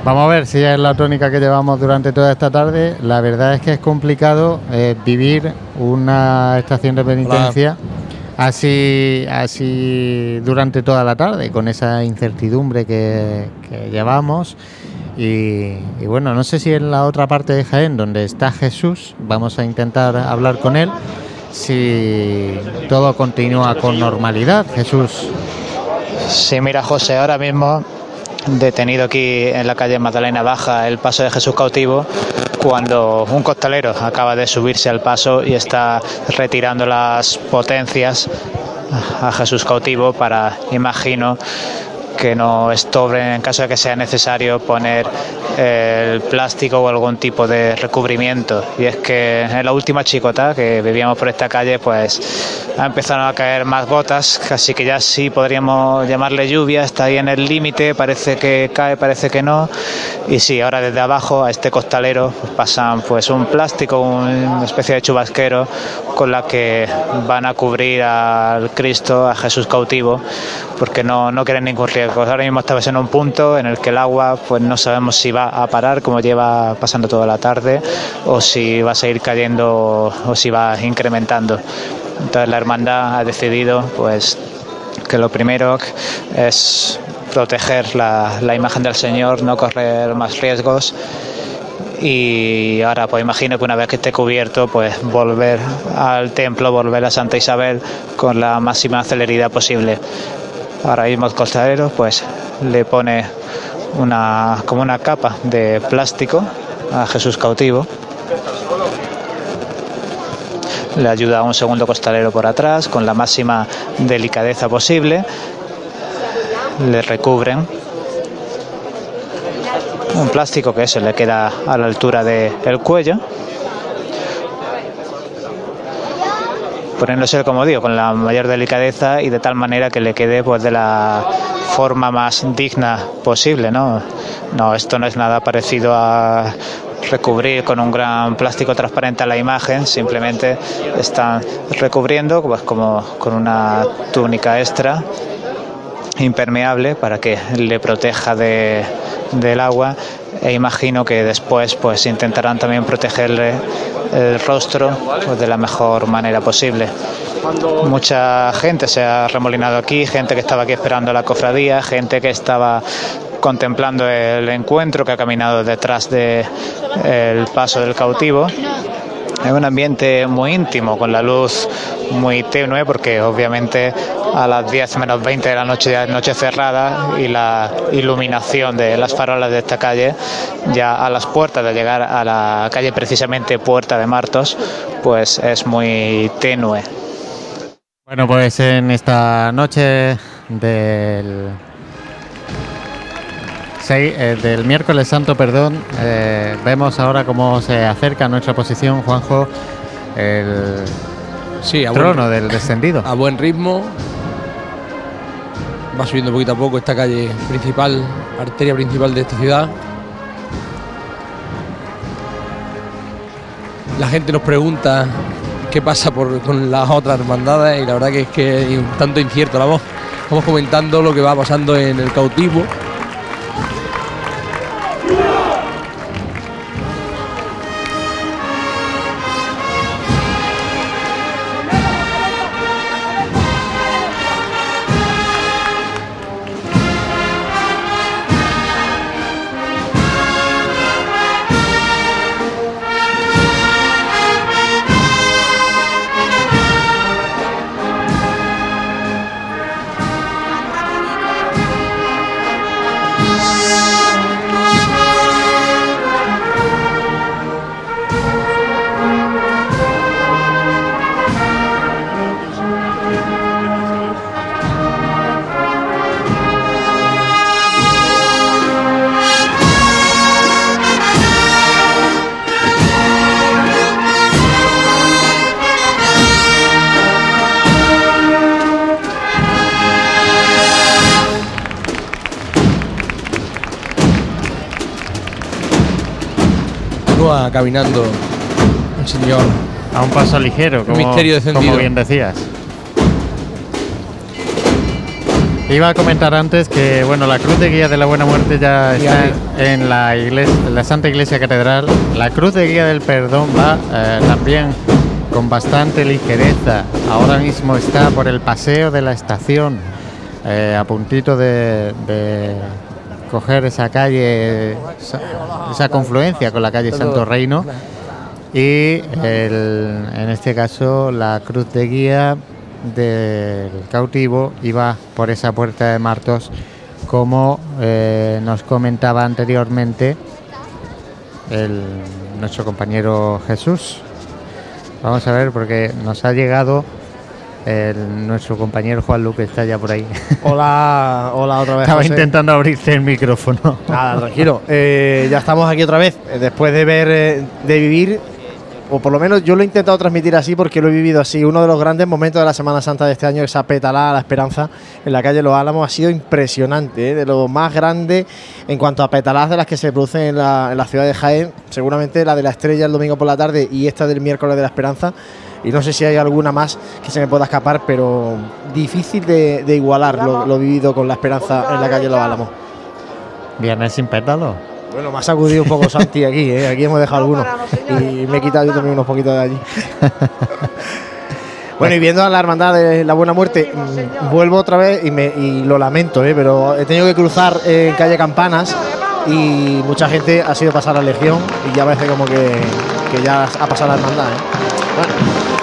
B: vamos a ver si es la tónica que llevamos durante toda esta tarde. La verdad es que es complicado eh, vivir una estación de penitencia así, así durante toda la tarde, con esa incertidumbre que, que llevamos. Y, y bueno, no sé si en la otra parte de Jaén, donde está Jesús, vamos a intentar hablar con él, si todo continúa con normalidad. Jesús.
A: Sí, mira José, ahora mismo detenido aquí en la calle Magdalena Baja el paso de Jesús cautivo cuando un costalero acaba de subirse al paso y está retirando las potencias a Jesús cautivo para, imagino, que no estorben en caso de que sea necesario poner el plástico o algún tipo de recubrimiento. Y es que en la última chicota que vivíamos por esta calle, pues ha empezado a caer más gotas, así que ya sí podríamos llamarle lluvia, está ahí en el límite, parece que cae, parece que no. Y sí, ahora desde abajo a este costalero pues, pasan pues un plástico, una especie de chubasquero con la que van a cubrir al Cristo, a Jesús cautivo, porque no, no quieren ningún riesgo. Ahora mismo estamos en un punto en el que el agua pues no sabemos si va a parar como lleva pasando toda la tarde o si va a seguir cayendo o si va incrementando. Entonces la hermandad ha decidido pues que lo primero es proteger la, la imagen del Señor, no correr más riesgos y ahora pues imagino que una vez que esté cubierto pues volver al templo, volver a Santa Isabel con la máxima celeridad posible. Ahora mismo el costalero pues le pone una como una capa de plástico a Jesús cautivo. Le ayuda a un segundo costalero por atrás con la máxima delicadeza posible. Le recubren un plástico que eso le queda a la altura del cuello. Poniéndose, como digo, con la mayor delicadeza y de tal manera que le quede pues de la forma más digna posible, ¿no? No, esto no es nada parecido a recubrir con un gran plástico transparente a la imagen, simplemente están recubriendo pues como con una túnica extra impermeable para que le proteja de, del agua e imagino que después pues intentarán también protegerle el rostro pues, de la mejor manera posible. Mucha gente se ha remolinado aquí, gente que estaba aquí esperando la cofradía, gente que estaba contemplando el encuentro, que ha caminado detrás del paso del cautivo. Es un ambiente muy íntimo, con la luz muy tenue, porque obviamente a las 10 menos 20 de la noche ya es noche cerrada y la iluminación de las farolas de esta calle, ya a las puertas de llegar a la calle precisamente Puerta de Martos, pues es muy tenue.
B: Bueno, pues en esta noche del eh, del miércoles santo, perdón, eh, vemos ahora cómo se acerca a nuestra posición, Juanjo, el
E: Sí, a
B: trono
E: buen-
B: del descendido.
E: a buen ritmo. Va subiendo poquito a poco esta calle principal, arteria principal de esta ciudad. La gente nos pregunta qué pasa por, con las otras hermandades y la verdad que es que es un tanto incierto la voz. Vamos comentando lo que va pasando en el cautivo. Caminando el señor.
B: A un paso ligero, como,
E: misterio descendido.
B: como bien decías. Iba a comentar antes que bueno la cruz de guía de la Buena Muerte ya está en la iglesia, en la Santa Iglesia Catedral. La cruz de guía del Perdón va eh, también con bastante ligereza. Ahora mismo está por el paseo de la estación, eh, a puntito de, de coger esa calle, esa, esa confluencia con la calle Santo Reino. Y el- en este caso la cruz de guía del cautivo iba por esa puerta de Martos, como eh, nos comentaba anteriormente el, nuestro compañero Jesús. Vamos a ver, porque nos ha llegado el- nuestro compañero Juan Luque, está ya por ahí.
D: Hola, hola otra vez.
B: Estaba
D: José.
B: intentando abrirte el micrófono.
D: Nada, tranquilo. Eh, ya estamos aquí otra vez, eh, después de ver, eh, de vivir, o por lo menos yo lo he intentado transmitir así porque lo he vivido así. Uno de los grandes momentos de la Semana Santa de este año, esa petalada, la esperanza en la calle Los Álamos, ha sido impresionante, eh, de lo más grande en cuanto a petaladas de las que se producen en la, en la ciudad de Jaén. Seguramente la de la estrella el domingo por la tarde y esta del miércoles de la esperanza. Y no sé si hay alguna más que se me pueda escapar, pero difícil de, de igualar lo, lo vivido con la esperanza en la calle Los Álamos.
B: Viernes sin pétalo.
D: Bueno, me ha sacudido un poco Santi aquí, ¿eh? aquí hemos dejado algunos. Y me he quitado yo también unos poquitos de allí. Bueno, y viendo a la hermandad de la Buena Muerte, mm, vuelvo otra vez y, me, y lo lamento, ¿eh? pero he tenido que cruzar en calle Campanas y mucha gente ha sido pasar la Legión y ya parece como que, que ya ha pasado la hermandad. ¿eh?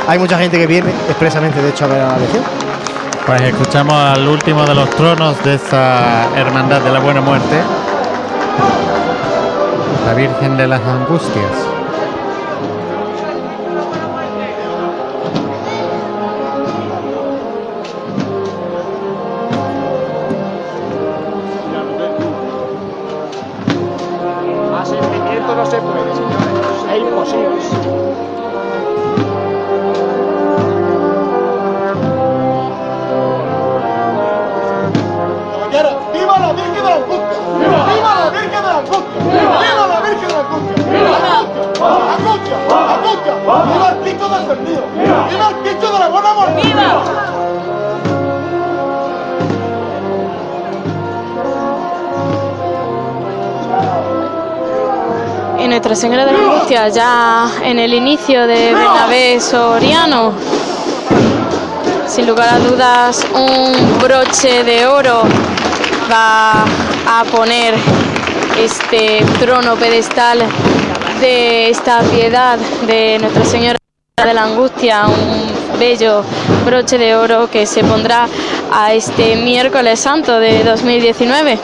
D: Hay mucha gente que viene expresamente, de hecho, a ver a la Legión.
B: Pues escuchamos al último de los tronos de esta hermandad de la Buena Muerte, la Virgen de las Angustias.
C: Ya en el inicio de Bernabé Soriano. Sin lugar a dudas, un broche de oro va a poner este trono pedestal de esta piedad de Nuestra Señora de la Angustia, un bello broche de oro que se pondrá a este miércoles santo de 2019.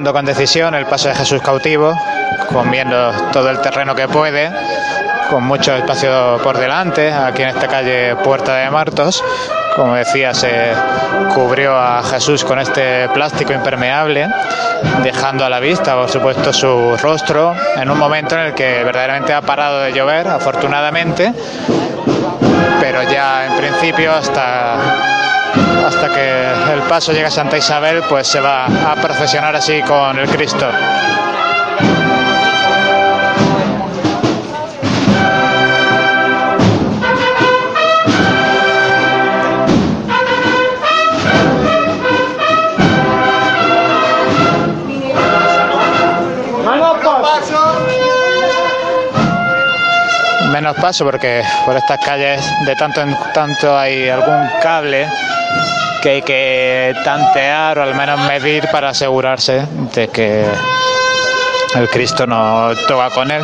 A: Andando con decisión el paso de Jesús cautivo, comiendo todo el terreno que puede, con mucho espacio por delante, aquí en esta calle Puerta de Martos. Como decía, se cubrió a Jesús con este plástico impermeable, dejando a la vista, por supuesto, su rostro en un momento en el que verdaderamente ha parado de llover, afortunadamente, pero ya en principio hasta hasta que el paso llegue a Santa Isabel, pues se va a procesionar así con el Cristo. Menos paso porque por estas calles de tanto en tanto hay algún cable que hay que tantear o al menos medir para asegurarse de que el Cristo no toca con él.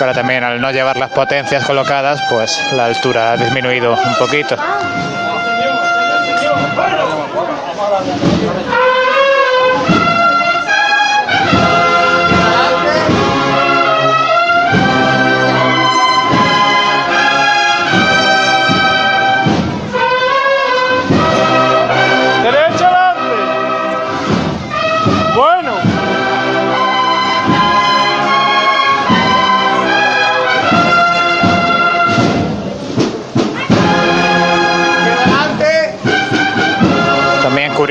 A: Ahora también al no llevar las potencias colocadas, pues la altura ha disminuido un poquito.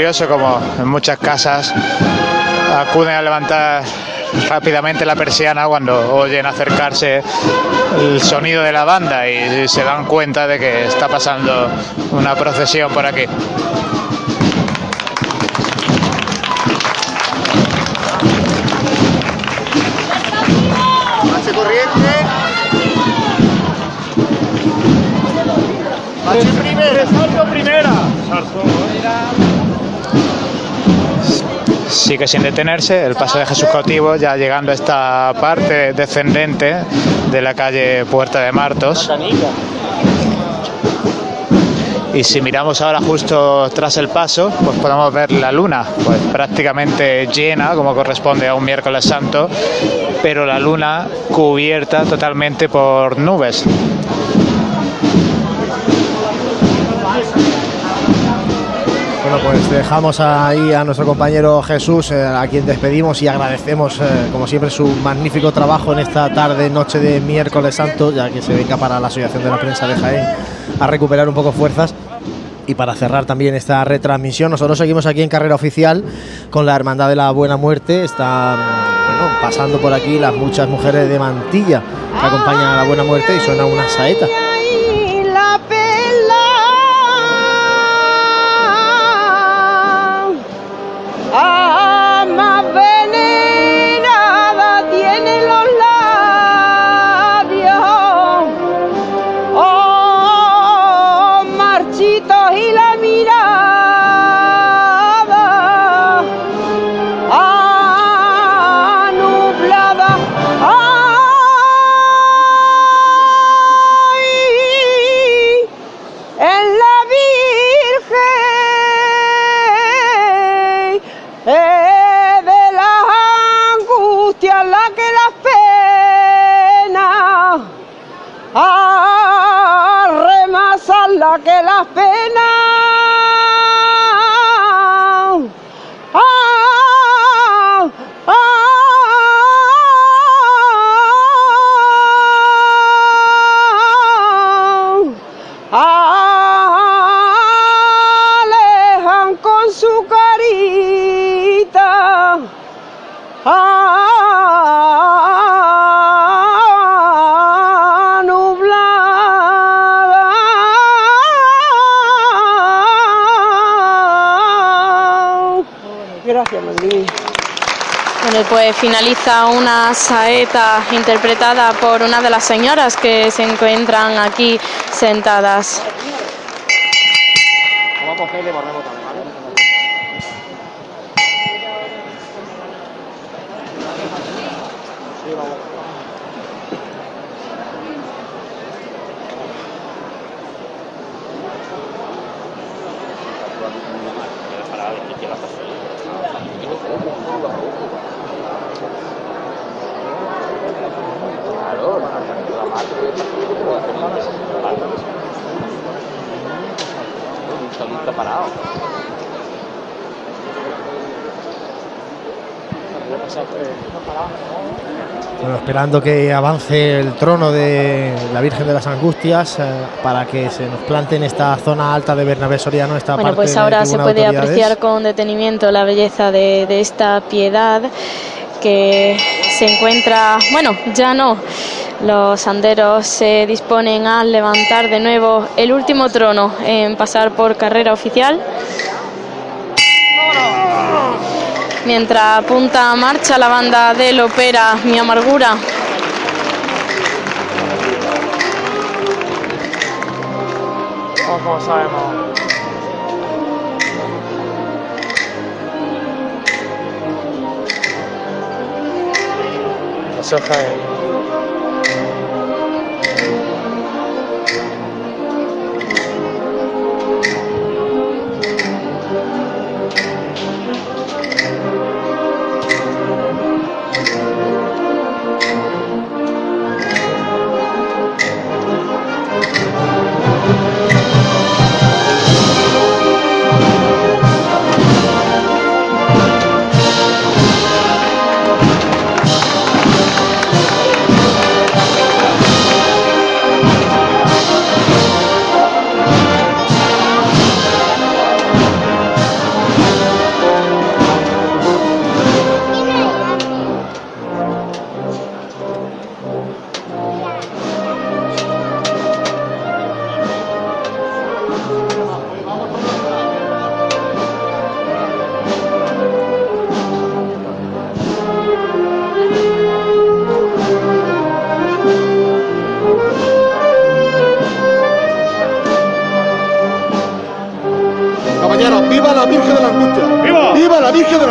A: Curioso como en muchas casas acuden a levantar rápidamente la persiana cuando oyen acercarse el sonido de la banda y se dan cuenta de que está pasando una procesión por aquí. Sigue sin detenerse el paso de Jesús cautivo, ya llegando a esta parte descendente de la calle Puerta de Martos. Y si miramos ahora justo tras el paso, pues podemos ver la luna, pues prácticamente llena, como corresponde a un miércoles santo, pero la luna cubierta totalmente por nubes.
O: Bueno, pues dejamos ahí a nuestro compañero Jesús, eh, a quien despedimos y agradecemos, eh, como siempre, su magnífico trabajo en esta tarde, noche de miércoles santo, ya que se venga para la Asociación de la Prensa de Jaén a recuperar un poco fuerzas. Y para cerrar también esta retransmisión, nosotros seguimos aquí en carrera oficial con la Hermandad de la Buena Muerte. Está bueno, pasando por aquí las muchas mujeres de mantilla que acompañan a la Buena Muerte y suena una saeta.
C: Pues finaliza una saeta interpretada por una de las señoras que se encuentran aquí sentadas.
J: Vamos a cogerle
D: esperando que avance el trono de la Virgen de las Angustias eh, para que se nos plante en esta zona alta de Bernabé Soriano, esta
C: Bueno,
D: parte
C: pues ahora se puede apreciar con detenimiento la belleza de, de esta piedad que se encuentra, bueno, ya no. Los anderos se disponen a levantar de nuevo el último trono en pasar por carrera oficial. Mientras apunta a marcha la banda del ópera Mi Amargura.
F: Sabemos. Eso es
L: ¡Viva!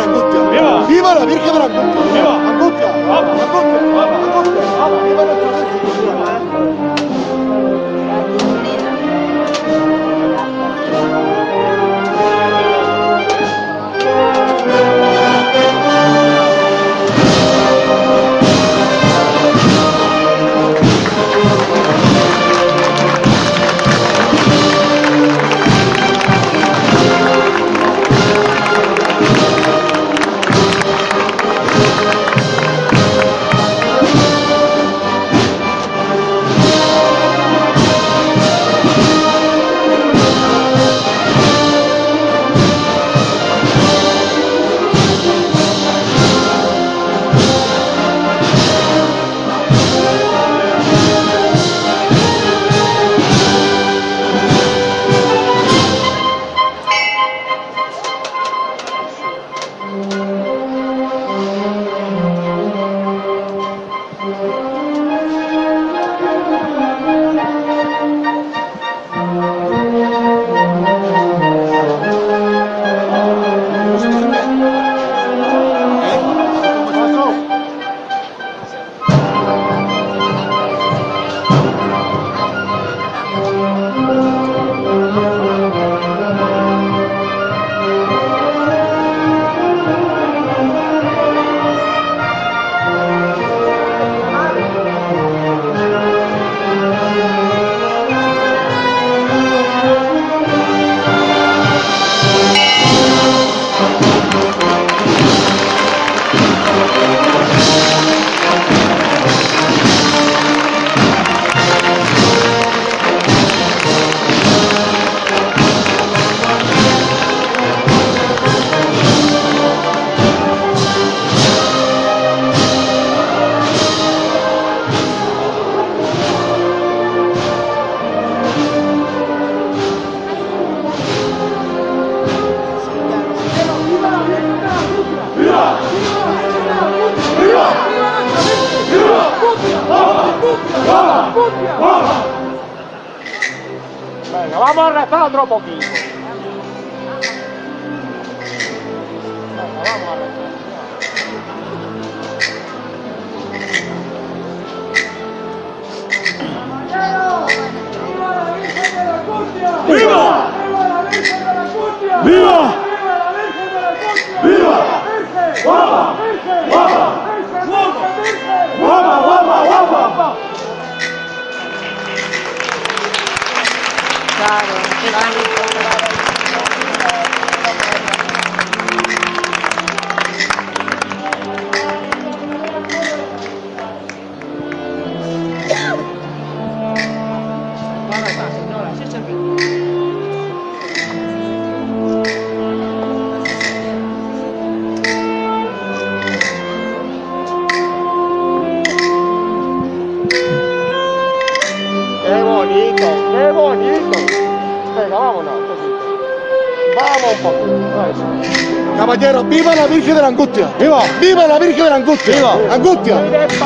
N: Muy
L: Angustia.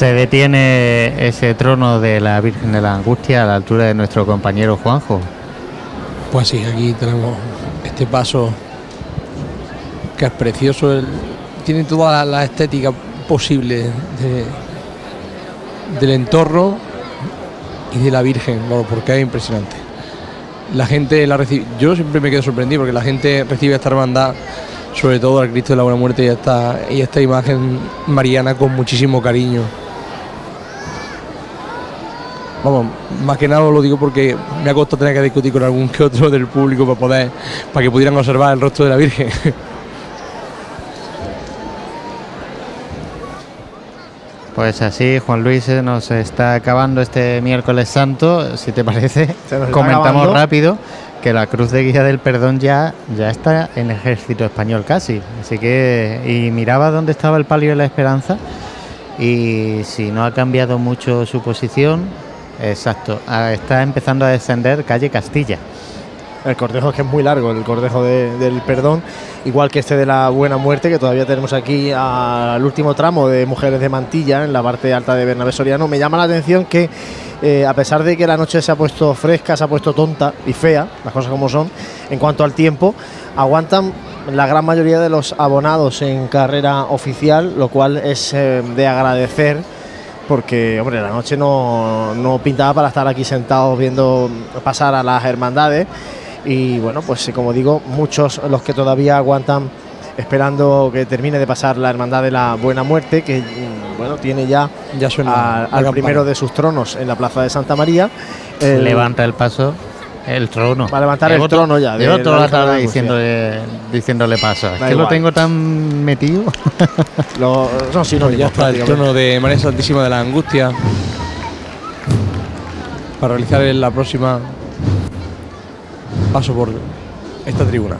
N: Se
B: detiene ese trono de la Virgen de la Angustia a la altura de nuestro compañero Juanjo.
E: Pues sí, aquí tenemos este paso que es precioso. tiene toda la, estética posible de- del entorno y de la Virgen, bueno, porque es impresionante. La gente la recibe. Yo siempre me quedo sorprendido porque la gente recibe esta hermandad, sobre todo al Cristo de la Buena Muerte y esta imagen mariana con muchísimo cariño. Vamos, más que nada lo digo porque me ha costado tener que discutir con algún que otro del público para poder, para que pudieran observar el rostro de la Virgen.
B: Pues así, Juan Luis, se nos está acabando este miércoles santo. Si te parece, comentamos
D: acabando.
B: rápido que la Cruz de Guía del Perdón ya, ya está en el ejército español casi. Así que, y miraba dónde estaba el palio de la esperanza. Y si no ha cambiado mucho su posición, exacto, ah, está empezando a descender calle Castilla.
D: El cortejo es que es muy largo, el cortejo de- del perdón, igual que este de la buena muerte, que todavía tenemos aquí al último tramo de Mujeres de Mantilla, en la parte alta de Bernabé Soriano. Me llama la atención que, eh, a pesar de que la noche se ha puesto fresca, se ha puesto tonta y fea, las cosas como son, en cuanto al tiempo, aguantan la gran mayoría de los abonados en carrera oficial, lo cual es eh, de agradecer porque hombre, la noche no, no pintaba para estar aquí sentados viendo pasar a las hermandades y bueno, pues como digo, muchos los que todavía aguantan esperando que termine de pasar la Hermandad de la Buena Muerte, que mm, bueno, tiene ya,
E: Ya suena
D: a- al
E: campana.
D: primero de sus tronos en la Plaza de Santa María. El-
B: Levanta el paso. El trono.
D: Va a levantar el
B: Llevo
D: trono ya de
B: Llevo
D: la
B: toda la
D: de
B: tarde diciéndole, diciéndole paso. Es que lo tengo tan metido.
D: Lo- son
E: Pues
D: sinónimos.
E: ya está el trono de María Santísima de la Angustia para realizar en la próxima paso por esta tribuna.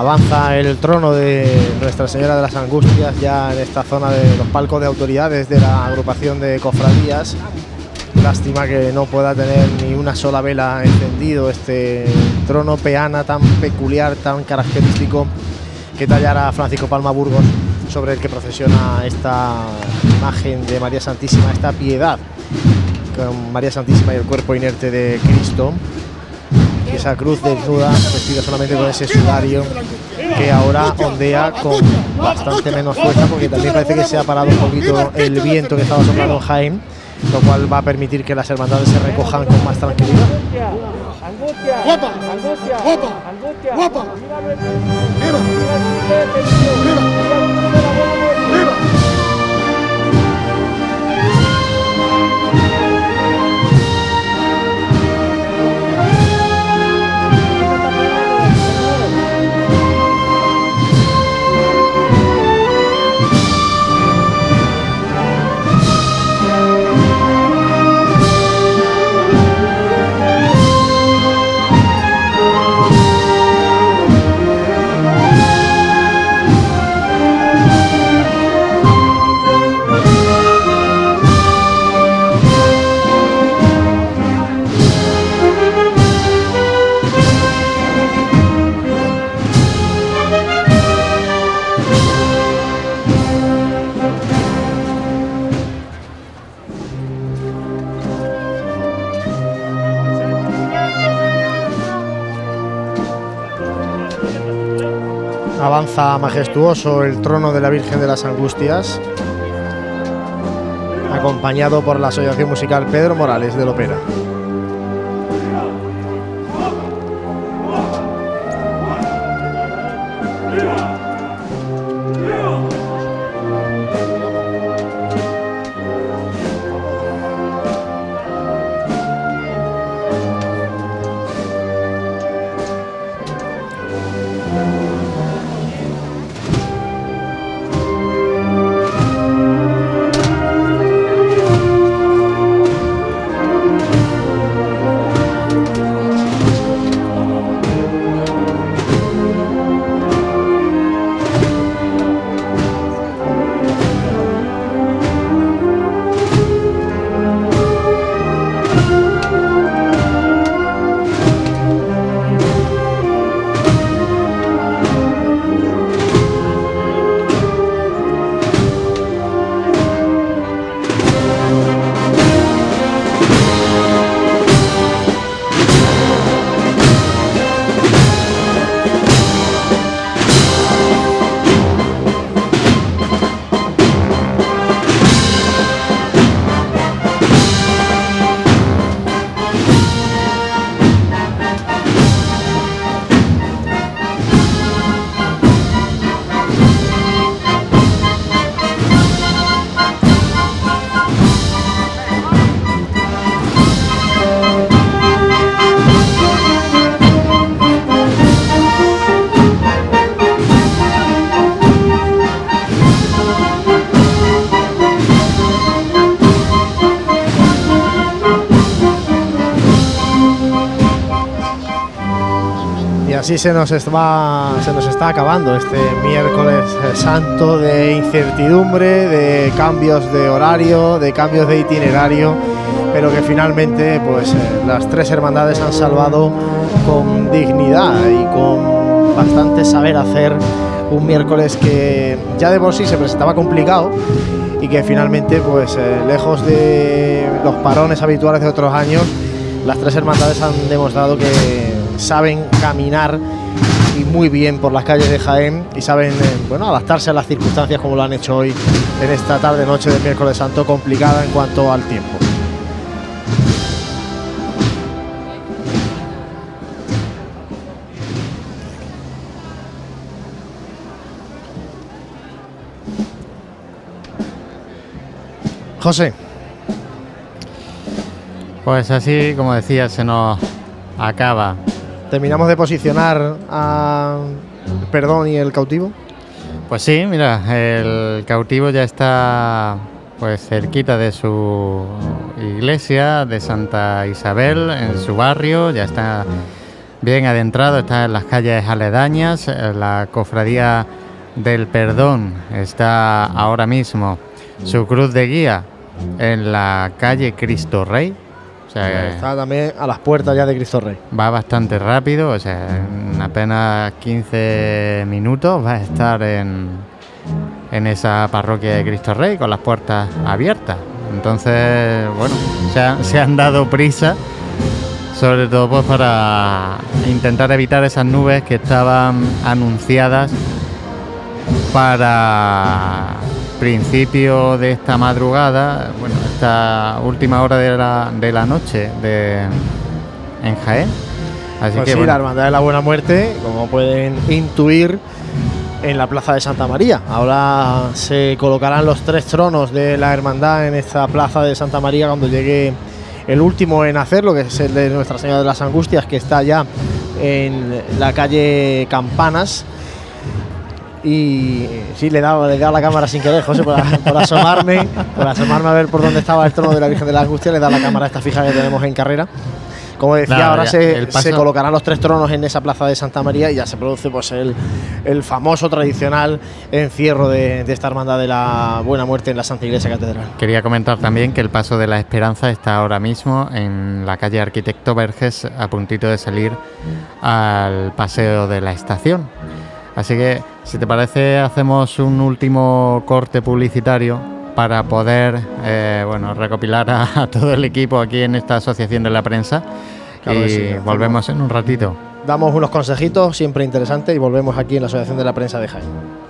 D: Avanza el trono de Nuestra Señora de las Angustias ya en esta zona de los palcos de autoridades de la agrupación de cofradías. Lástima que no pueda tener ni una sola vela encendido este trono peana tan peculiar, tan característico que tallara Francisco Palma Burgos sobre el que procesiona esta imagen de María Santísima, esta piedad con María Santísima y el cuerpo inerte de Cristo esa cruz desnuda vestida solamente con ese sudario que ahora ondea con bastante menos fuerza porque también parece que se ha parado un poquito el viento que estaba soplando en lo cual va a permitir que las hermandades se recojan con más tranquilidad.
L: Guapa. Guapa. Guapa.
D: Majestuoso el trono de la Virgen de las Angustias, acompañado por la Asociación Musical Pedro Morales de Lopera. Así se nos, está, se nos está acabando este miércoles santo de incertidumbre, de cambios de horario, de cambios de itinerario, pero que finalmente pues, eh, las tres hermandades han salvado con dignidad y con bastante saber hacer un miércoles que ya de por sí se presentaba complicado y que finalmente, pues eh, lejos de los parones habituales de otros años, las tres hermandades han demostrado que saben caminar y muy bien por las calles de Jaén y saben eh, bueno, adaptarse a las circunstancias como lo han hecho hoy en esta tarde noche de miércoles santo complicada en cuanto al tiempo. José.
B: Pues así, como decía, se nos acaba
D: Terminamos de posicionar a Perdón y el cautivo.
B: Pues sí, mira, el cautivo ya está pues cerquita de su iglesia de Santa Isabel, en su barrio, ya está bien adentrado, está en las calles aledañas, la cofradía del perdón está ahora mismo, su cruz de guía en la calle Cristo Rey. O sea,
D: Está también a las puertas ya de Cristo Rey.
B: va bastante rápido, o sea, en apenas 15 minutos va a estar en, en esa parroquia de Cristo Rey con las puertas abiertas. Entonces, bueno, se, se han dado prisa, sobre todo pues para intentar evitar esas nubes que estaban anunciadas para principio de esta madrugada, bueno, esta última hora de la, de la noche de, en Jaén. Así
D: Pues
B: que
D: sí,
B: bueno,
D: la Hermandad de la Buena Muerte, como pueden intuir, en la Plaza de Santa María. Ahora se colocarán los tres tronos de la Hermandad en esta Plaza de Santa María cuando llegue el último en hacerlo, que es el de Nuestra Señora de las Angustias, que está ya en la calle Campanas. Y sí, le he dado, le he dado la cámara sin querer, José, por, por asomarme, por asomarme a ver por dónde estaba el trono de la Virgen de la Angustia, le he dado la cámara esta fija que tenemos en carrera. Como decía,
B: Nada,
D: ahora
B: ya,
D: se colocarán los tres tronos en esa plaza de Santa María y ya se produce pues el, el famoso tradicional encierro de, de esta hermandad de la Buena Muerte en la Santa Iglesia Catedral.
B: Quería comentar también que el Paso de la Esperanza está ahora mismo en la calle Arquitecto Verges, a puntito de salir al paseo de la estación. Así que, si te parece, hacemos un último corte publicitario para poder eh, bueno, recopilar a, a todo el equipo aquí en esta asociación de la prensa.
D: Claro
B: y
D: sí,
B: volvemos en un ratito.
D: Damos unos consejitos siempre interesantes y volvemos aquí en la Asociación de la Prensa de Jaén.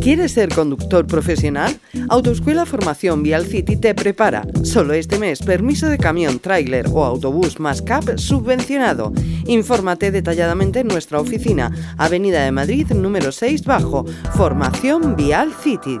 P: ¿Quieres ser conductor profesional? Autoescuela Formación Vial City te prepara. Solo este mes, permiso de camión, tráiler o autobús más CAP subvencionado. Infórmate detalladamente en nuestra oficina, Avenida de Madrid número 6 bajo, Formación Vial City.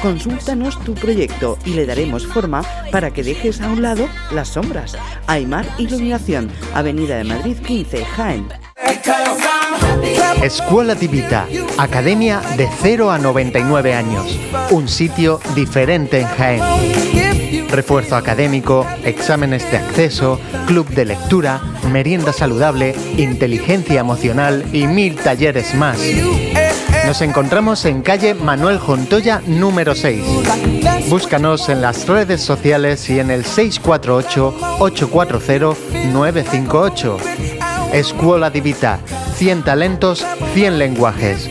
P: consúltanos tu proyecto y le daremos forma para que dejes a un lado las sombras. Aymar Iluminación, Avenida de Madrid 15, Jaén.
B: Escuela Divita, academia de 0 a 99 años, un sitio diferente en Jaén. Refuerzo académico, exámenes de acceso, club de lectura, merienda saludable, inteligencia emocional y mil talleres más. Nos encontramos en calle Manuel Jontoya número 6. Búscanos en las redes sociales y en el 648-840-958. Escuela Divita, 100 talentos, 100 lenguajes.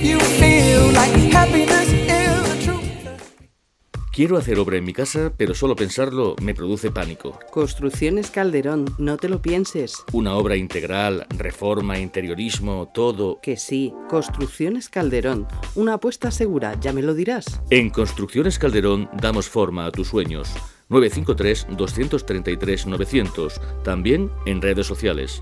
Q: Quiero hacer obra en mi casa, pero solo pensarlo me produce pánico.
P: Construcciones Calderón, no te lo pienses.
Q: Una obra integral, reforma, interiorismo, todo.
P: Que sí, Construcciones Calderón, una apuesta segura, ya me lo dirás.
Q: En Construcciones Calderón damos forma a tus sueños. 953-233-900. También en redes sociales.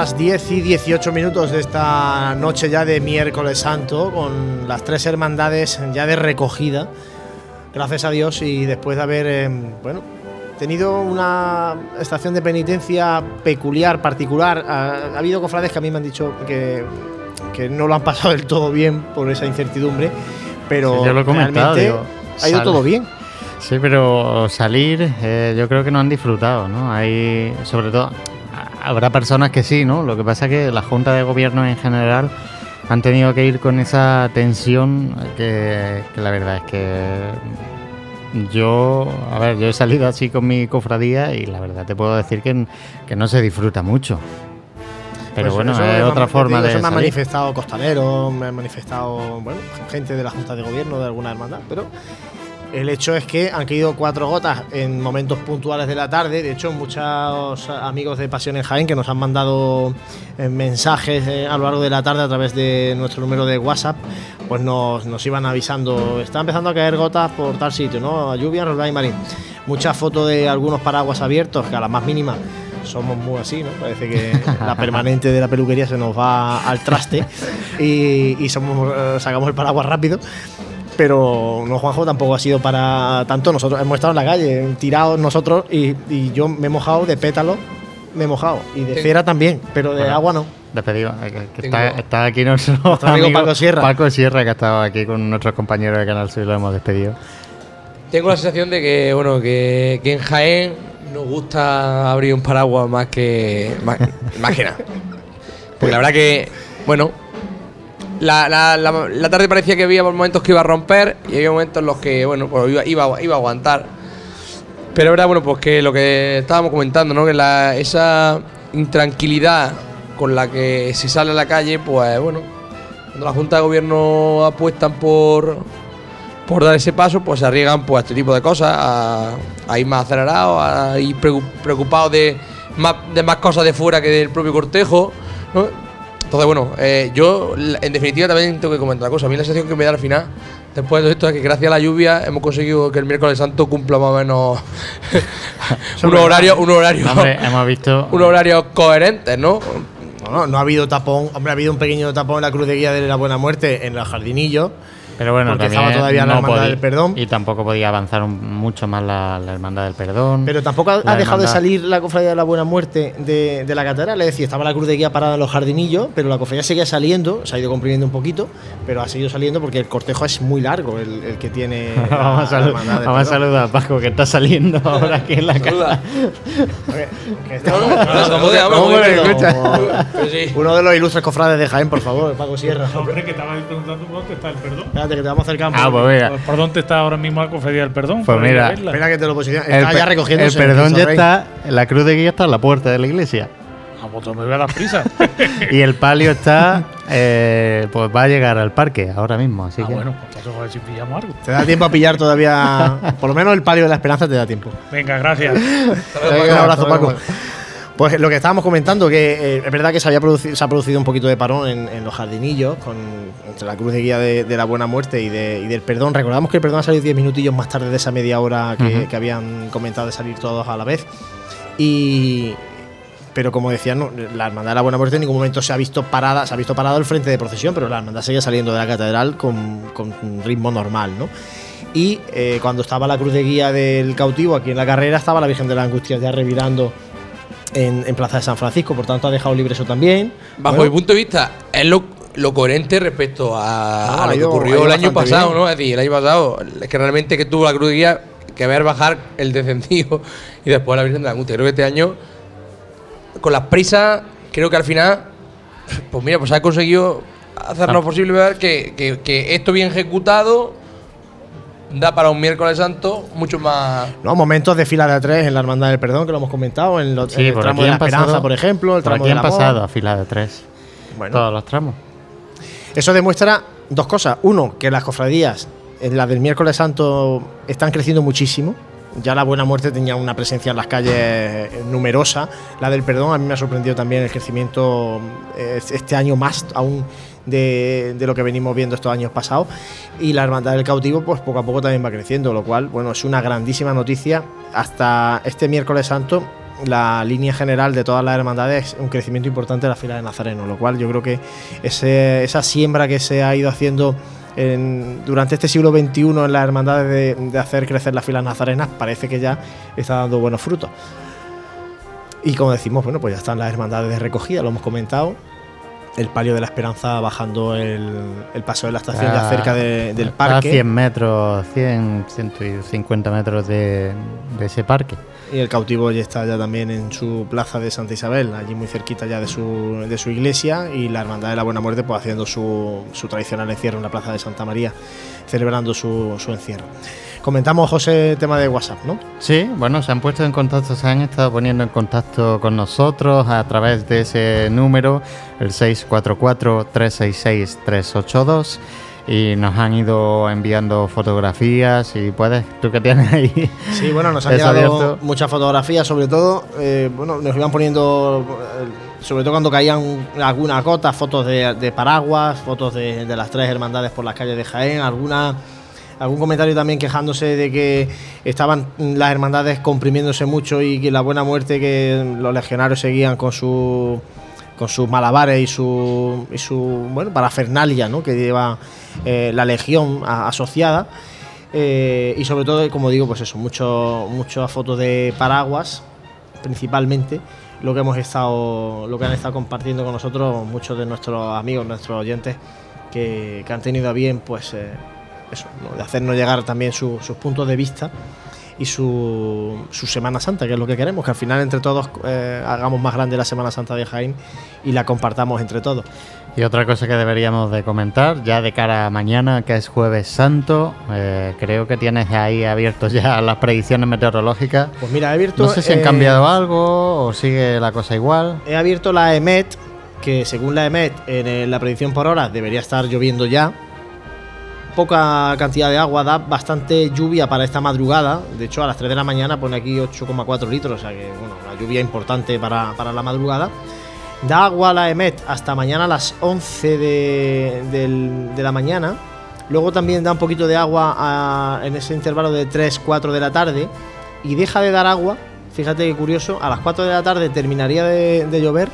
D: Las 10 y 18 minutos de esta noche ya de miércoles santo, con las tres hermandades ya de recogida, gracias a Dios, y después de haber, eh, bueno, tenido una estación de penitencia peculiar, particular. Ha, ha habido cofrades que a mí me han dicho que, que no lo han pasado del todo bien por esa incertidumbre, pero
B: Sí, yo lo he
D: realmente
B: digo,
D: ha ido
B: sale.
D: todo bien.
B: Sí, pero salir, eh, yo creo que no han disfrutado, ¿no? Hay, sobre todo, habrá personas que sí, ¿no? Lo que pasa es que la Junta de Gobierno en general han tenido que ir con esa tensión que, que la verdad es que yo, a ver, yo he salido así con mi cofradía y la verdad te puedo decir que, que no se disfruta mucho. Pero
D: Pues
B: bueno, es otra forma
D: digo,
B: de
D: Eso me han manifestado costaleros, me han manifestado bueno, gente de la Junta de Gobierno de alguna hermandad, pero el hecho es que han caído cuatro gotas en momentos puntuales de la tarde. De hecho, muchos amigos de Pasión en Jaén que nos han mandado eh, mensajes eh, a lo largo de la tarde a través de nuestro número de WhatsApp, pues nos, nos iban avisando. Está empezando a caer gotas por tal sitio, ¿no? Lluvia Roldán y Marín. Muchas fotos de algunos paraguas abiertos que a la más mínima somos muy así, ¿no? Parece que la permanente de la peluquería se nos va al traste y, y somos, eh, sacamos el paraguas rápido. Pero no, Juanjo tampoco ha sido para tanto. Nosotros hemos estado en la calle, tirados nosotros, y, y yo me he mojado de pétalo, me he mojado. Y de
B: Sí.
D: cera también, pero de
B: Bueno,
D: agua no.
B: Despedido. eh, que- está, está aquí nuestro,
D: Nuestro amigo Paco Sierra.
B: Paco Sierra, que ha estado aquí con nuestros compañeros de Canal Sur y lo hemos despedido.
E: Tengo la sensación de que, bueno, que, que en Jaén nos gusta abrir un paraguas más que. más, más que nada. Porque la verdad que, bueno, la, la- la- tarde parecía que había momentos que iba a romper y había momentos en los que, bueno, pues iba, iba, iba a aguantar. Pero verdad, bueno, pues que lo que estábamos comentando, ¿no? Que la, esa intranquilidad con la que se sale a la calle, pues bueno, cuando la Junta de Gobierno apuestan por, por dar ese paso, pues se arriesgan pues, a este tipo de cosas, a, a ir más acelerados, a ir preocu- preocupados de más, de más cosas de fuera que del propio cortejo. Entonces, bueno, eh, yo en definitiva también tengo que comentar una cosa. A mí la sensación que me da al final, después de todo esto, es que gracias a la lluvia hemos conseguido que el miércoles santo cumpla más o menos un horario, un horario,
B: Hombre, hemos visto.
E: un horario coherente, ¿no?
D: No, no, no ha habido tapón. Hombre, ha habido un pequeño tapón en la Cruz de Guía de la Buena Muerte en los jardinillos.
B: Pero bueno,
D: porque
B: también
D: estaba todavía la
B: no
D: Hermandad
B: podía-
D: del Perdón.
B: Y tampoco podía avanzar mucho más la, la Hermandad del Perdón.
D: Pero tampoco ha,
B: La
D: ha dejado de
B: hermandad-
D: salir la cofradía de la Buena Muerte de, de la catedral. Es decir, estaba la cruz de guía parada en los jardinillos, pero la cofradía seguía saliendo, se ha ido comprimiendo un poquito, pero ha seguido saliendo porque el cortejo es muy largo, el, el que tiene. la-
B: vamos a,
D: la
B: salu-
D: Hermandad del
B: vamos a saludar a Paco, que está saliendo ahora aquí en la casa.
D: Uno de los ilustres cofrades de Jaén, por favor, Paco Sierra.
R: Hombre, que estaba preguntando dónde está el perdón.
D: Espérate, que te vamos a acercar.
B: Ah, pues mira.
R: ¿Por dónde está ahora mismo la cofradía del perdón?
B: Pues mira.
D: Espera que te lo posicione. Está ya recogiéndose.
B: El perdón ya
D: Rey.
B: está. La cruz de guía está en la puerta de la iglesia.
R: Ah, pues me voy a dar prisa.
B: Y el palio está. eh, pues va a llegar al parque ahora mismo. Así
R: ah,
B: que.
R: bueno, pues a ver si pillamos algo.
D: Te da tiempo a pillar todavía. Por lo menos el palio de la esperanza te da tiempo.
R: Venga, gracias.
D: Un abrazo, Paco. Pues lo que estábamos comentando, que eh, es verdad que se, había producido, se ha producido un poquito de parón en, en los jardinillos, con, entre la cruz de guía de, de la buena muerte y, de- y del perdón. Recordamos que el perdón ha salido 10 minutillos más tarde de esa media hora que, habían comentado de salir todos a la vez. Y. Pero como decían, no, la hermandad de la buena muerte en ningún momento se ha visto parada, se ha visto parado el frente de procesión, pero la hermandad seguía saliendo de la catedral con, con un ritmo normal, ¿no? Y eh, cuando estaba la cruz de guía del cautivo aquí en la carrera, estaba la Virgen de la Angustia ya revirando en, en Plaza de San Francisco, por tanto ha dejado libre eso también.
E: Bajo
D: Bueno,
E: mi punto de vista, es lo, lo coherente respecto a,
D: No,
E: a
D: ha
E: lo que ocurrió el año pasado,
D: bien.
E: ¿no? Es decir, el año pasado, es que realmente que tuvo la cruz guía que ver bajar el descendido y después la Virgen de la Angustia. Creo que este año, con las prisas, creo que al final, pues mira, pues ha conseguido hacer lo
B: Ah.
E: posible ver que, que- que esto bien ejecutado da para un miércoles santo mucho más.
D: No, momentos de fila de a tres en la Hermandad del Perdón, que lo hemos comentado, en, los- en
B: Sí,
D: el
B: por
D: tramo de la Esperanza,
B: pasado.
D: por ejemplo, el
B: por
D: tramo
B: aquí
D: del
B: han pasado a fila de tres.
D: Bueno.
B: Todos los tramos.
D: Eso demuestra dos cosas. Uno, que las cofradías, en la del miércoles santo, están creciendo muchísimo. Ya la Buena Muerte tenía una presencia en las calles eh, numerosa. La del Perdón a mí me ha sorprendido también el crecimiento eh, este año más aún de, lo que venimos viendo estos años pasados. Y la Hermandad del Cautivo, pues poco a poco también va creciendo, lo cual, bueno, es una grandísima noticia. Hasta este miércoles santo, la línea general de todas las hermandades es un crecimiento importante de la fila de Nazareno, lo cual yo creo que esa siembra que se ha ido haciendo en- durante este siglo XXI en las hermandades de, de hacer crecer las filas nazarenas parece que ya está dando buenos frutos. Y como decimos, bueno, pues ya están las hermandades de recogida, lo hemos comentado. El palio de la esperanza bajando el, el paso de la estación ya cerca de- del parque.
B: A 100 metros, 100, 150 metros de, de ese parque.
D: Y el cautivo ya está ya también en su plaza de Santa Isabel, allí muy cerquita ya de su, de su iglesia, y la Hermandad de la Buena Muerte pues haciendo su, su tradicional encierro en la plaza de Santa María, celebrando su, su encierro. Comentamos, José, el tema de WhatsApp, ¿no?
B: Sí, bueno, se han puesto en contacto, se han estado poniendo en contacto con nosotros a través de ese número, el 644-366-382, y nos han ido enviando fotografías y puedes, tú que tienes ahí.
D: Sí, bueno, nos han llegado muchas fotografías, sobre todo, eh, bueno, nos iban poniendo, eh, sobre todo cuando caían algunas gotas, fotos de, de paraguas, fotos de, de las tres hermandades por las calles de Jaén, algunas algún comentario también quejándose de que estaban las hermandades comprimiéndose mucho y que la buena muerte que los legionarios seguían con su con sus malabares y su, y su bueno parafernalia ¿no? que lleva eh, la legión asociada Eh, y sobre todo como digo pues eso mucho muchas fotos de paraguas principalmente lo que hemos estado lo que han estado compartiendo con nosotros muchos de nuestros amigos nuestros oyentes que, que han tenido a bien pues eh, eso ¿no? de hacernos llegar también su- sus puntos de vista y su, su Semana Santa, que es lo que queremos, que al final entre todos eh, hagamos más grande la Semana Santa de Jaén y la compartamos entre todos.
B: Y otra cosa que deberíamos de comentar, ya de cara a mañana, que es jueves santo, eh, creo que tienes ahí abiertos ya las predicciones meteorológicas.
D: Pues mira, he abierto...
B: No sé si han
D: eh,
B: cambiado algo o sigue la cosa igual.
D: He abierto la EMET, que según la EMET, en la predicción por horas debería estar lloviendo ya. Poca cantidad de agua, da bastante lluvia para esta madrugada. De hecho, a las 3 de la mañana pone aquí 8,4 litros, o sea que, bueno, una lluvia importante para, para la madrugada. Da agua la EMET hasta mañana a las 11 de, de la mañana. Luego también da un poquito de agua a- en ese intervalo de 3-4 de la tarde. Y deja de dar agua, fíjate qué curioso, a las 4 de la tarde terminaría de, de llover.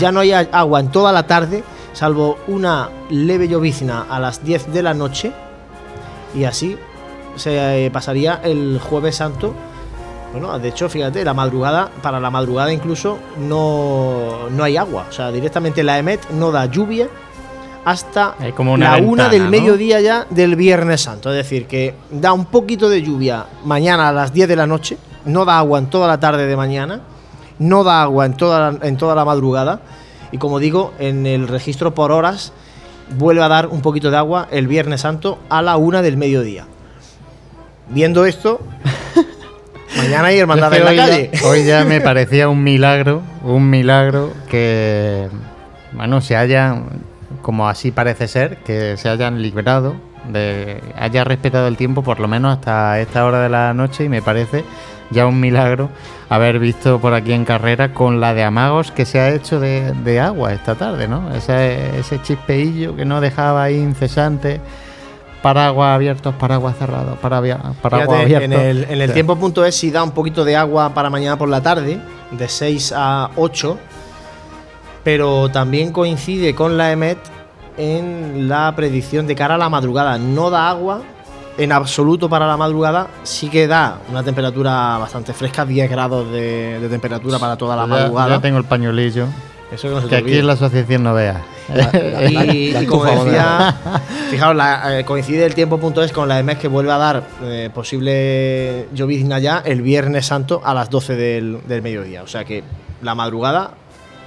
D: Ya no hay a- agua en toda la tarde, salvo una leve llovizna a las 10 de la noche. Y así se eh, pasaría el jueves santo. Bueno, de hecho, fíjate, la madrugada, para la madrugada incluso no, no hay agua. O sea, directamente la EMET no da lluvia hasta
B: como una
D: la
B: ventana,
D: una del
B: ¿no?
D: mediodía ya del Viernes Santo. Es decir, que da un poquito de lluvia mañana a las 10 de la noche, no da agua en toda la tarde de mañana, no da agua en toda la, en toda la madrugada. Y como digo, en el registro por horas vuelve a dar un poquito de agua el Viernes Santo a la una del mediodía. Viendo esto, mañana hay hermandad en la
B: hoy
D: calle.
B: ya- hoy ya me parecía un milagro, un milagro que, bueno, se hayan, como así parece ser, que se hayan librado, de, haya respetado el tiempo por lo menos hasta esta hora de la noche y me parece ya un milagro haber visto por aquí en carrera con la de amagos que se ha hecho de, de agua esta tarde, ¿no? Ese, ese chispeillo que no dejaba ahí incesante. Paraguas abiertos, paraguas cerrados, paraguas abiertos.
D: en el, en el
B: Sí.
D: tiempo punto es si da un poquito de agua para mañana por la tarde, de 6 a 8, pero también coincide con la EMET en la predicción de cara a la madrugada. No da agua en absoluto para la madrugada, sí que da una temperatura bastante fresca, 10 grados de, de temperatura para toda la
B: Ya-
D: madrugada.
B: Ya tengo el pañuelillo.
D: Eso que no se te
B: que aquí en la asociación no vea.
D: Y, y como decía, fijaos, la- eh, coincide el tiempo punto es con la EMES que vuelve a dar eh, posible llovizna ya el Viernes Santo a las 12 del, del mediodía. O sea que la madrugada,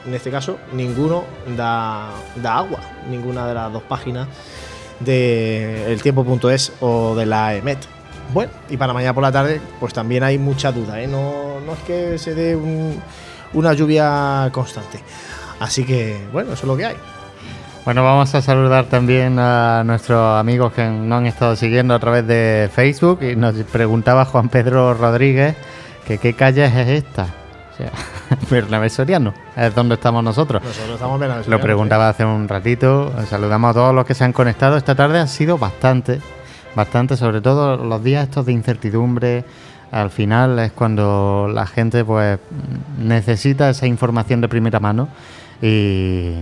D: en este caso, ninguno da, da agua, ninguna de las dos páginas de el tiempo punto es o de la EMET. Bueno, y para mañana por la tarde, pues también hay mucha duda, ¿eh? no, no es que se dé un- una lluvia constante. Así que, bueno, eso es lo que hay.
B: Bueno, vamos a saludar también a nuestros amigos que nos han estado siguiendo a través de Facebook y nos preguntaba Juan Pedro Rodríguez que qué calle es esta. O sea, Bernabé Soriano, es donde estamos nosotros.
D: Nosotros estamos Bernabé
B: Lo
D: Soriano,
B: preguntaba hace un ratito. Saludamos a todos los que se han conectado. Esta tarde han sido bastante, bastante, sobre todo los días estos de incertidumbre. Al final es cuando la gente pues necesita esa información de primera mano. Y,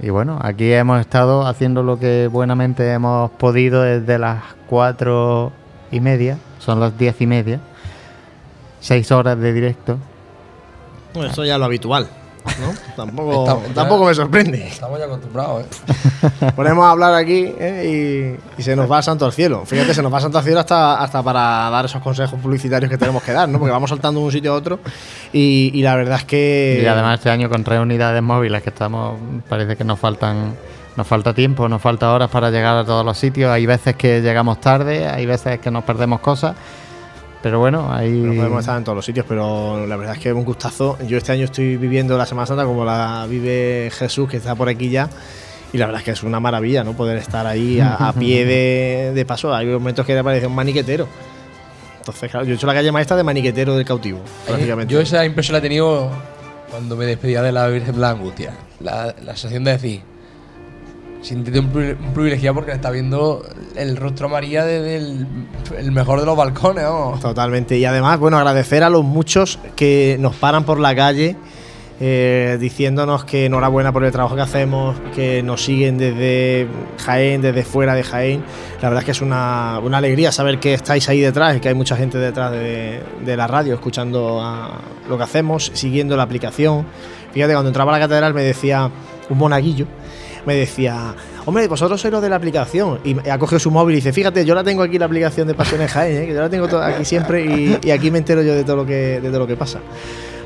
B: y bueno, aquí hemos estado haciendo lo que buenamente hemos podido desde las cuatro y media. Son las diez y media. Seis horas de directo.
D: Bueno, esto ya es lo habitual, ¿no? Tampoco,
E: Estamos ya-
D: tampoco me sorprende.
E: Estamos ya acostumbrados, ¿eh?
D: Ponemos a hablar aquí ¿eh? y, y se nos va santo al cielo. Fíjate, se nos va santo al cielo hasta, hasta para dar esos consejos publicitarios que tenemos que dar, ¿no? Porque vamos saltando de un sitio a otro y, y la verdad es que...
B: Y además este año con tres unidades móviles que estamos, parece que nos faltan, nos falta tiempo, nos falta horas para llegar a todos los sitios. Hay veces que llegamos tarde, hay veces que nos perdemos cosas, pero bueno, ahí
D: No podemos estar en todos los sitios, pero la verdad es que es un gustazo. Yo este año estoy viviendo la Semana Santa como la vive Jesús, que está por aquí ya. Y la verdad es que es una maravilla, ¿no? Poder estar ahí a, a pie de, de paso. Hay momentos que me parece un maniquetero. Entonces, claro, yo he hecho la calle maestra de maniquetero del cautivo, prácticamente.
E: Yo esa impresión la he tenido cuando me despedía de la Virgen de la Angustia. La, la sensación de decir, Siéntete un, pri- un privilegiado porque está viendo el rostro María desde el, mejor de los balcones, vamos.
D: Totalmente. Y además, bueno, agradecer a los muchos que nos paran por la calle eh, diciéndonos que enhorabuena por el trabajo que hacemos, que nos siguen desde Jaén, desde fuera de Jaén. La verdad es que es una, alegría saber que estáis ahí detrás que hay mucha gente detrás de, de la radio escuchando a lo que hacemos, siguiendo la aplicación. Fíjate, cuando entraba a la catedral me decía un monaguillo, me decía, hombre, vosotros sois los de la aplicación. Y ha cogido su móvil y dice, fíjate, yo la tengo aquí la aplicación de Pasiones Jaén, ¿eh? que yo la tengo aquí siempre y, y aquí me entero yo de todo lo que, de todo lo que pasa.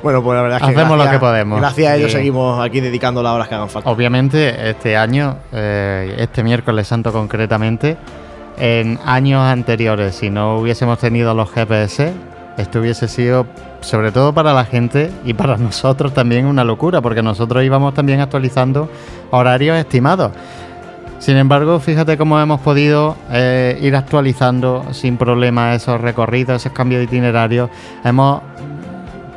D: Bueno, pues la verdad es que
B: Hacemos lo que podemos.
D: Gracias a ellos seguimos aquí dedicando las horas que hagan falta.
B: Obviamente, este año, eh, este miércoles santo concretamente, en años anteriores, si no hubiésemos tenido los GPS, esto hubiese sido, sobre todo para la gente y para nosotros también, una locura, porque nosotros íbamos también actualizando horarios estimados. Sin embargo, fíjate cómo hemos podido eh, ir actualizando sin problema esos recorridos, esos cambios de itinerario. Hemos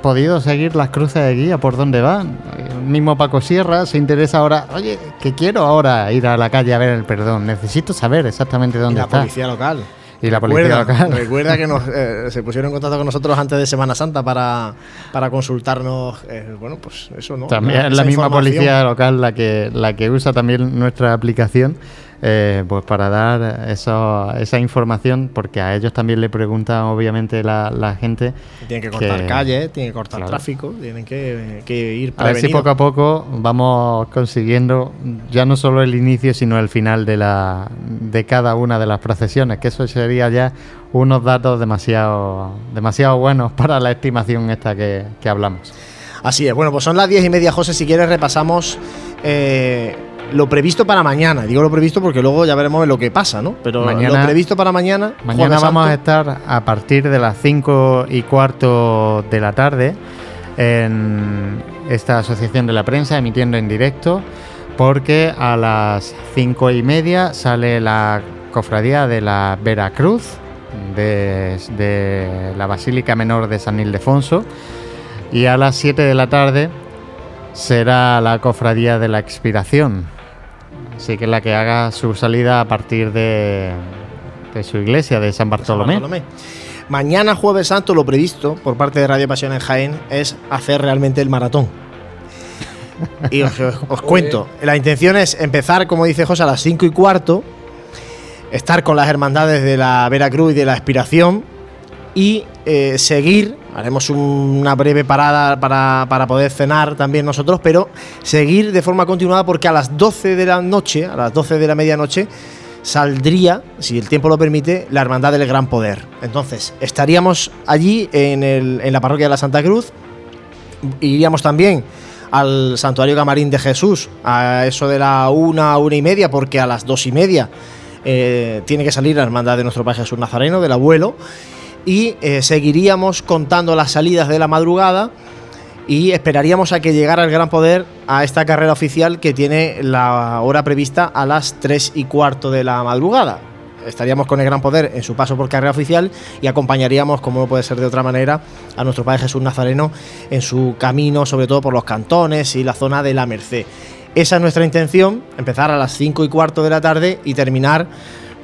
B: podido seguir las cruces de guía por dónde van. El mismo Paco Sierra se interesa ahora, oye, que quiero ahora ir a la calle a ver el perdón, necesito saber exactamente
D: Y
B: dónde
D: la
B: está.
D: policía local.
B: Y la policía
D: Recuerda-
B: local.
D: Recuerda que nos, eh, se pusieron en contacto con nosotros antes de Semana Santa para, para consultarnos, eh, bueno, pues eso, ¿no?
B: También es la misma policía local la que, la que usa también nuestra aplicación eh, pues para dar eso- esa información, porque a ellos también le preguntan obviamente la, la gente.
D: Tienen que cortar
B: que-
D: calles, tienen que cortar
B: Claro.
D: tráfico, tienen que, que ir
B: A ver si poco a poco vamos consiguiendo ya no solo el inicio, sino el final de, la, de cada una de las procesiones, que eso sería ya unos datos demasiado, demasiado buenos para la estimación esta que, que hablamos.
D: Así es, bueno, pues son las diez y media, José. Si quieres, repasamos eh, lo previsto para mañana. Digo lo previsto porque luego ya veremos lo que pasa, ¿no? Pero
B: Mañana-
D: lo previsto para mañana.
B: Mañana vamos a estar a partir de las 5 y cuarto de la tarde en esta asociación de la prensa emitiendo en directo porque a las 5 y media sale la cofradía de la Veracruz de, de la Basílica Menor de San Ildefonso y a las 7 de la tarde será la cofradía de la expiración. Así que es la que haga su salida a partir de, de su iglesia de San Bartolomé.
D: Bartolomé. Mañana, Jueves Santo, lo previsto por parte de Radio Pasión en Jaén es hacer realmente el maratón. Y os, os- os cuento, la intención es empezar, como dice José, a las 5 y cuarto, estar con las hermandades de la Veracruz y de la Expiración y eh, seguir, haremos un- una breve parada para, para poder cenar también nosotros, pero seguir de forma continuada porque a las 12 de la noche, a las 12 de la medianoche, saldría, si el tiempo lo permite, la Hermandad del Gran Poder. Entonces, estaríamos allí en, el- en la parroquia de la Santa Cruz, iríamos también al Santuario Camarín de Jesús a eso de la una, una y media, porque a las dos y media eh, tiene que salir la hermandad de nuestro Padre Jesús Nazareno, del abuelo, y eh, seguiríamos contando las salidas de la madrugada y esperaríamos a que llegara el Gran Poder a esta carrera oficial que tiene la hora prevista a las tres y cuarto de la madrugada. Estaríamos con el Gran Poder en su paso por carrera oficial y acompañaríamos, como no puede ser de otra manera, a nuestro Padre Jesús Nazareno en su camino, sobre todo por los cantones y la zona de la Merced. Esa es nuestra intención, empezar a las cinco y cuarto de la tarde y terminar,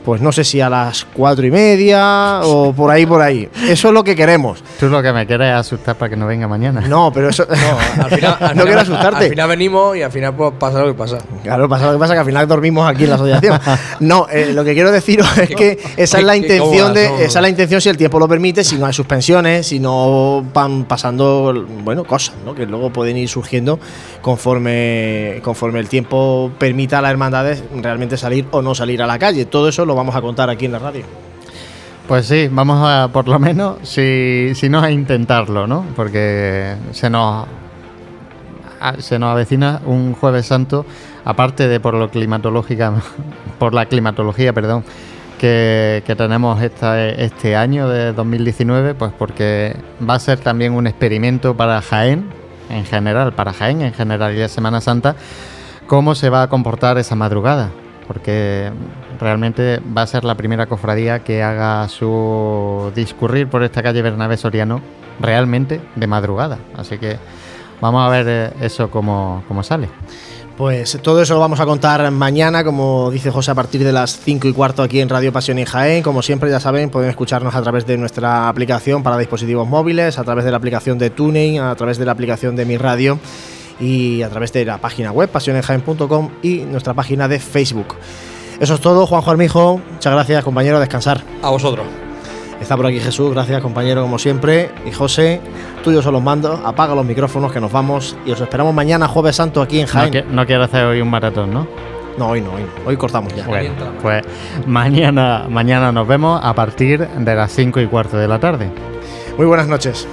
D: pues no sé si a las cuatro y media o por ahí, por ahí. Eso es lo que queremos.
B: Tú lo que me quieres es asustar para que no venga mañana.
D: No, pero eso.
E: Al final, al
D: no
E: final-
D: quiero asustarte.
E: Al final venimos y al final pues pasa lo que pasa.
D: Claro, pasa lo que pasa que al final dormimos aquí en la asociación. No, eh, lo que quiero deciros es que esa es la intención de, esa es la intención si el tiempo lo permite, si no hay suspensiones, si no van pasando, bueno, cosas, ¿no? Que luego pueden ir surgiendo conforme, conforme el tiempo permita a las hermandades realmente salir o no salir a la calle. Todo eso lo vamos a contar aquí en la radio.
B: Pues sí, vamos a, por lo menos, si, si no a intentarlo, ¿no? Porque se nos, se nos avecina un jueves santo, aparte de por lo climatológica, por la climatología, perdón, que, que tenemos esta, este año de 2019, pues porque va a ser también un experimento para Jaén, en general, para Jaén, en general y la Semana Santa, cómo se va a comportar esa madrugada, porque realmente va a ser la primera cofradía que haga su discurrir por esta calle Bernabé Soriano realmente de madrugada. Así que vamos a ver eh, eso cómo, cómo sale.
D: Pues todo eso lo vamos a contar mañana, como dice José, a partir de las 5 y cuarto aquí en Radio Pasión y Jaén. Como siempre, ya saben, pueden escucharnos a través de nuestra aplicación para dispositivos móviles, a través de la aplicación de Tuning, a través de la aplicación de Mi Radio y a través de la página web pasionenjaen.com y nuestra página de Facebook. Eso es todo, Juanjo Armijo. Muchas gracias, compañero, a descansar.
E: A vosotros.
D: Está por aquí Jesús, gracias compañero como siempre. Y José, tuyos son los mandos, apaga los micrófonos que nos vamos y os esperamos mañana jueves santo aquí en
B: No,
D: Jaén.
B: no quiero hacer hoy un maratón, ¿no?
D: No, hoy no, hoy, no. hoy cortamos ya.
B: Bueno, pues mañana, mañana nos vemos a partir de las 5 y cuarto de la tarde.
D: Muy buenas noches.